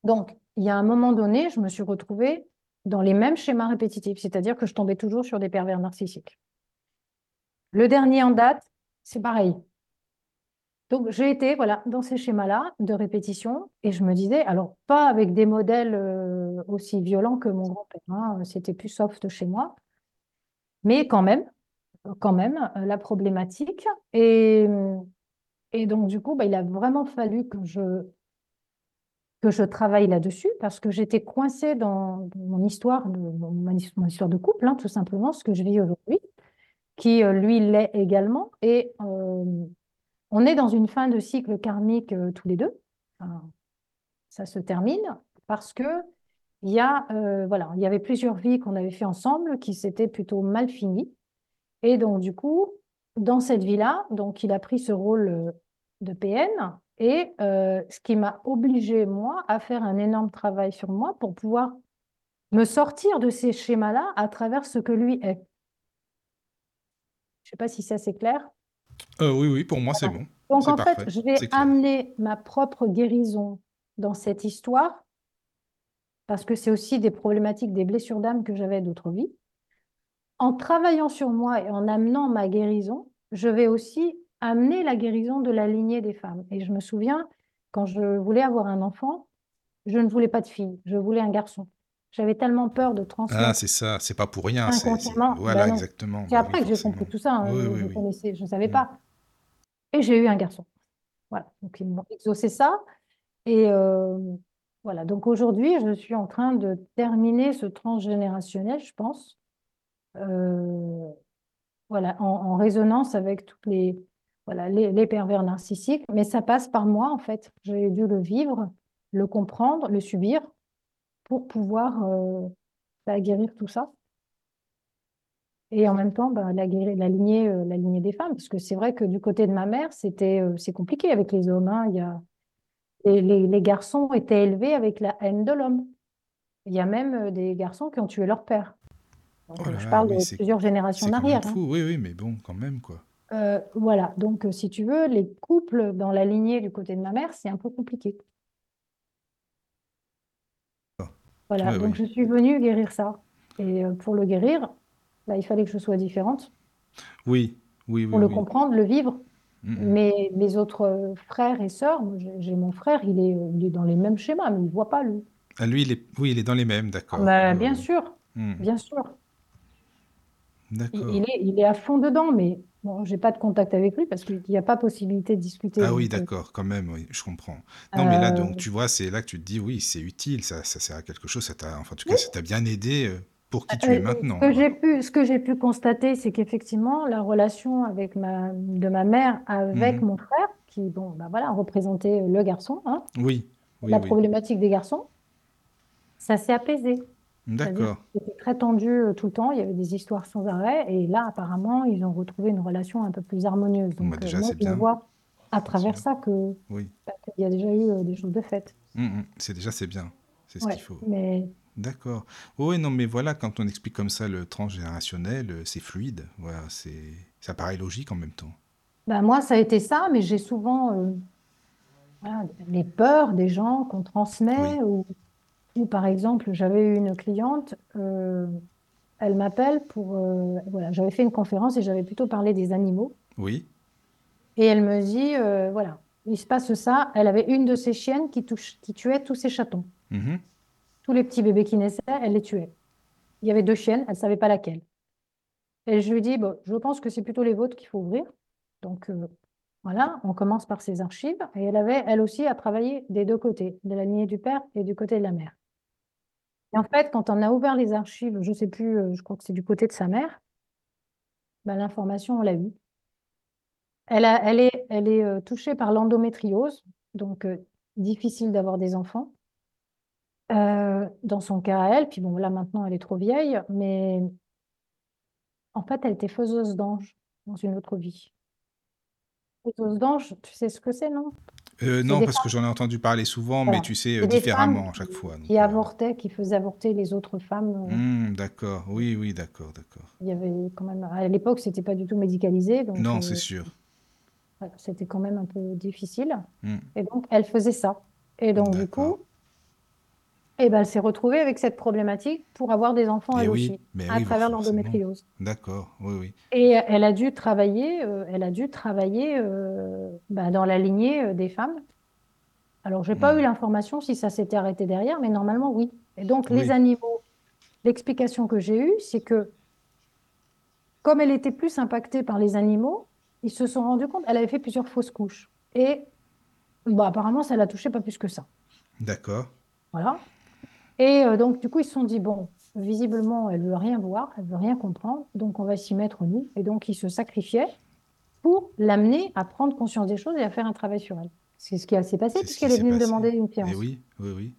Donc, il y a un moment donné, je me suis retrouvée dans les mêmes schémas répétitifs, c'est-à-dire que je tombais toujours sur des pervers narcissiques. Le dernier en date, c'est pareil. Donc, j'ai été voilà, dans ces schémas-là de répétition et je me disais, alors pas avec des modèles euh, aussi violents que mon grand-père, hein, c'était plus soft chez moi, mais quand même, quand même, euh, la problématique. Et, donc, du coup, bah, il a vraiment fallu que je que je travaille là-dessus parce que j'étais coincée dans mon histoire de, mon, histoire de couple, hein, tout simplement, ce que je vis aujourd'hui, qui euh, lui l'est également. Et euh, on est dans une fin de cycle karmique euh, tous les deux. ça se termine parce que il y a, voilà, il y avait plusieurs vies qu'on avait fait ensemble qui s'étaient plutôt mal finies. Et donc, du coup, dans cette vie-là, donc il a pris ce rôle de PN et ce qui m'a obligé, moi, à faire un énorme travail sur moi pour pouvoir me sortir de ces schémas-là à travers ce que lui est. Je ne sais pas si ça c'est clair. Euh, oui, oui, pour moi c'est bon. Donc en fait, je vais amener ma propre guérison dans cette histoire parce que c'est aussi des problématiques, des blessures d'âme que j'avais d'autres vies. En travaillant sur moi et en amenant ma guérison, je vais aussi amener la guérison de la lignée des femmes. Et je me souviens, quand je voulais avoir un enfant, je ne voulais pas de fille, je voulais un garçon. J'avais tellement peur de transmettre. Ah, c'est ça, c'est pas pour rien. Voilà, bah exactement. C'est après que j'ai compris tout ça, hein, je ne savais mm. pas. Et j'ai eu un garçon. Voilà, donc ils m'ont exaucé ça. Et euh, voilà, donc aujourd'hui, je suis en train de terminer ce transgénérationnel, je pense. Euh, voilà, en, résonance avec toutes les, voilà, les, pervers narcissiques, mais ça passe par moi en fait. J'ai dû le vivre, le comprendre, le subir pour pouvoir euh, bah, guérir tout ça. Et en même temps, bah, la, la, lignée, euh, la lignée des femmes, parce que c'est vrai que du côté de ma mère, c'était euh, c'est compliqué avec les hommes. Hein. Y a, les, les, garçons étaient élevés avec la haine de l'homme. Il y a même des garçons qui ont tué leur père. Oh je parle de plusieurs générations en arrière. Hein. Oui, oui, mais bon, quand même, quoi. Euh, voilà, donc euh, si tu veux, les couples dans la lignée du côté de ma mère, c'est un peu compliqué. Voilà, donc je suis venue guérir ça. Et euh, pour le guérir, bah, il fallait que je sois différente Oui, oui, oui, pour le comprendre, le vivre. Mm, mm. Mais mes autres frères et sœurs, j'ai mon frère, il est, dans les mêmes schémas, mais il ne voit pas, lui. Ah, lui, il est, oui, il est dans les mêmes, d'accord. Bah, bien sûr, mm. bien sûr. Il, est, il est à fond dedans, mais bon, j'ai pas de contact avec lui parce qu'il n'y a pas possibilité de discuter. Ah oui, d'accord, quand même, oui, je comprends. Non, mais là, donc, euh, tu vois, c'est là que tu te dis, oui, c'est utile, ça, ça sert à quelque chose, ça t'a, enfin, en tout cas, ça t'a bien aidé euh, pour qui tu es euh, maintenant. Ce que j'ai pu, ce que j'ai pu constater, c'est qu'effectivement, la relation avec ma, de ma mère avec mhm. mon frère, qui, bon, bah voilà, représentait le garçon, hein, Oui, la problématique des garçons, ça s'est apaisé. D'accord. C'était très tendu euh, tout le temps, il y avait des histoires sans arrêt, et là, apparemment, ils ont retrouvé une relation un peu plus harmonieuse. Bah, Donc, euh, moi, je vois à travers ça que oui. Bah, qu'il y a déjà eu euh, des choses de faites. Mmh, mmh. C'est déjà, c'est bien. C'est ce qu'il faut. Mais... D'accord. Oui, non, mais voilà, quand on explique comme ça le transgénérationnel, c'est fluide. Voilà, c'est, ça paraît logique en même temps. Bah, moi, ça a été ça, mais j'ai souvent les peurs des gens qu'on transmet ou ou par exemple, j'avais eu une cliente, euh, elle m'appelle pour... Euh, voilà, j'avais fait une conférence et j'avais plutôt parlé des animaux. Oui. Et elle me dit, euh, voilà, il se passe ça. Elle avait une de ses chiennes qui, touche, qui tuait tous ses chatons. Mm-hmm. Tous les petits bébés qui naissaient, elle les tuait. Il y avait deux chiennes, elle ne savait pas laquelle. Et je lui dis, bon, je pense que c'est plutôt les vôtres qu'il faut ouvrir. Donc, voilà, on commence par ses archives. Et elle avait, elle aussi, à travailler des deux côtés, de la lignée du père et du côté de la mère. Et en fait, quand on a ouvert les archives, je ne sais plus, euh, je crois que c'est du côté de sa mère, bah, l'information, on l'a eue. Elle, elle est, elle est euh, touchée par l'endométriose, donc euh, difficile d'avoir des enfants. dans son cas à elle, puis bon, là maintenant, elle est trop vieille, mais en fait, elle était faiseuse d'ange dans une autre vie. Faiseuse d'ange, tu sais ce que c'est, non? Euh, non, parce que j'en ai entendu parler souvent, mais tu sais, différemment à chaque fois. qui euh, avortaient, qui faisaient avorter les autres femmes. Euh. Mmh, d'accord, oui, oui, d'accord, d'accord. Il y avait quand même, à l'époque, c'était pas du tout médicalisé. Donc, non, c'est sûr. c'était quand même un peu difficile. Mmh. Et donc, elle faisait ça. Et donc, du coup, et eh ben, elle s'est retrouvée avec cette problématique pour avoir des enfants elle aussi, à travers l'endométriose. D'accord, oui, oui. Et elle a dû travailler, euh, elle a dû travailler euh, bah, dans la lignée euh, des femmes. Alors, je n'ai pas hmm. eu l'information si ça s'était arrêté derrière, mais normalement, oui. Et donc, les animaux, l'explication que j'ai eue, c'est que comme elle était plus impactée par les animaux, ils se sont rendus compte, elle avait fait plusieurs fausses couches. Et bah, apparemment, ça l'a touchée pas plus que ça. D'accord. Voilà. Et euh, donc, du coup, ils se sont dit, bon, visiblement, elle veut rien voir, elle veut rien comprendre, donc on va s'y mettre nous. Et donc, ils se sacrifiaient pour l'amener à prendre conscience des choses et à faire un travail sur elle. C'est ce qui s'est passé puisqu'elle est venue me demander une Et séance. oui, oui, oui.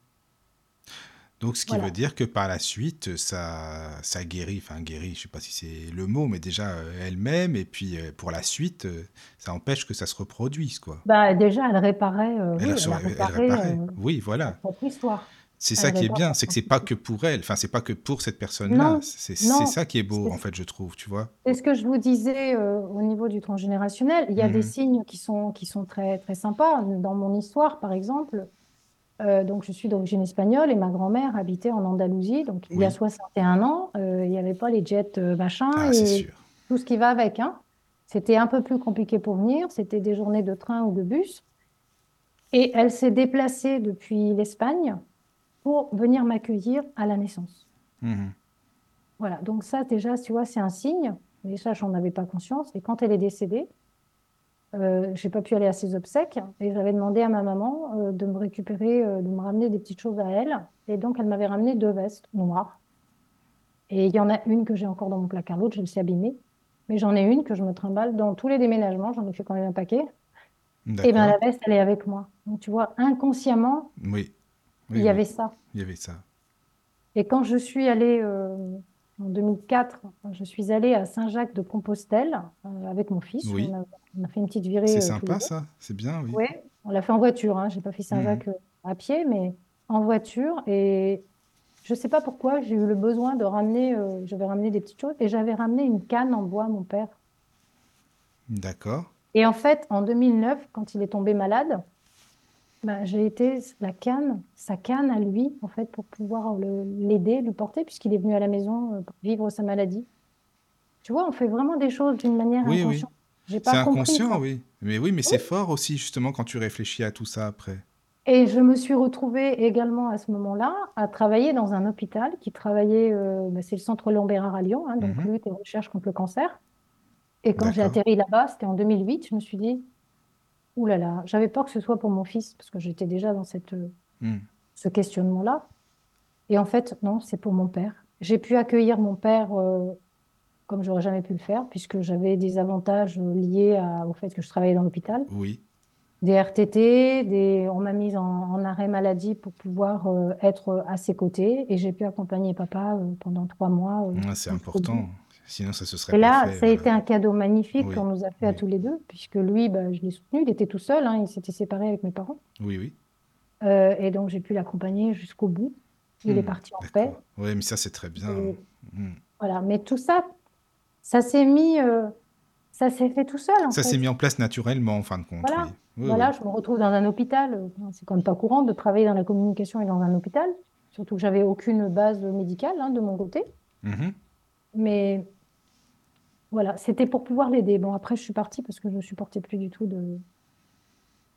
Donc, ce qui Voilà. veut dire que par la suite, ça, ça guérit, enfin guérit, je sais pas si c'est le mot, mais déjà euh, elle-même, et puis euh, pour la suite, euh, ça empêche que ça se reproduise, quoi. Bah, déjà, elle réparait, Elle, oui, elle réparait. Oui, voilà. propre histoire. C'est Elle ça qui est bien, c'est que c'est pas que pour elle, enfin c'est pas que pour cette personne-là, c'est ça qui est beau en fait, je trouve, tu vois. c'est ce que je vous disais euh, au niveau du transgénérationnel. Il y a des Mhm. signes qui sont, qui sont très, très sympas. Dans mon histoire, par exemple, euh, donc je suis d'origine espagnole et ma grand-mère habitait en Andalousie. Donc il y a Oui. 61 ans, euh, il n'y avait pas les jets machin Ah, et tout ce qui va avec. hein. C'était un peu plus compliqué pour venir. C'était des journées de train ou de bus. Et elle s'est déplacée depuis l'Espagne pour venir m'accueillir à la naissance. Mhm. Voilà, donc ça déjà, tu vois, c'est un signe. Mais ça, j'en avais pas conscience. Et quand elle est décédée, euh, j'ai pas pu aller à ses obsèques et j'avais demandé à ma maman euh, de me récupérer, euh, de me ramener des petites choses à elle. Et donc, elle m'avait ramené deux vestes noires. Et il y en a une que j'ai encore dans mon placard, l'autre, je me suis abîmée. Mais j'en ai une que je me trimballe dans tous les déménagements, j'en ai fait quand même un paquet. Et bien, la veste, elle est avec moi. Donc, tu vois, inconsciemment, Oui. Il Oui, y oui, avait ça. il y avait ça. Et quand je suis allée euh, en 2004, je suis allée à Saint-Jacques de Compostelle euh, avec mon fils. Oui. On a, on a fait une petite virée C'est euh, sympa ça, c'est bien, oui. Ouais, on l'a fait en voiture. Hein. J'ai pas fait Saint-Jacques euh, à pied, mais en voiture. Et je sais pas pourquoi j'ai eu le besoin de ramener. euh, j'avais ramené des petites choses et j'avais ramené une canne en bois, mon père. D'accord. Et en fait, en 2009, quand il est tombé malade, ben, j'ai été la canne, sa canne à lui, en fait, pour pouvoir le- l'aider, lui porter, puisqu'il est venu à la maison euh, pour vivre sa maladie. Tu vois, on fait vraiment des choses d'une manière Oui, oui. inconsciente. J'ai C'est compris inconscient, oui. Mais oui, mais c'est fort aussi, justement, quand tu réfléchis à tout ça après. Et je me suis retrouvée également à ce moment-là à travailler dans un hôpital qui travaillait, euh, ben, c'est le centre Lambert à Lyon, hein, donc Mhm. lutte et recherche contre le cancer. Et quand j'ai atterri là-bas, c'était en 2008, je me suis dit, Ouh là là, j'avais peur que ce soit pour mon fils, parce que j'étais déjà dans cette, euh, Hmm. ce questionnement-là. Et en fait, non, c'est pour mon père. J'ai pu accueillir mon père euh, comme j'aurais jamais pu le faire, puisque j'avais des avantages euh, liés à- au fait que je travaillais dans l'hôpital. Oui. Des RTT, des... on m'a mise en, en arrêt maladie pour pouvoir euh, être à ses côtés. Et j'ai pu accompagner papa euh, pendant trois mois. Ouais, c'est important. Sinon, ça se serait Et là, fait. ça a été voilà. un cadeau magnifique Oui, qu'on nous a fait à tous les deux, puisque lui, bah, je l'ai soutenu, il était tout seul, hein, il s'était séparé avec mes parents. Oui, oui. Euh, et donc, j'ai pu l'accompagner jusqu'au bout. Il est Hmm, parti en paix. Oui, mais ça, c'est très bien. Et Hmm. voilà. Mais tout ça, ça s'est mis, euh, ça s'est fait tout seul, en Ça s'est mis en place naturellement, en fin de compte, Voilà. oui. Voilà, je me retrouve dans un hôpital. euh, C'est quand même pas courant de travailler dans la communication et dans un hôpital. Surtout que j'avais aucune base médicale, hein, de mon côté. Mhm. Mais voilà, c'était pour pouvoir l'aider. Bon, après, je suis partie parce que je ne supportais plus du tout de,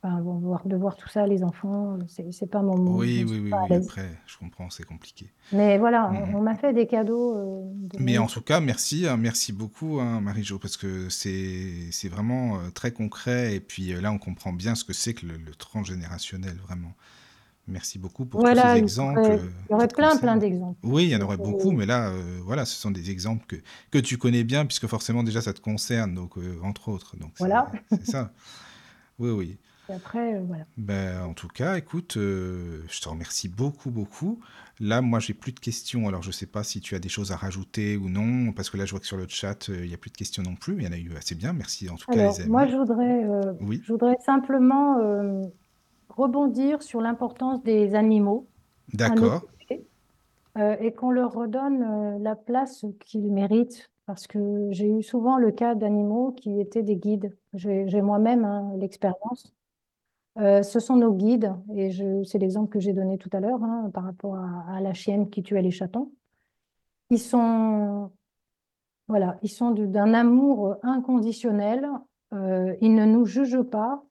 enfin, voir, de voir tout ça, les enfants. C'est pas mon monde. Oui, oui, oui. Après, je comprends, c'est compliqué. Mais voilà, Mhm. on, on m'a fait des cadeaux euh, de Mais en tout cas, merci, hein, merci beaucoup, hein, Marie-Jo, parce que c'est c'est vraiment euh, très concret. Et puis euh, là, on comprend bien ce que c'est que le, le transgénérationnel, vraiment. Merci beaucoup pour tous ces il y exemples aurait, euh, il y aurait qui te plein, plein d'exemples. Oui, il y en aurait euh, beaucoup, mais là, euh, voilà, ce sont des exemples que, que tu connais bien, puisque forcément, déjà, ça te concerne, donc, euh, entre autres. Donc, voilà. c'est ça. Oui, oui. Et après, euh, voilà. Ben, en tout cas, écoute, euh, je te remercie beaucoup, beaucoup. Là, moi, j'ai plus de questions. Alors, je sais pas si tu as des choses à rajouter ou non, parce que là, je vois que sur le chat, euh, il y a plus de questions non plus. mais Il y en a eu assez bien. Merci en tout cas, Alors, les moi, amis. je voudrais, euh, Oui, je voudrais simplement euh, rebondir sur l'importance des animaux d'accord. euh, et qu'on leur redonne euh, la place qu'ils méritent. Parce que j'ai eu souvent le cas d'animaux qui étaient des guides. J'ai moi-même hein, l'expérience. Euh, ce sont nos guides, et c'est l'exemple que j'ai donné tout à l'heure hein, par rapport à, à la chienne qui tuait les chatons. Ils sont, voilà, ils sont du- d'un amour inconditionnel. euh, ils ne nous jugent pas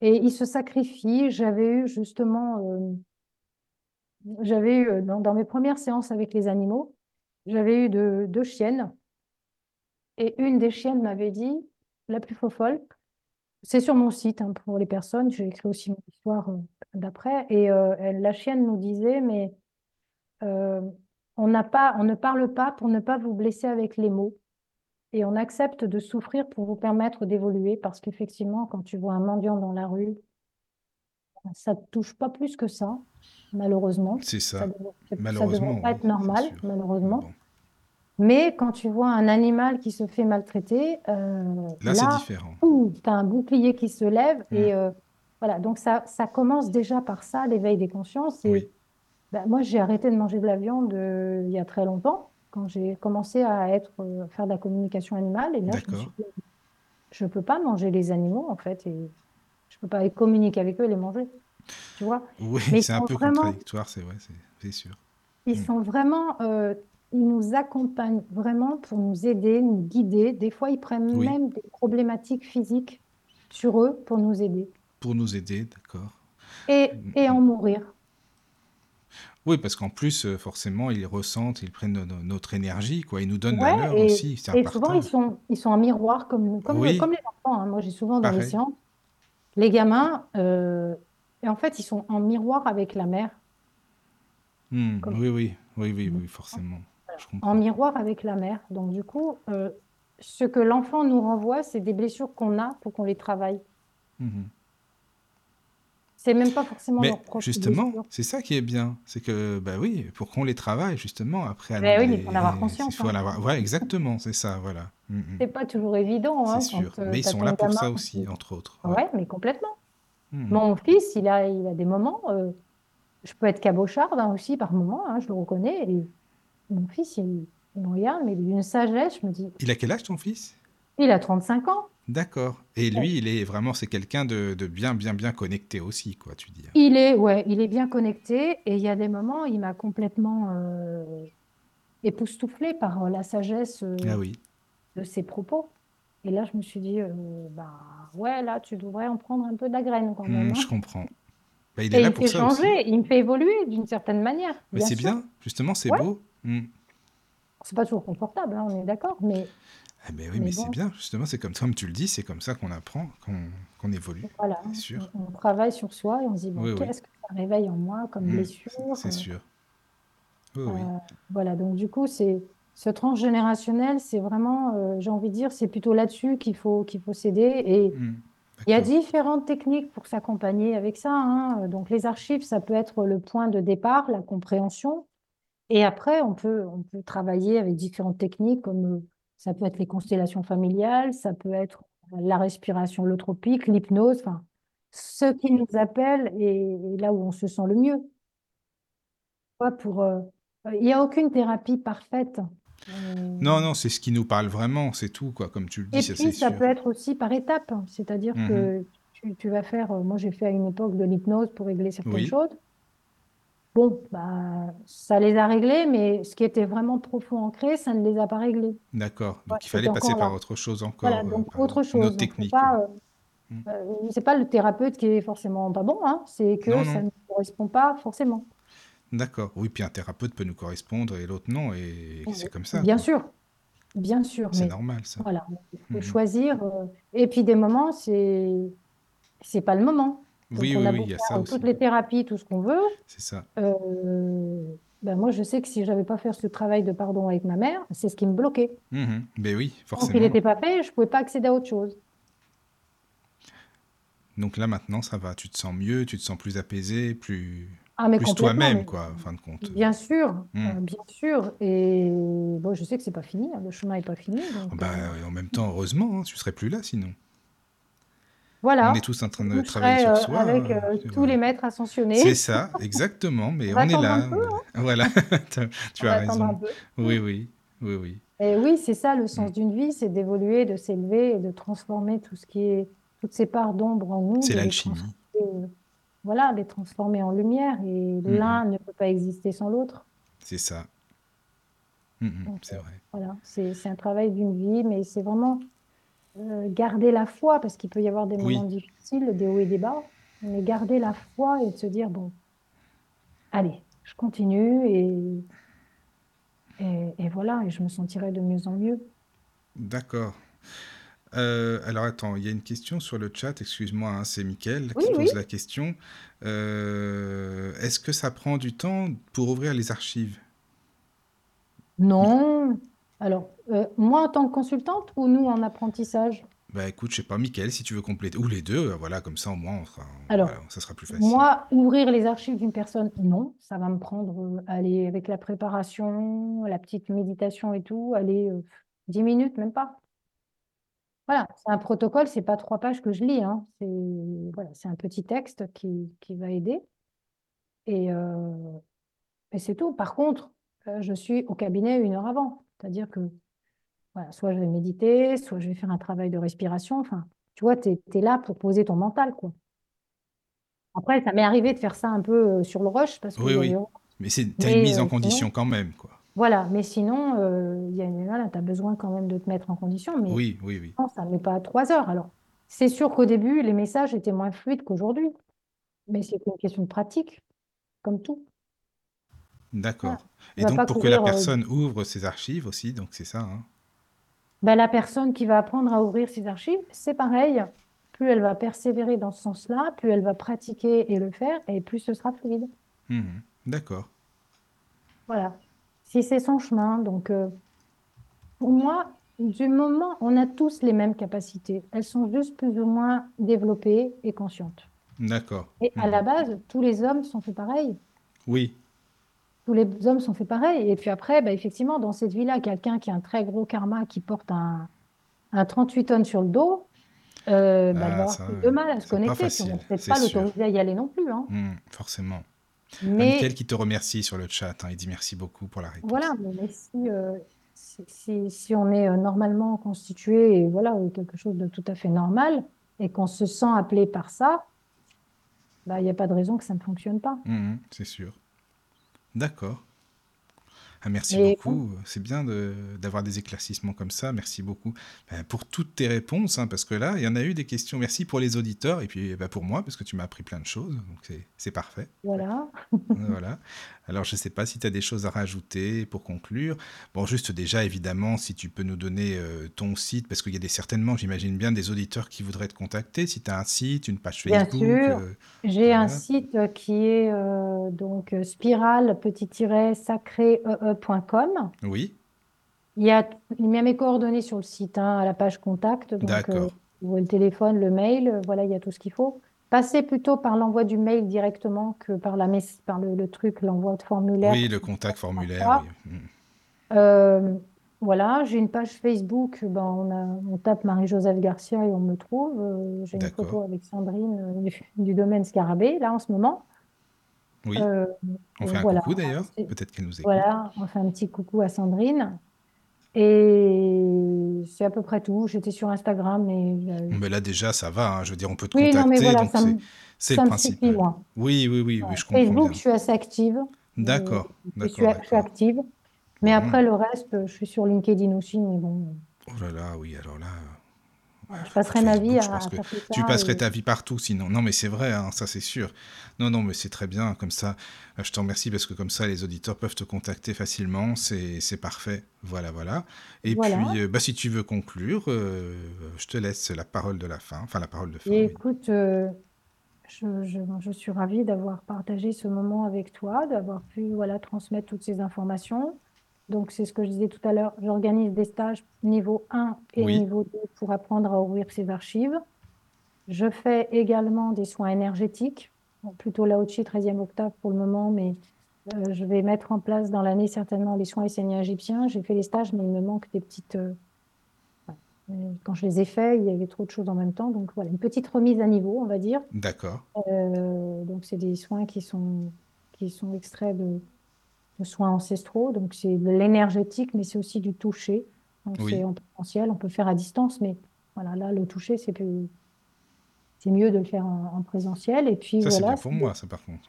et ils se sacrifient. J'avais eu justement, euh, j'avais eu euh, dans, mes premières séances avec les animaux, j'avais eu deux, chiennes et une des chiennes m'avait dit, la plus fofolle, c'est sur mon site hein, pour les personnes. J'ai écrit aussi mon histoire euh, d'après. Et la chienne nous disait, mais on n'a pas, on ne parle pas pour ne pas vous blesser avec les mots. Et on accepte de souffrir pour vous permettre d'évoluer. Parce qu'effectivement, quand tu vois un mendiant dans la rue, ça ne te touche pas plus que ça, malheureusement. C'est Ça ça. ne devrait, pas être normal, malheureusement. bon, Mais quand tu vois un animal qui se fait maltraiter, euh, là, c'est là, différent. tu as un bouclier qui se lève. Mm. Et euh, voilà, donc ça, ça commence déjà par ça, l'éveil des consciences. Et Oui, ben, moi, j'ai arrêté de manger de la viande euh, il y a très longtemps, quand j'ai commencé à être, euh, faire de la communication animale. Et là, je me suis d'accord. dit, je ne peux pas manger les animaux, en fait, et je ne peux pas communiquer avec eux et les manger. Tu vois? Oui, c'est un peu vraiment, contradictoire, c'est vrai, c'est sûr. ils Mm. sont vraiment, euh, ils nous accompagnent vraiment pour nous aider, nous guider. Des fois, ils prennent Oui, même des problématiques physiques sur eux pour nous aider pour nous aider, d'accord. et, Mm, et en mourir. Oui, parce qu'en plus, euh, forcément, ils ressentent, ils prennent no- no- notre énergie, quoi. Ils nous donnent la Ouais, leur et, aussi, c'est et souvent, ils sont, ils sont en miroir comme, comme, Oui, comme les enfants. hein. Moi, j'ai souvent dans les pareil. séances, les gamins, euh, et en fait, ils sont en miroir avec la mère. Hmm, Comme, Oui, oui, oui, oui, oui, forcément. Je en comprends. miroir avec la mère. Donc, du coup, euh, ce que l'enfant nous renvoie, c'est des blessures qu'on a pour qu'on les travaille. C'est même pas forcément Mais leur propre justement, c'est ça qui est bien. C'est que, bah oui, pour qu'on les travaille, justement, après, Ben de oui, mais il faut en avoir les... Il conscience. faut en Hein. avoir... Ouais, exactement, c'est ça, voilà. Mhm. C'est pas toujours évident C'est hein, sûr. quand euh, Mais ils sont là pour ça aussi, entre autres. Ouais. Ouais, mais complètement. Mhm. Mon fils, il a, il a des moments, euh, je peux être cabocharde hein, aussi par moments, hein, je le reconnais. Et mon fils, il, il me regarde, mais d'une sagesse, je me dis, Il a quel âge, ton fils? il a 35 ans. D'accord. Et Ouais. lui, il est vraiment, c'est quelqu'un de, de bien, bien, bien connecté aussi, quoi, tu dis. Il est, ouais, il est bien connecté et il y a des moments, il m'a complètement euh, époustouflée par euh, la sagesse euh, Ah oui. de ses propos. Et là, je me suis dit, euh, bah ouais, là, tu devrais en prendre un peu de la graine quand même. Hmm, hein. je comprends. Bah, il est Et là il me pour fait ça aussi. changer, il me fait évoluer d'une certaine manière, Mais c'est bien, justement, c'est Ouais, beau. Hmm. c'est pas toujours confortable, hein, on est d'accord, mais, Ben oui, mais mais c'est bien, justement, c'est comme, comme tu le dis, c'est comme ça qu'on apprend, qu'on qu'on évolue, voilà, sûr. on, on travaille sur soi et on se dit, bon, Oui, oui, qu'est-ce que ça réveille en moi comme Hmm, blessure? c'est euh, sûr. Oui, euh, oui. voilà, donc du coup, c'est ce transgénérationnel, c'est vraiment, euh, j'ai envie de dire, c'est plutôt là-dessus qu'il faut, qu'il faut s'aider. Et Hmm, il y a différentes techniques pour s'accompagner avec ça. hein. Donc les archives, ça peut être le point de départ, la compréhension. Et après, on peut, on peut travailler avec différentes techniques, comme euh, ça peut être les constellations familiales, ça peut être la respiration holotropique, l'hypnose, enfin, ce qui nous appelle et, là où on se sent le mieux. Pour, euh, il n'y a aucune thérapie parfaite. Euh, Non, non, c'est ce qui nous parle vraiment, c'est tout, quoi, comme tu le dis, et ça puis, ça sûr. peut être aussi par étapes, c'est-à-dire Mhm. que tu, tu vas faire, euh, moi j'ai fait à une époque de l'hypnose pour régler certaines Oui, choses. Bon, bah, ça les a réglés, mais ce qui était vraiment profond ancré, ça ne les a pas réglés. d'accord. Ouais, Donc il fallait passer par là. autre chose Voilà, encore, euh, donc par autre une autre chose. Donc, faut technique. euh, Hmm. euh, c'est pas le thérapeute qui est forcément pas bon, hein, c'est que Non, ça non, ne correspond pas forcément. d'accord. Oui, puis un thérapeute peut nous correspondre et l'autre non, et c'est comme ça, Bien quoi. sûr, bien sûr, C'est normal, ça. voilà, il faut Mhm. choisir. euh, et puis des moments, c'est c'est pas le moment. Donc Oui, on oui, a oui, beau il y a faire ça aussi. toutes les thérapies, tout ce qu'on veut. C'est ça. euh, ben moi, je sais que si j'avais pas fait ce travail de pardon avec ma mère, c'est ce qui me bloquait. Mhm. Ben oui, Tant qu'il forcément. n'était pas fait, je pouvais pas accéder à autre chose. Donc là, maintenant, ça va. Tu te sens mieux, tu te sens plus apaisé, plus, Ah, mais plus toi-même, quoi, en fin de compte. bien sûr, Hmm. euh, bien sûr. Et bon, je sais que c'est pas fini, hein, le chemin est pas fini. Oh, Donc bah, euh, en même temps, heureusement, hein, tu serais plus là sinon. On voilà, est tous en train de je travailler serai sur euh, soi. avec euh, euh, tous vois. les maîtres C'est ascensionnés. ça, exactement, mais On on est un là. peu, on hein. là. Voilà, tu On as un raison. peu. Oui, oui, oui, oui. Et oui, c'est ça le sens d'une vie, c'est d'évoluer, de s'élever et de transformer tout ce qui est, toutes ces parts d'ombre en nous, C'est l'alchimie. euh, voilà, les transformer en lumière. Et Mhm. l'un ne peut pas exister sans l'autre. C'est ça. C'est vrai. voilà, c'est, c'est un travail d'une vie, mais c'est vraiment garder la foi, parce qu'il peut y avoir des moments Oui, difficiles, des hauts et des bas, mais garder la foi et de se dire, bon, allez, je continue et, et, et voilà, et je me sentirai de mieux en mieux. d'accord. Euh, alors attends, il y a une question sur le chat, excuse-moi, hein, c'est Mickaël Oui, qui oui. pose la question. Euh, est-ce que ça prend du temps pour ouvrir les archives? Non. Alors, euh, moi en tant que consultante ou nous en apprentissage? Bah écoute, je sais pas, Mickaël, si tu veux compléter, ou les deux, euh, voilà, comme ça au moins, on sera- Alors, voilà, ça sera plus facile. moi, ouvrir les archives d'une personne, non. Ça va me prendre, euh, aller avec la préparation, la petite méditation et tout, aller euh, 10 minutes, même pas. Voilà, c'est un protocole, c'est pas trois pages que je lis, hein. C'est voilà, c'est un petit texte qui, qui va aider. Et, euh, et c'est tout. Par contre, euh, je suis au cabinet une heure avant. C'est-à-dire que voilà, soit je vais méditer, soit je vais faire un travail de respiration. Enfin, tu vois, tu es, là pour poser ton mental, quoi. Après, ça m'est arrivé de faire ça un peu euh, sur le rush parce que Oui, oui. Mais c'est, une mise euh, en sinon- condition quand même, quoi. Voilà, mais sinon, euh, y a tu as besoin quand même de te mettre en condition. Mais Oui, oui, oui. non, ça ne met pas trois heures. Alors, c'est sûr qu'au début, les messages étaient moins fluides qu'aujourd'hui. Mais c'est une question de pratique, comme tout. D'accord. Voilà. Et donc pour que la euh, personne ouvre ses archives aussi, donc c'est ça, hein. Ben, la personne qui va apprendre à ouvrir ses archives, c'est pareil. Plus elle va persévérer dans ce sens-là, plus elle va pratiquer et le faire, et plus ce sera fluide. Mhm. D'accord. Voilà. Si c'est son chemin. Donc, euh, pour moi, du moment, on a tous les mêmes capacités. Elles sont juste plus ou moins développées et conscientes. D'accord. Et à Mhm. la base, tous les hommes sont faits pareil. Oui, Tous les hommes sont faits pareil. Et puis après, ben, effectivement, dans cette vie-là, quelqu'un qui a un très gros karma, qui porte un, un 38 tonnes sur le dos, euh, il va Ah, ça, de mal à se pas connecter. Puis on peut-être c'est pas l'autoriser à y aller non plus. hein. Mhm, forcément. Mais Mickaël qui te remercie sur le chat, hein, il dit merci beaucoup pour la réponse. voilà, mais si, euh, si, si- si on est euh, normalement constitué et voilà, quelque chose de tout à fait normal, et qu'on se sent appelé par ça, ben, il n'y a pas de raison que ça ne fonctionne pas. Mhm, c'est sûr. D'accord. Ah, merci Et beaucoup. C'est bien de- d'avoir des éclaircissements comme ça. Merci beaucoup ben, pour toutes tes réponses, hein, parce que là, il y en a eu des questions. Merci pour les auditeurs et puis ben, pour moi, parce que tu m'as appris plein de choses. Donc c'est- parfait. Voilà. Voilà. Alors, je ne sais pas si tu as des choses à rajouter pour conclure. Bon, juste déjà, évidemment, si tu peux nous donner euh, ton site, parce qu'il y a des, certainement, j'imagine bien, des auditeurs qui voudraient te contacter. Si tu as un site, une page Bien Facebook. sûr. euh, J'ai un site qui est euh, donc spirale sacré.com. Oui, Il y a, il y a mes coordonnées sur le site, hein, à la page contact. Euh, d'accord. voyez le téléphone, le mail, euh, voilà, il y a tout ce qu'il faut. Passez plutôt par l'envoi du mail directement que par, la par le, le truc, l'envoi de formulaire. Oui, le contact formulaire. oui. Mm. Euh, voilà, j'ai une page Facebook, ben, on a, on tape Marie-Joseph Garcia et on me trouve. Euh, j'ai une photo avec Sandrine euh, du, du domaine Scarabée, là en ce moment. Oui, Euh, on fait un voilà, coucou d'ailleurs. Peut-être qu'elle nous écoute. Voilà, on fait un petit coucou à Sandrine. Et c'est à peu près tout. J'étais sur Instagram, mais euh, Mais là, déjà, ça va. hein. Je veux dire, on peut te oui, mais contacter. voilà, c'est le moi. Oui, oui, oui, oui, Ouais. je comprends Facebook, bien. je suis assez active. D'accord, Je je suis active. Mais Bon. après, le reste, je suis sur LinkedIn aussi. Mais bon, Oh là là, oui, alors là. Je Pour passerai ma vie à, à taper tu passerais et- ta vie partout sinon. Non, mais c'est vrai, hein, ça c'est sûr. Non, non, mais c'est très bien, comme ça. euh, Je t'en remercie parce que comme ça, les auditeurs peuvent te contacter facilement. C'est c'est parfait. Voilà, voilà. Et Voilà. puis, euh, bah, si tu veux conclure, euh, je te laisse la parole de la fin. Enfin, la parole de fin. Et oui. écoute, euh, je, je- je suis ravie d'avoir partagé ce moment avec toi, d'avoir pu voilà, transmettre toutes ces informations. Donc, c'est ce que je disais tout à l'heure, j'organise des stages niveau 1 et Oui. niveau 2 pour apprendre à ouvrir ses archives. Je fais également des soins énergétiques, Bon, plutôt Laochi 13e octave pour le moment, mais euh, je vais mettre en place dans l'année certainement les soins esséniens égyptiens. J'ai fait les stages, mais il me manque des petites... euh, euh, Quand je les ai faits, il y avait trop de choses en même temps. Donc voilà, une petite remise à niveau, on va dire. D'accord. Euh, donc c'est des soins qui sont, qui sont extraits de, de soins ancestraux. Donc c'est de l'énergétique, mais c'est aussi du toucher. Donc Oui. c'est en présentiel, on peut faire à distance, mais voilà, là le toucher, c'est plus, c'est mieux de le faire en, en présentiel. Et puis Ça, c'est voilà. bien pour c'est- moi, ça, par contre.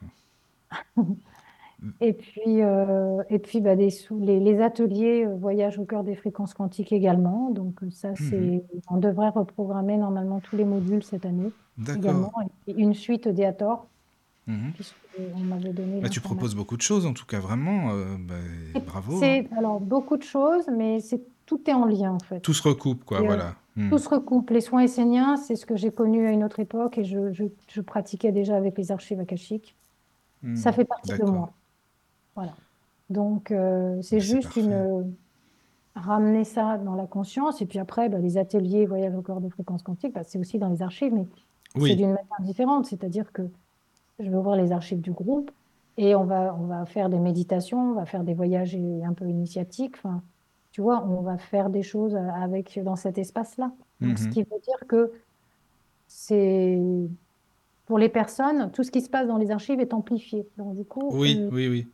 Et puis, euh, et puis bah, des sous, les, les ateliers euh, voyage au cœur des fréquences quantiques également. Donc euh, ça, Mhm. c'est, on devrait reprogrammer normalement tous les modules cette année D'accord. également. Et puis une suite Diator, Mhm. puisque on m'avait donné Bah, tu proposes beaucoup de choses, en tout cas, vraiment. euh, bah, bravo. hein. C'est alors beaucoup de choses, mais c'est tout est en lien en fait. Tout se recoupe, quoi, Et, euh, voilà. Hmm. Tout se recoupe. Les soins esséniens, c'est ce que j'ai connu à une autre époque et je, je- je pratiquais déjà avec les archives akashiques. Hmm. Ça fait partie de moi. Voilà. Donc, euh, c'est Bah, c'est juste parfait. une... ramener ça dans la conscience. Et puis après, bah, les ateliers voyage au corps de fréquence quantique, bah, c'est aussi dans les archives, mais c'est d'une manière différente. C'est-à-dire que je vais ouvrir les archives du groupe et on va, on va faire des méditations, on va faire des voyages un peu initiatiques. Enfin, tu vois, on va faire des choses avec, dans cet espace-là. Ce Mhm. qui veut dire que c'est pour les personnes, tout ce qui se passe dans les archives est amplifié. Donc, du coup, oui, euh, oui, oui.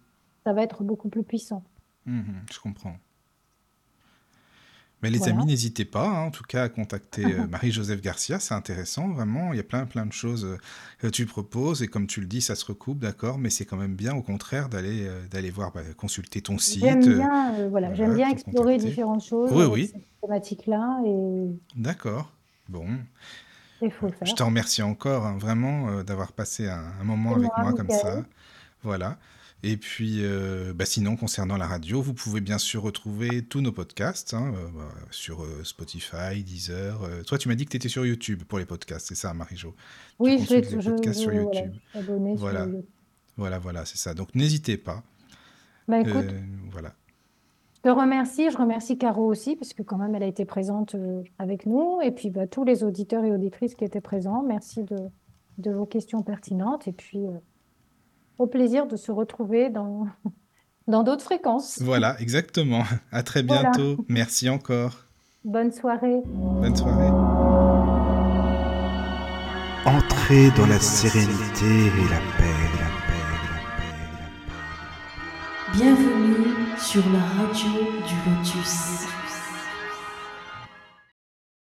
ça va être beaucoup plus puissant. Mhm, je comprends. Mais les Voilà. amis, n'hésitez pas, hein, en tout cas, à contacter euh, Marie-Joseph Garcia, c'est intéressant, vraiment. Il y a plein, plein de choses euh, que tu proposes, et comme tu le dis, ça se recoupe, d'accord, mais c'est quand même bien, au contraire, d'aller euh, d'aller voir, bah, consulter ton site. J'aime bien, euh, voilà, voilà, j'aime bien explorer contacter. différentes choses Oui, oui. cette thématique-là et D'accord. Bon, il faut le faire. je te remercie encore, hein, vraiment, euh, d'avoir passé un, un moment avec moi, moi comme ça. Voilà. Et puis, euh, bah, sinon, concernant la radio, vous pouvez bien sûr retrouver tous nos podcasts hein, euh, bah, sur euh, Spotify, Deezer. euh. Toi, tu m'as dit que tu étais sur YouTube pour les podcasts, c'est ça, Marie-Jo? Oui, je vais consultes les je, podcasts je- sur YouTube. je sur Voilà. YouTube. Voilà, voilà, c'est ça. Donc, n'hésitez pas. Bah, écoute, voilà. je te remercie, je remercie Caro aussi, parce que quand même, elle a été présente avec nous, et puis bah, tous les auditeurs et auditrices qui étaient présents, merci de, de vos questions pertinentes, et puis au plaisir de se retrouver dans dans d'autres fréquences. Voilà, exactement. À très Voilà. bientôt. Merci encore. Bonne soirée. Bonne soirée. Entrez dans la sérénité et la paix, la paix, la paix, la paix. Bienvenue sur la radio du Lotus.